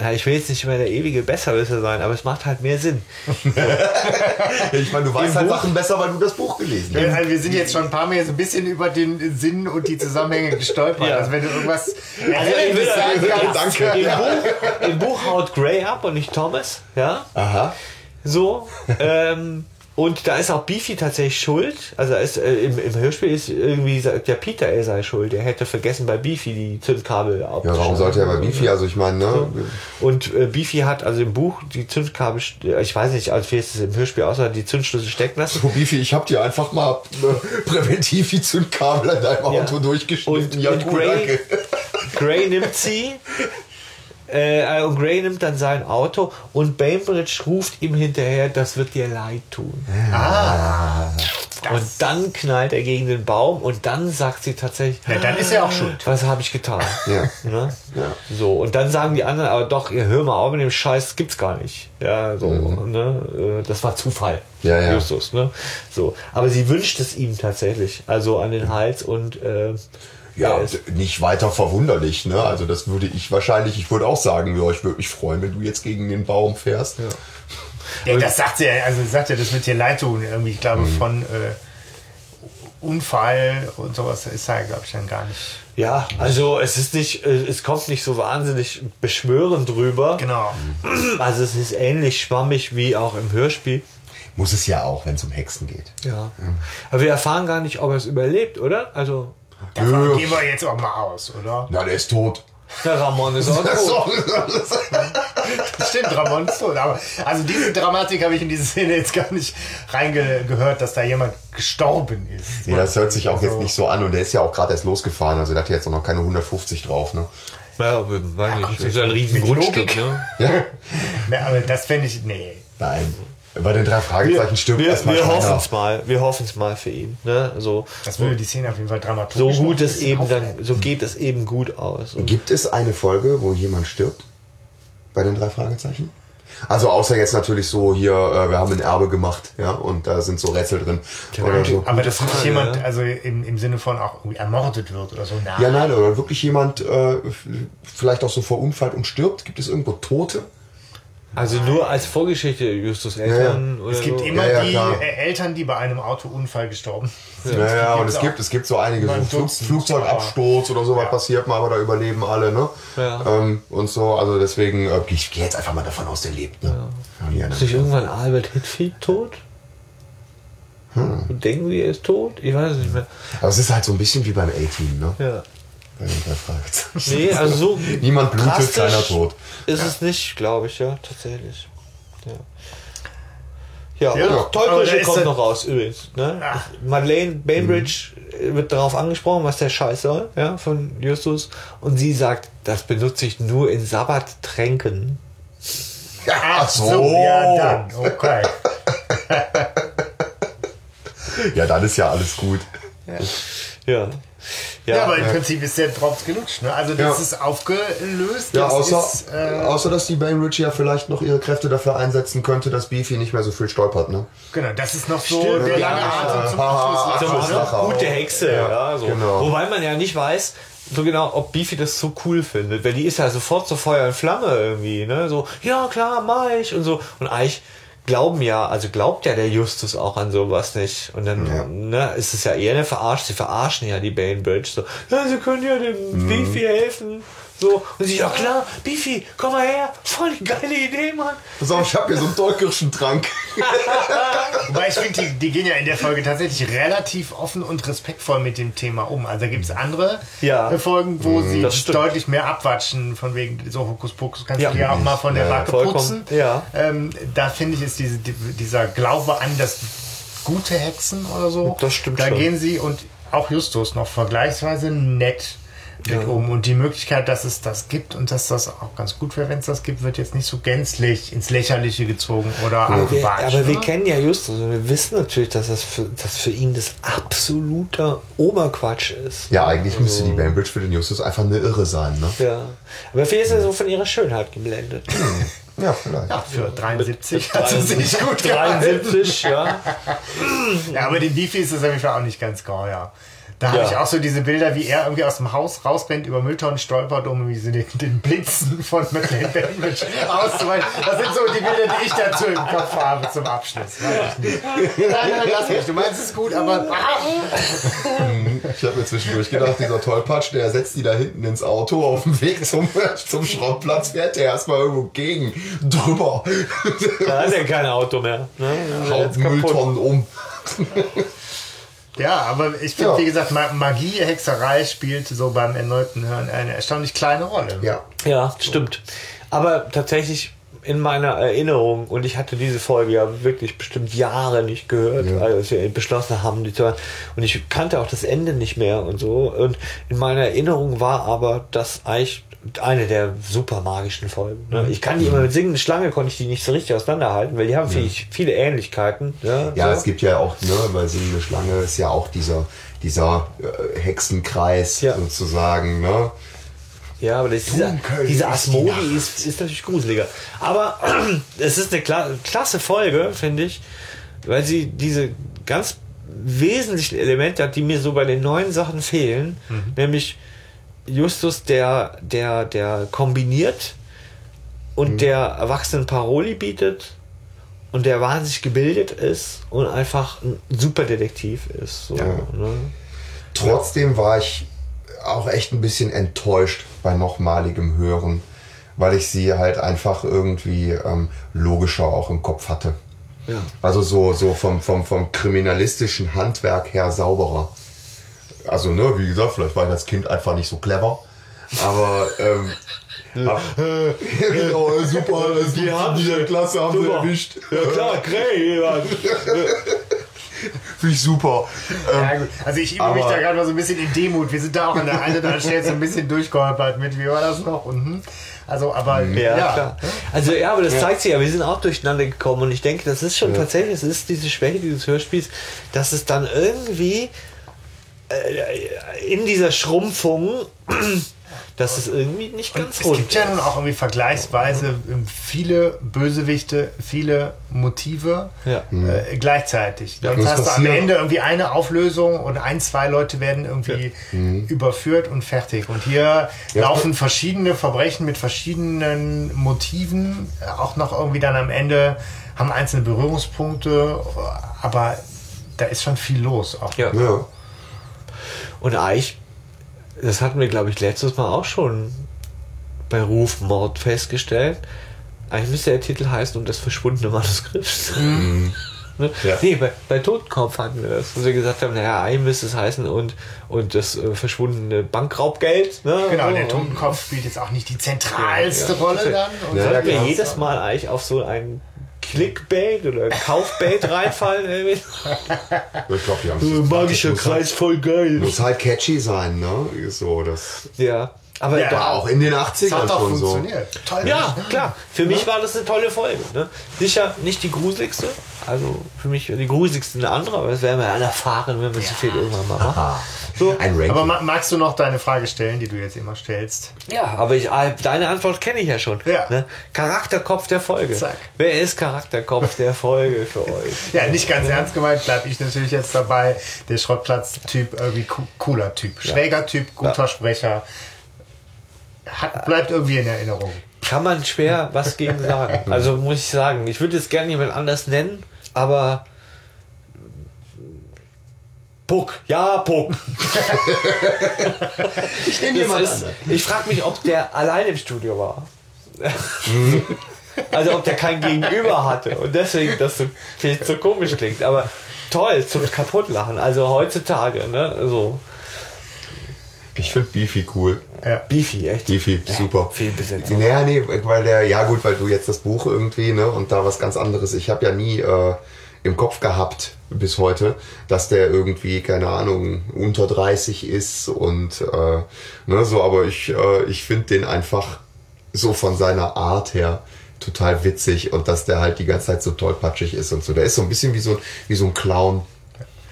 ja, ich will jetzt nicht mehr der ewige Besserwisser sein, aber es macht halt mehr Sinn. Ich meine, du weißt Im halt Buch- Sachen besser, weil du das Buch gelesen hast. also wir sind jetzt schon ein paar Mal so ein bisschen über den Sinn und die Zusammenhänge gestolpert. Ja. Also wenn du irgendwas Also ich will, sagen kannst, Danke. Im. Buch, Im Buch haut Gray ab und nicht Thomas. Ja. Aha. So. Ähm, und da ist auch Beefy tatsächlich schuld. Also ist, äh, im, im Hörspiel ist irgendwie sagt der Peter, er sei schuld. Er hätte vergessen bei Beefy die Zündkabel Ja, abzuschalten. warum sollte er bei Beefy? Also ich meine, ne? Und äh, Beefy hat also im Buch die Zündkabel, st- ich weiß nicht, also wie ist es im Hörspiel außer die Zündschlüssel stecken lassen. So, Beefy, ich hab dir einfach mal äh, präventiv die Zündkabel an deinem Ja. Auto durchgeschnitten. Und- ja, und Gray-. Gray nimmt sie. Äh, und Gray nimmt dann sein Auto und Bainbridge ruft ihm hinterher, das wird dir leid tun. Und dann knallt er gegen den Baum und dann sagt sie tatsächlich, Ja, dann ist er auch schuld. was habe ich getan? Ja. Ne? So, und dann sagen die anderen, aber doch, ihr hör mal auf mit dem Scheiß, gibt's gar nicht. Ja, so, ne? Äh, Das war Zufall. Mhm. Ja, ja. Justus, ne? So. Aber sie wünscht es ihm tatsächlich, also an den Hals und äh, Ja, nicht weiter verwunderlich, ne? Also das würde ich wahrscheinlich, ich würde auch sagen, ja, ich würde mich freuen, wenn du jetzt gegen den Baum fährst. Ja, das sagt sie, also sagt er, das wird dir leid tun. Irgendwie, ich glaube, Mhm. von äh, Unfall und sowas ist er, glaube ich, dann gar nicht. Ja, also es ist nicht, äh, es kommt nicht so wahnsinnig beschwörend drüber. Genau. Also es ist ähnlich schwammig wie auch im Hörspiel. Muss es ja auch, wenn es um Hexen geht. Ja. Aber wir erfahren gar nicht, ob er es überlebt, oder? Also, Davon Ja. gehen wir jetzt auch mal aus, oder? Na, der ist tot. der Ramon ist auch tot. Stimmt, Ramon ist tot. Aber also diese Dramatik habe ich in diese Szene jetzt gar nicht reingehört, dass da jemand gestorben ist. Nee, das hört sich auch jetzt Also- nicht so an und der ist ja auch gerade erst losgefahren, also der hat jetzt auch noch keine 150 drauf, ne? Ja, weiß nicht. Das ist ja ein riesen mit Grundstück, Logik. ne? Ja? Ne, aber das fände ich. Nee. Nein. Bei den drei Fragezeichen stirbt wir, erstmal wir hoffen es mal. Wir hoffen es mal für ihn. Ne? So, Das würde die Szene auf jeden Fall so dramaturgisch. gut es eben dann, so geht es eben gut aus. Und Gibt es eine Folge, wo jemand stirbt? Bei den drei Fragezeichen? Also außer jetzt natürlich so hier, äh, wir haben ein Erbe gemacht, ja, und da sind so Rätsel drin. oder so. Aber dass nicht jemand, also im, im Sinne von auch irgendwie ermordet wird oder so. Na, Ja, nein, oder wirklich jemand äh, vielleicht auch so verunfallt und stirbt? Gibt es irgendwo Tote? Also nur als Vorgeschichte, Justus Eltern oder Es gibt so. immer Ja, ja, die klar. äh, Eltern, die bei einem Autounfall gestorben sind. Ja, ja, und es gibt, es gibt so einige, so Flug, Flugzeugabsturz oder sowas Ja. passiert mal, aber da überleben alle, ne? Ja. Ähm, und so, also deswegen, äh, ich gehe jetzt einfach mal davon aus, der lebt, ne? Ja. Ja, Ist nicht irgendwann Albert Hitfield tot? Hm. Denken wir, er ist tot? Ich weiß es nicht mehr. Aber es ist halt so ein bisschen wie beim A-Team, ne? Ja. Bei den drei Fragezeichen. Nee, also so. Niemand blutet, keiner tot. Ist es nicht, glaube ich, ja, tatsächlich. Ja. Ja, Ja, ist kommt noch raus übrigens. Ne? Ah. Madeleine Bainbridge Mhm. wird darauf angesprochen, was der Scheiß soll, ja, von Justus. Und sie sagt, das benutze ich nur in Sabbattränken. Ja, Ach so, ja, dann, okay. Ja, dann ist ja alles gut. Ja. Ja, Ja, aber im Prinzip ist der Drops gelutscht. Ne? Also das Ja. ist aufgelöst. Ja, das außer, ist, äh, außer dass die Bainbridge ja vielleicht noch ihre Kräfte dafür einsetzen könnte, dass Beefy nicht mehr so viel stolpert, ne? genau, das ist noch so Stimmt, der ja. lange Atem zum Abschluss. so, Abschluss. Lacher. gute Hexe, ja, Ja, so. genau. Wobei man ja nicht weiß, so genau, ob Beefy das so cool findet, weil die ist ja sofort so Feuer und Flamme irgendwie, ne, so, ja klar, mach ich und so. Und eigentlich glauben ja, also glaubt ja der Justus auch an sowas nicht. Und dann, Ja. ne, ist es ja eher eine Verarsche, sie verarschen ja die Bainbridge, so, ja, sie können ja dem Mhm. Beefy helfen. So, und sie, ja klar, Beefy, komm mal her, voll geile Idee, Mann. Pass auf, ich hab hier so einen Tollkirschentrank. Wobei ich finde, die, die gehen ja in der Folge tatsächlich relativ offen und respektvoll mit dem Thema um. Also gibt es andere Ja. Folgen, wo sie das stimmt. deutlich mehr abwatschen, von wegen so Hokuspokus kannst Ja. du ja auch mal von der Ja, Backe vollkommen. putzen. Ja. Ähm, da finde ich, ist diese, die, dieser Glaube an das gute Hexen oder so. Das stimmt Da schon. gehen sie und auch Justus noch vergleichsweise nett Ja. um. Und die Möglichkeit, dass es das gibt und dass das auch ganz gut wäre, wenn es das gibt, wird jetzt nicht so gänzlich ins Lächerliche gezogen oder Wir, abgewatscht. aber wir ne? kennen ja Justus und wir wissen natürlich, dass das für, dass für ihn das absoluter Oberquatsch ist. Ja, eigentlich müsste Also- die Bainbridge für den Justus einfach eine Irre sein, ne? Ja. Aber vielleicht ist er so von ihrer Schönheit geblendet. Ja, vielleicht. Ja, für 73 hat sie sich gut gehalten. 73, ja. Ja, aber den Beefy ist es auf jeden Fall auch nicht ganz geheuer. Da habe Ja. ich auch so diese Bilder, wie er irgendwie aus dem Haus rausrennt, über Mülltonnen stolpert, um wie sie den, den Blitzen von Madeleine Bainbridge auszuweichen. Das sind so die Bilder, die ich dazu im Kopf habe zum Abschluss. Weiß ich nicht. Nein, nein, lass mich. Du meinst es gut, aber... Ich habe mir zwischendurch gedacht, dieser Tollpatsch, der setzt die da hinten ins Auto auf dem Weg zum, zum Schrottplatz, fährt der erstmal irgendwo gegen, drüber, Da hat er kein Auto mehr. Ne? haut. Mülltonnen um. Ja, aber ich finde, Ja. wie gesagt, Ma- Magie, Hexerei spielt so beim erneuten Hören eine erstaunlich kleine Rolle. Ja. Ja, stimmt. Aber tatsächlich in meiner Erinnerung, und ich hatte diese Folge ja wirklich bestimmt Jahre nicht gehört, Ja. als wir beschlossen haben, die zu hören. Und ich kannte auch das Ende nicht mehr und so. Und in meiner Erinnerung war aber das eigentlich eine der super magischen Folgen. Ne? Ich kann die immer mit singende Schlange, konnte ich die nicht so richtig auseinanderhalten, weil die haben viele, viele Ähnlichkeiten. Ja, Ja, so. es gibt ja auch, ne, bei Singende Schlange ist ja auch dieser, dieser äh, Hexenkreis Ja. sozusagen, ne? Ja, aber das, dieser, Dunkel diese ist die Asmodi ist, ist natürlich gruseliger. Aber es ist eine kla klasse Folge, finde ich, weil sie diese ganz wesentlichen Elemente hat, die mir so bei den neuen Sachen fehlen, nämlich Justus, der, der, der kombiniert und der erwachsenen Paroli bietet und der wahnsinnig gebildet ist und einfach ein super Detektiv ist. So, Ja. ne? Trotzdem war ich auch echt ein bisschen enttäuscht bei nochmaligem Hören, weil ich sie halt einfach irgendwie ähm, logischer auch im Kopf hatte. Ja. Also so, so vom, vom, vom kriminalistischen Handwerk her sauberer. Also, ne, wie gesagt, vielleicht war ich als Kind einfach nicht so clever. Aber, ähm, ah, genau, super, das Die haben in dieser Klasse haben sie Super. erwischt. Ja klar, Gray. Finde ich super. Ähm, Ja, gut. Also ich übe mich aber- da gerade mal so ein bisschen in Demut. Wir sind da auch an der einen oder anderen Stelle so ein bisschen durchgeholpert mit, wie war das noch? Und, hm. Also, aber Ja, ja, klar. Also ja, aber das zeigt sich ja, wir sind auch durcheinander gekommen und ich denke, das ist schon tatsächlich, es ist diese Schwäche dieses Hörspiels, dass es dann irgendwie in dieser Schrumpfung, dass es irgendwie nicht ganz Es rund gibt ja nun auch irgendwie vergleichsweise ähm, viele Bösewichte, viele Motive Ja. äh, gleichzeitig. Dann das hast du am Ende irgendwie eine Auflösung und ein, zwei Leute werden irgendwie überführt und fertig. Und hier Ja. laufen verschiedene Verbrechen mit verschiedenen Motiven, äh, auch noch irgendwie dann am Ende haben einzelne Berührungspunkte, aber da ist schon viel los. Auch. Ja. ja. Und eigentlich, das hatten wir, glaube ich, letztes Mal auch schon bei Rufmord festgestellt. Eigentlich müsste der Titel heißen und das verschwundene Manuskript. Ne? Ja. Nee, bei, bei Totenkopf hatten wir das, wo wir gesagt haben, naja, eigentlich müsste es heißen und, und das äh, verschwundene Bankraubgeld. Ne? Genau, So, der und- Totenkopf spielt jetzt auch nicht die zentralste Ja. Rolle dann. Und Ja, Sollten wir jedes Mal eigentlich auf so ein Clickbait oder Kaufbait reinfallen? irgendwie? Ich glaube, die haben Magischer das muss halt- Kreis, voll geil. Muss halt catchy sein, ne? So, das Ja, aber Ja, doch auch in den Das 80ern hat auch schon so. funktioniert. Toll. Ja, klar. Für mich war das eine tolle Folge. Ne? Sicher nicht die gruseligste. Also für mich die gruseligste eine andere, aber das werden wir dann erfahren, wenn wir so viel irgendwann mal machen. So. Ein Ranking. Aber ma- magst du noch deine Frage stellen, die du jetzt immer stellst? Ja, aber ich, ah, deine Antwort kenne ich ja schon. Ja. Ne? Charakterkopf der Folge. Zack. Wer ist Charakterkopf der Folge für euch? Ja, nicht ganz ernst gemeint, bleibe ich natürlich jetzt dabei. Der Schrottplatz-Typ, irgendwie co- cooler Typ. Schräger Typ, guter Sprecher. Hat, bleibt irgendwie in Erinnerung. Kann man schwer was gegen sagen. Also muss ich sagen, ich würde jetzt gerne jemand anders nennen, aber Puck, ja, Puck. ich nehme jemand ist, ich frage mich, ob der allein im Studio war. also ob der kein Gegenüber hatte und deswegen das so, so komisch klingt. Aber toll, zum Kaputtlachen. Also heutzutage, ne? So Ich finde Beefy cool. Ja. Beefy, echt. Beefy, super. Viel Besetzung. Naja, nee, weil der, ja gut, weil du jetzt das Buch irgendwie, ne, und da was ganz anderes. Ich habe ja nie äh, im Kopf gehabt bis heute, dass der irgendwie, keine Ahnung, unter 30 ist und äh, ne, so, aber ich, äh, ich finde den einfach so von seiner Art her total witzig und dass der halt die ganze Zeit so tollpatschig ist und so. Der ist so ein bisschen wie so, ein- wie so ein Clown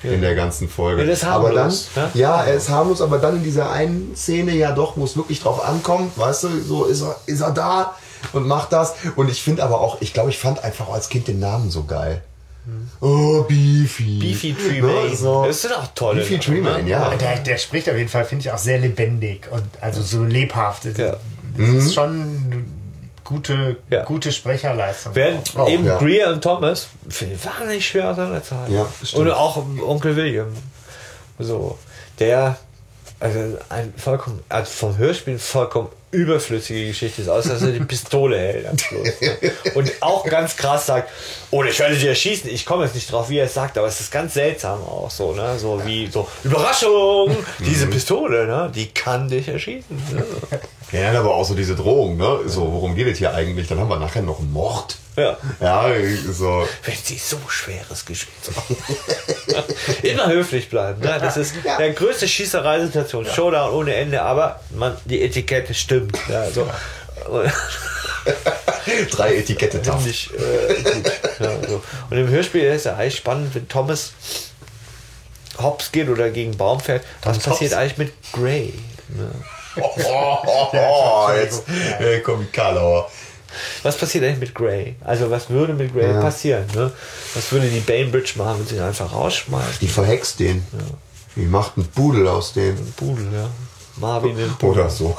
in der ganzen Folge. Ja, ist aber dann, harmlos, ne? ja, er ist harmlos, aber dann in dieser einen Szene ja doch, wo es wirklich drauf ankommt, weißt du, so ist er, ist er da und macht das. Und ich finde aber auch, ich glaube, ich fand einfach als Kind den Namen so geil. Oh, Beefy. Beefy Treeman. Ne, so. Das sind auch tolle. Beefy Namen, Treeman, ne? ja. Der, der spricht auf jeden Fall, finde ich, auch sehr lebendig und also so lebhaft. Das Ja. ist schon eine gute, Ja. gute Sprecherleistung. Während Auch, eben ja. Greer und Thomas finde ich wahnsinnig schwer auseinanderzuhalten. Ja, stimmt. Und auch Onkel William. So, der also ein vollkommen, also vom Hörspiel vollkommen überflüssige Geschichte ist, außer dass er die Pistole hält am Schluss. Ne? Und auch ganz krass sagt, oh, ich werde dich erschießen. Ich komme jetzt nicht drauf, wie er es sagt, aber es ist ganz seltsam auch so, ne? So wie so, Überraschung! Diese Pistole, ne? Die kann dich erschießen. Ne? Ja, aber auch so diese Drohung, ne? So, worum geht es hier eigentlich? Dann haben wir nachher noch einen Mord. Ja. Ja, so. Wenn sie so schweres Geschäft haben. Immer höflich bleiben. Ne? Das ist Ja. der größte Schießereisituation. Showdown ohne Ende, aber man, die Etikette stimmt. Ja, so. Drei Etikette taft. Nicht, äh. Ja, so. Und im Hörspiel ist ja eigentlich spannend, wenn Thomas hops geht oder gegen Baum fährt. Was Thomas passiert Hobbs. eigentlich mit Gray? Ne? Oh, oh, oh, oh, jetzt äh, komm ich Karlauer. Was passiert eigentlich mit Gray? Also was würde mit Gray Ja. passieren? Ne? Was würde die Bainbridge machen, wenn sie ihn einfach rausschmeißen? Die verhext den. Die macht einen Pudel aus dem. Pudel, ja. Marvin den Pudel. Oder so.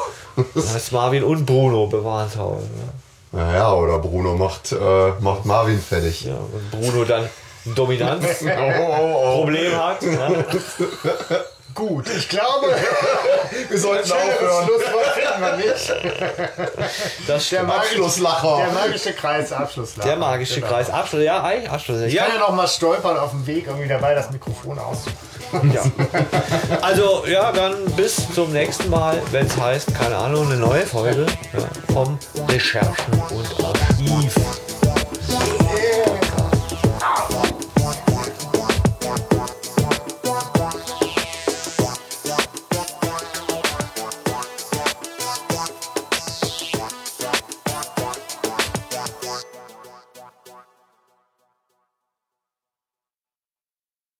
Das heißt Marvin und Bruno bewahren zu Hause. Ne? Naja, oder Bruno macht, äh, macht Marvin fertig. Ja, und Bruno dann ein Dominanzproblem Oh, oh, oh. hat. Ne? Gut, ich glaube, Wir sollten aufhören. Schlusswort finden wir nicht. Das Der stimmt. magische, Abschlusslacher. der magische Kreis, Abschlusslacher. Der magische Genau. Kreis. Abschluss, ja, eigentlich Abschluss. Ich Ja, kann ja noch mal stolpern auf dem Weg irgendwie dabei, das Mikrofon aus. ja. Also, ja, dann bis zum nächsten Mal, wenn es heißt, keine Ahnung, eine neue Folge ja, vom Recherchen und Archiv.